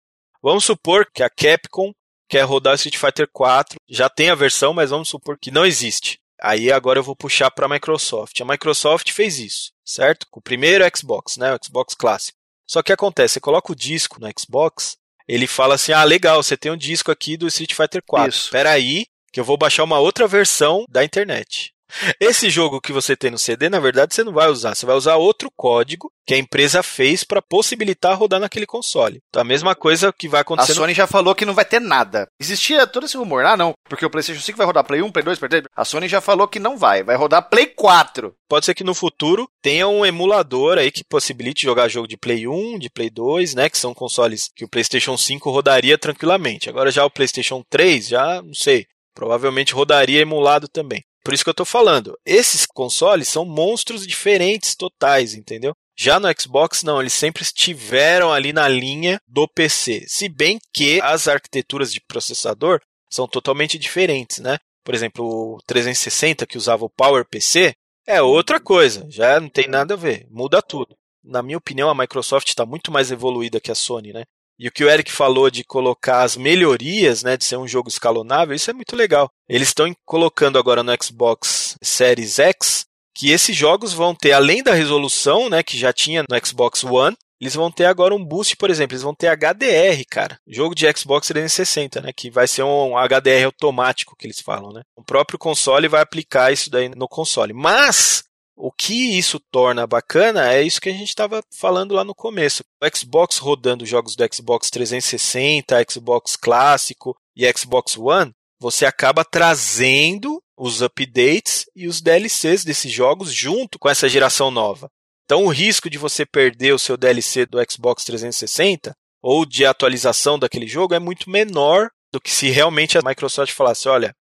A: Vamos supor que a Capcom quer rodar Street Fighter 4, já tem a versão, mas vamos supor que não existe. Aí agora eu vou puxar para a Microsoft. A Microsoft fez isso, certo? Com o primeiro Xbox, né, o Xbox clássico. Só que acontece, você coloca o disco no Xbox, ele fala assim: "Ah, legal, você tem um disco aqui do Street Fighter 4. Isso. Espera aí, que eu vou baixar uma outra versão da internet. Esse jogo que você tem no CD, na verdade, você não vai usar. Você vai usar outro código que a empresa fez para possibilitar rodar naquele console. Então, a mesma coisa que vai acontecer.
C: A Sony no... já falou que não vai ter nada. Existia todo esse rumor. Ah, não, porque o PlayStation 5 vai rodar Play 1, Play 2, Play 3. A Sony já falou que não vai. Vai rodar Play 4.
A: Pode ser que no futuro tenha um emulador aí que possibilite jogar jogo de Play 1, de Play 2, né? Que são consoles que o PlayStation 5 rodaria tranquilamente. Agora já o PlayStation 3, já não sei. Provavelmente rodaria emulado também. Por isso que eu estou falando, esses consoles são monstros diferentes totais, entendeu? Já no Xbox, não, eles sempre estiveram ali na linha do PC. Se bem que as arquiteturas de processador são totalmente diferentes, né? Por exemplo, o 360 que usava o PowerPC é outra coisa, já não tem nada a ver, muda tudo. Na minha opinião, a Microsoft está muito mais evoluída que a Sony, né? E o que o Eric falou de colocar as melhorias, né, de ser um jogo escalonável, isso é muito legal. Eles estão colocando agora no Xbox Series X que esses jogos vão ter, além da resolução, né, que já tinha no Xbox One, eles vão ter agora um boost, por exemplo, eles vão ter HDR, cara. Jogo de Xbox 360, né, que vai ser um HDR automático que eles falam, né? O próprio console vai aplicar isso daí no console. Mas o que isso torna bacana é isso que a gente estava falando lá no começo. O Xbox rodando jogos do Xbox 360, Xbox clássico e Xbox One, você acaba trazendo os updates e os DLCs desses jogos junto com essa geração nova. Então, o risco de você perder o seu DLC do Xbox 360 ou de atualização daquele jogo é muito menor do que se realmente a Microsoft falasse: olha,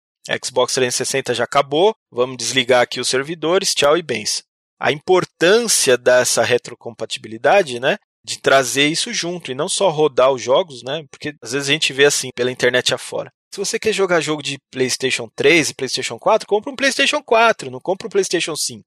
A: Xbox 360 já acabou, vamos desligar aqui os servidores, tchau e bens. A importância dessa retrocompatibilidade, né? De trazer isso junto e não só rodar os jogos, né? Porque às vezes a gente vê assim pela internet afora. Se você quer jogar jogo de PlayStation 3 e PlayStation 4, compra um PlayStation 4, não compra um PlayStation 5.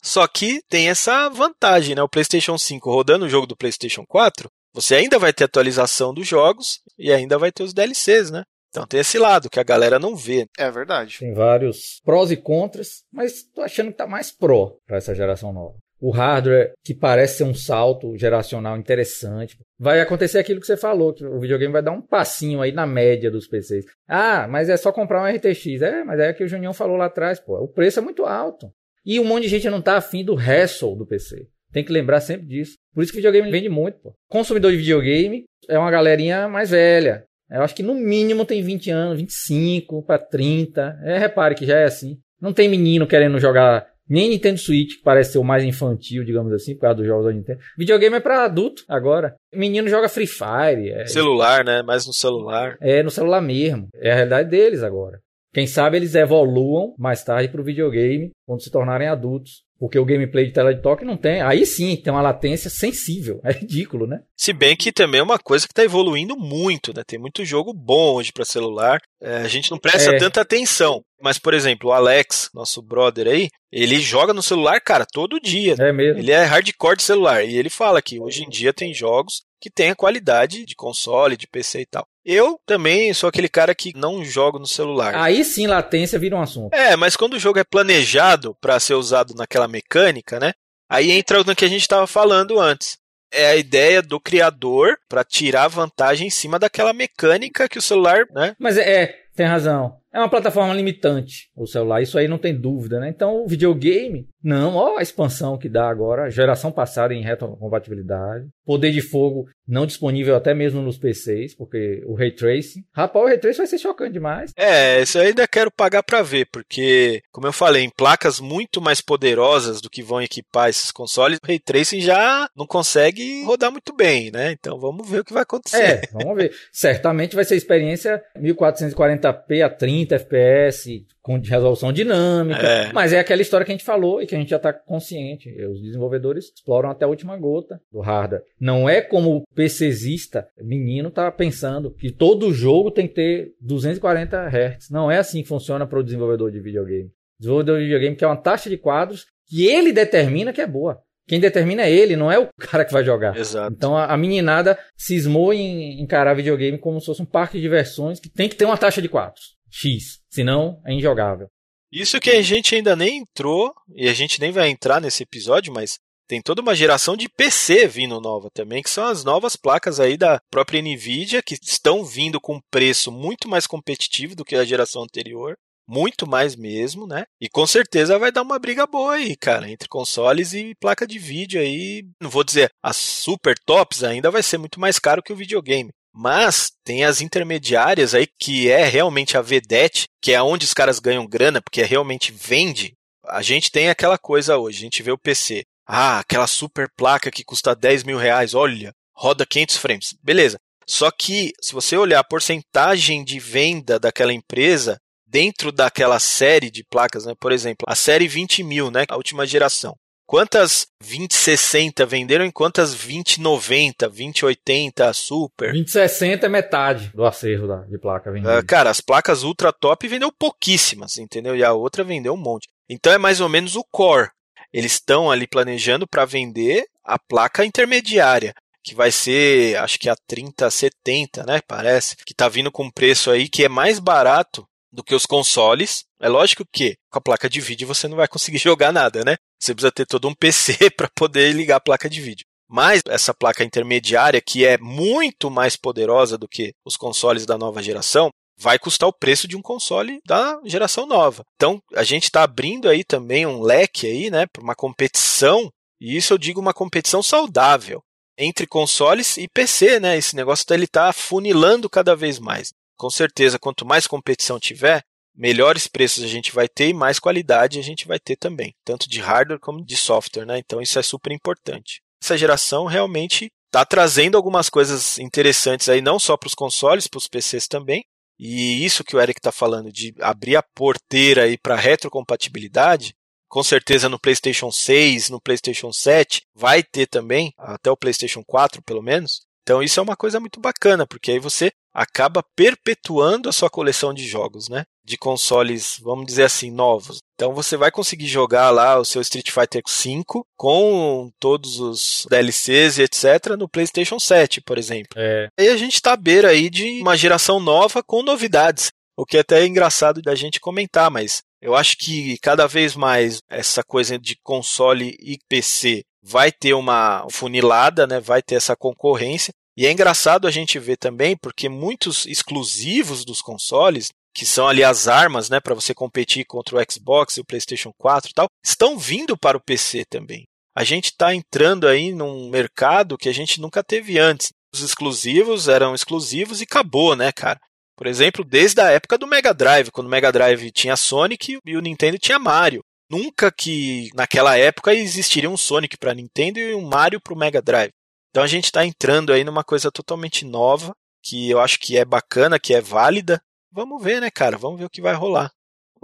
A: Só que tem essa vantagem, né? O PlayStation 5 rodando o jogo do PlayStation 4, você ainda vai ter atualização dos jogos e ainda vai ter os DLCs, né? Então tem esse lado que a galera não vê.
C: É verdade.
B: Tem vários prós e contras, mas tô achando que tá mais pró para essa geração nova. O hardware, que parece ser um salto geracional interessante. Vai acontecer aquilo que você falou, que o videogame vai dar um passinho aí na média dos PCs. Ah, mas é só comprar um RTX. É, mas é que o Junião falou lá atrás, pô. O preço é muito alto. E um monte de gente não tá afim do hassle do PC. Tem que lembrar sempre disso. Por isso que o videogame vende muito, pô. Consumidor de videogame é uma galerinha mais velha. Eu acho que no mínimo tem 20 anos, 25 para 30. É, repare que já é assim. Não tem menino querendo jogar Nem Nintendo Switch, que parece ser o mais infantil, digamos assim, por causa dos jogos da Nintendo. Videogame é pra adulto agora. Menino joga Free Fire. É...
A: Celular, né? Mais no celular.
B: É, no celular mesmo. É a realidade deles agora. Quem sabe eles evoluam mais tarde pro videogame quando se tornarem adultos. Porque o gameplay de tela de toque não tem. Aí sim, tem uma latência sensível. É ridículo, né?
A: Se bem que também é uma coisa que está evoluindo muito, né? Tem muito jogo bom hoje para celular. É, a gente não presta é. tanta atenção. Mas, por exemplo, o Alex, nosso brother aí, ele joga no celular, cara, todo dia.
B: É mesmo.
A: Ele é hardcore de celular. E ele fala que hoje em dia tem jogos que tem a qualidade de console, de PC e tal. Eu também sou aquele cara que não jogo no celular.
B: Aí sim, latência vira um assunto.
A: É, mas quando o jogo é planejado para ser usado naquela mecânica, né? Aí entra no que a gente estava falando antes. É a ideia do criador para tirar vantagem em cima daquela mecânica que o celular, né?
B: Mas é, é tem razão. É uma plataforma limitante, o celular, isso aí não tem dúvida, né? Então, o videogame, não, ó a expansão que dá agora, geração passada em retrocompatibilidade, poder de fogo não disponível até mesmo nos PCs, porque o Ray Tracing, rapaz, o Ray Tracing vai ser chocante demais.
A: É, isso eu ainda quero pagar para ver, porque, como eu falei, em placas muito mais poderosas do que vão equipar esses consoles, o Ray Tracing já não consegue rodar muito bem, né? Então, vamos ver o que vai acontecer.
B: É, vamos ver. Certamente vai ser experiência 1440p a 30 30 FPS, com resolução dinâmica. É. Mas é aquela história que a gente falou e que a gente já está consciente. Os desenvolvedores exploram até a última gota do hardware. Não é como o PCzista, menino, tá pensando que todo jogo tem que ter 240 Hz. Não é assim que funciona para o desenvolvedor de videogame. Desenvolvedor de videogame que é uma taxa de quadros que ele determina que é boa. Quem determina é ele, não é o cara que vai jogar.
A: Exato.
B: Então a, a meninada cismou em encarar videogame como se fosse um parque de diversões que tem que ter uma taxa de quadros. X, senão é injogável.
A: Isso que a gente ainda nem entrou, e a gente nem vai entrar nesse episódio, mas tem toda uma geração de PC vindo nova também, que são as novas placas aí da própria Nvidia, que estão vindo com preço muito mais competitivo do que a geração anterior. Muito mais mesmo, né? E com certeza vai dar uma briga boa aí, cara, entre consoles e placa de vídeo aí. Não vou dizer as super tops ainda vai ser muito mais caro que o videogame. Mas tem as intermediárias aí que é realmente a vedete, que é onde os caras ganham grana, porque é realmente vende. A gente tem aquela coisa hoje, a gente vê o PC. Ah, aquela super placa que custa 10 mil reais, olha, roda 500 frames. Beleza. Só que, se você olhar a porcentagem de venda daquela empresa dentro daquela série de placas, né? por exemplo, a série 20 mil, né? a última geração. Quantas 2060 venderam e quantas 2090, 2080 Super?
B: 2060 é metade do acervo da, de placa vendida.
A: Uh, cara, as placas ultra top vendeu pouquíssimas, entendeu? E a outra vendeu um monte. Então é mais ou menos o core. Eles estão ali planejando para vender a placa intermediária, que vai ser, acho que a 3070, né? Parece, que tá vindo com um preço aí que é mais barato do que os consoles. É lógico que com a placa de vídeo você não vai conseguir jogar nada, né? Você precisa ter todo um PC para poder ligar a placa de vídeo. Mas essa placa intermediária, que é muito mais poderosa do que os consoles da nova geração, vai custar o preço de um console da geração nova. Então, a gente está abrindo aí também um leque aí, né, para uma competição, e isso eu digo uma competição saudável entre consoles e PC, né? Esse negócio ele tá funilando cada vez mais com certeza, quanto mais competição tiver, melhores preços a gente vai ter e mais qualidade a gente vai ter também, tanto de hardware como de software, né? Então isso é super importante. Essa geração realmente está trazendo algumas coisas interessantes aí, não só para os consoles, para os PCs também. E isso que o Eric está falando de abrir a porteira aí para retrocompatibilidade, com certeza no PlayStation 6, no PlayStation 7, vai ter também, até o PlayStation 4 pelo menos. Então isso é uma coisa muito bacana, porque aí você acaba perpetuando a sua coleção de jogos, né? De consoles, vamos dizer assim, novos. Então você vai conseguir jogar lá o seu Street Fighter V com todos os DLCs e etc. no PlayStation 7, por exemplo.
B: É.
A: E a gente está à beira aí de uma geração nova com novidades. O que é até é engraçado da gente comentar, mas eu acho que cada vez mais essa coisa de console e PC vai ter uma funilada, né? Vai ter essa concorrência. E é engraçado a gente ver também, porque muitos exclusivos dos consoles, que são ali as armas, né, para você competir contra o Xbox e o PlayStation 4 e tal, estão vindo para o PC também. A gente está entrando aí num mercado que a gente nunca teve antes. Os exclusivos eram exclusivos e acabou, né, cara? Por exemplo, desde a época do Mega Drive, quando o Mega Drive tinha Sonic e o Nintendo tinha Mario. nunca que naquela época existiria um Sonic para Nintendo e um Mario para o Mega Drive. Então a gente está entrando aí numa coisa totalmente nova, que eu acho que é bacana, que é válida. Vamos ver, né, cara? Vamos ver o que vai rolar.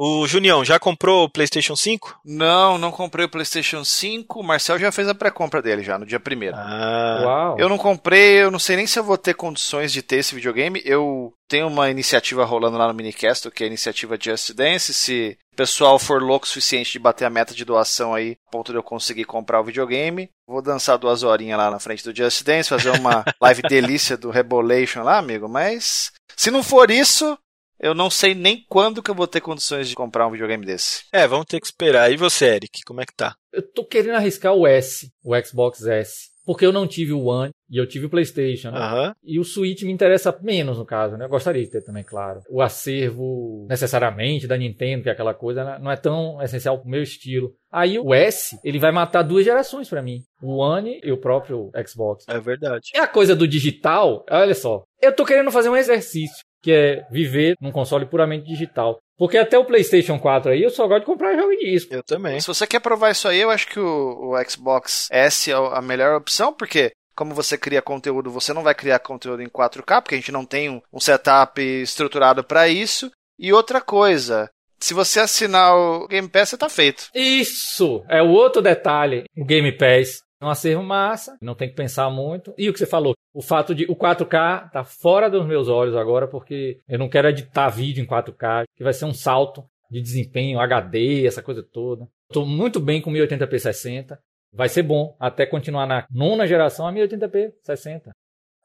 A: O Junião, já comprou o PlayStation 5?
C: Não, não comprei o PlayStation 5. O Marcel já fez a pré-compra dele já, no dia 1
A: Ah,
B: Uau.
C: Eu não comprei, eu não sei nem se eu vou ter condições de ter esse videogame. Eu tenho uma iniciativa rolando lá no Minicast, que é a iniciativa Just Dance. Se o pessoal for louco o suficiente de bater a meta de doação aí, a ponto de eu conseguir comprar o videogame, vou dançar duas horinhas lá na frente do Just Dance, fazer uma live delícia do Rebolation lá, amigo. Mas se não for isso, eu não sei nem quando que eu vou ter condições de comprar um videogame desse.
A: é, vamos ter que esperar. E você, Eric, como é que tá?
B: Eu tô querendo arriscar o S, o Xbox S. Porque eu não tive o One e eu tive o PlayStation. né?
A: Aham.
B: E o Switch me interessa menos, no caso, né? Eu gostaria de ter também, claro. O acervo, necessariamente, da Nintendo, que é aquela coisa, né? não é tão essencial pro meu estilo. Aí o S, ele vai matar duas gerações pra mim. O One e o próprio Xbox.
A: É verdade.
B: E a coisa do digital, olha só. Eu tô querendo fazer um exercício, que é viver num console puramente digital. Porque até o PlayStation 4 aí, eu só gosto de comprar jogo de disco.
A: Eu também.
C: Se você quer provar isso aí, eu acho que o, o Xbox S é a melhor opção, porque como você cria conteúdo, você não vai criar conteúdo em 4K, porque a gente não tem um, um setup estruturado para isso. E outra coisa, se você assinar o Game Pass, você tá feito.
B: Isso! É o outro detalhe. O Game Pass. Um acervo massa, não tem que pensar muito. E o que você falou, o fato de o 4K tá fora dos meus olhos agora, porque eu não quero editar vídeo em 4K, que vai ser um salto de desempenho, HD, essa coisa toda. Tô muito bem com 1080p 60. Vai ser bom até continuar na nona geração a 1080p 60.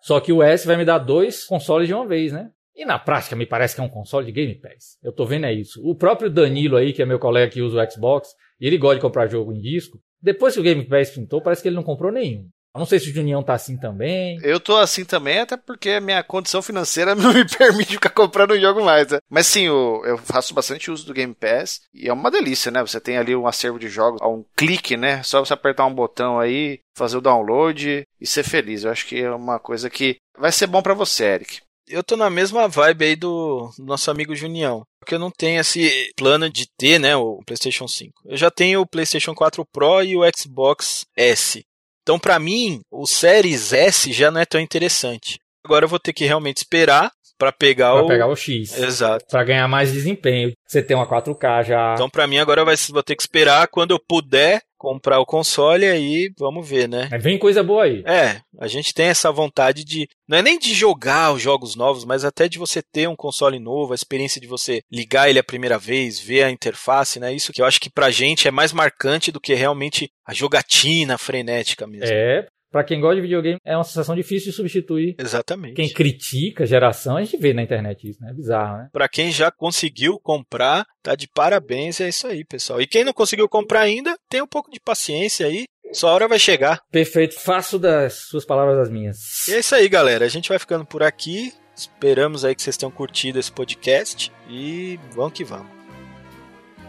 B: Só que o S vai me dar dois consoles de uma vez, né? E na prática me parece que é um console de Game Pass. Eu tô vendo é isso. O próprio Danilo aí, que é meu colega que usa o Xbox, ele gosta de comprar jogo em disco. Depois que o Game Pass pintou, parece que ele não comprou nenhum. Eu não sei se o Junião tá assim também.
C: Eu tô assim também, até porque minha condição financeira não me permite ficar comprando jogo mais, né? Mas sim, eu, eu faço bastante uso do Game Pass e é uma delícia, né? Você tem ali um acervo de jogos a um clique, né? Só você apertar um botão aí, fazer o download e ser feliz. Eu acho que é uma coisa que vai ser bom pra você, Eric.
A: Eu tô na mesma vibe aí do nosso amigo Junião. Porque eu não tenho esse plano de ter, né, o PlayStation 5. Eu já tenho o PlayStation 4 Pro e o Xbox S. Então, pra mim, o Series S já não é tão interessante. Agora eu vou ter que realmente esperar pra pegar
B: Pra
A: o.
B: pegar o X.
A: Exato.
B: Pra ganhar mais desempenho. Você tem uma 4K já.
A: Então, pra mim, agora vai, vou ter que esperar quando eu puder comprar o console aí, vamos ver, né?
B: Mas vem coisa boa aí.
A: É, a gente tem essa vontade de. Não é nem de jogar os jogos novos, mas até de você ter um console novo, a experiência de você ligar ele a primeira vez, ver a interface, né? Isso que eu acho que pra gente é mais marcante do que realmente a jogatina frenética mesmo.
B: É, pra quem gosta de videogame, é uma sensação difícil de substituir.
A: Exatamente.
B: Quem critica a geração, a gente vê na internet isso, né? É bizarro, né?
A: Pra quem já conseguiu comprar, tá de parabéns, é isso aí, pessoal. E quem não conseguiu comprar ainda, tem um pouco de paciência aí, sua hora vai chegar.
B: Perfeito. Faço das suas palavras as minhas.
A: E é isso aí, galera. A gente vai ficando por aqui. Esperamos aí que vocês tenham curtido esse podcast e vamos que vamos.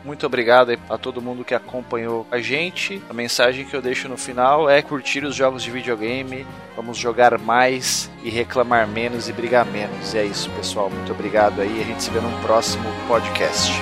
C: Muito obrigado a todo mundo que acompanhou a gente. A mensagem que eu deixo no final é curtir os jogos de videogame, vamos jogar mais e reclamar menos e brigar menos. E é isso, pessoal. Muito obrigado aí. A gente se vê num próximo podcast.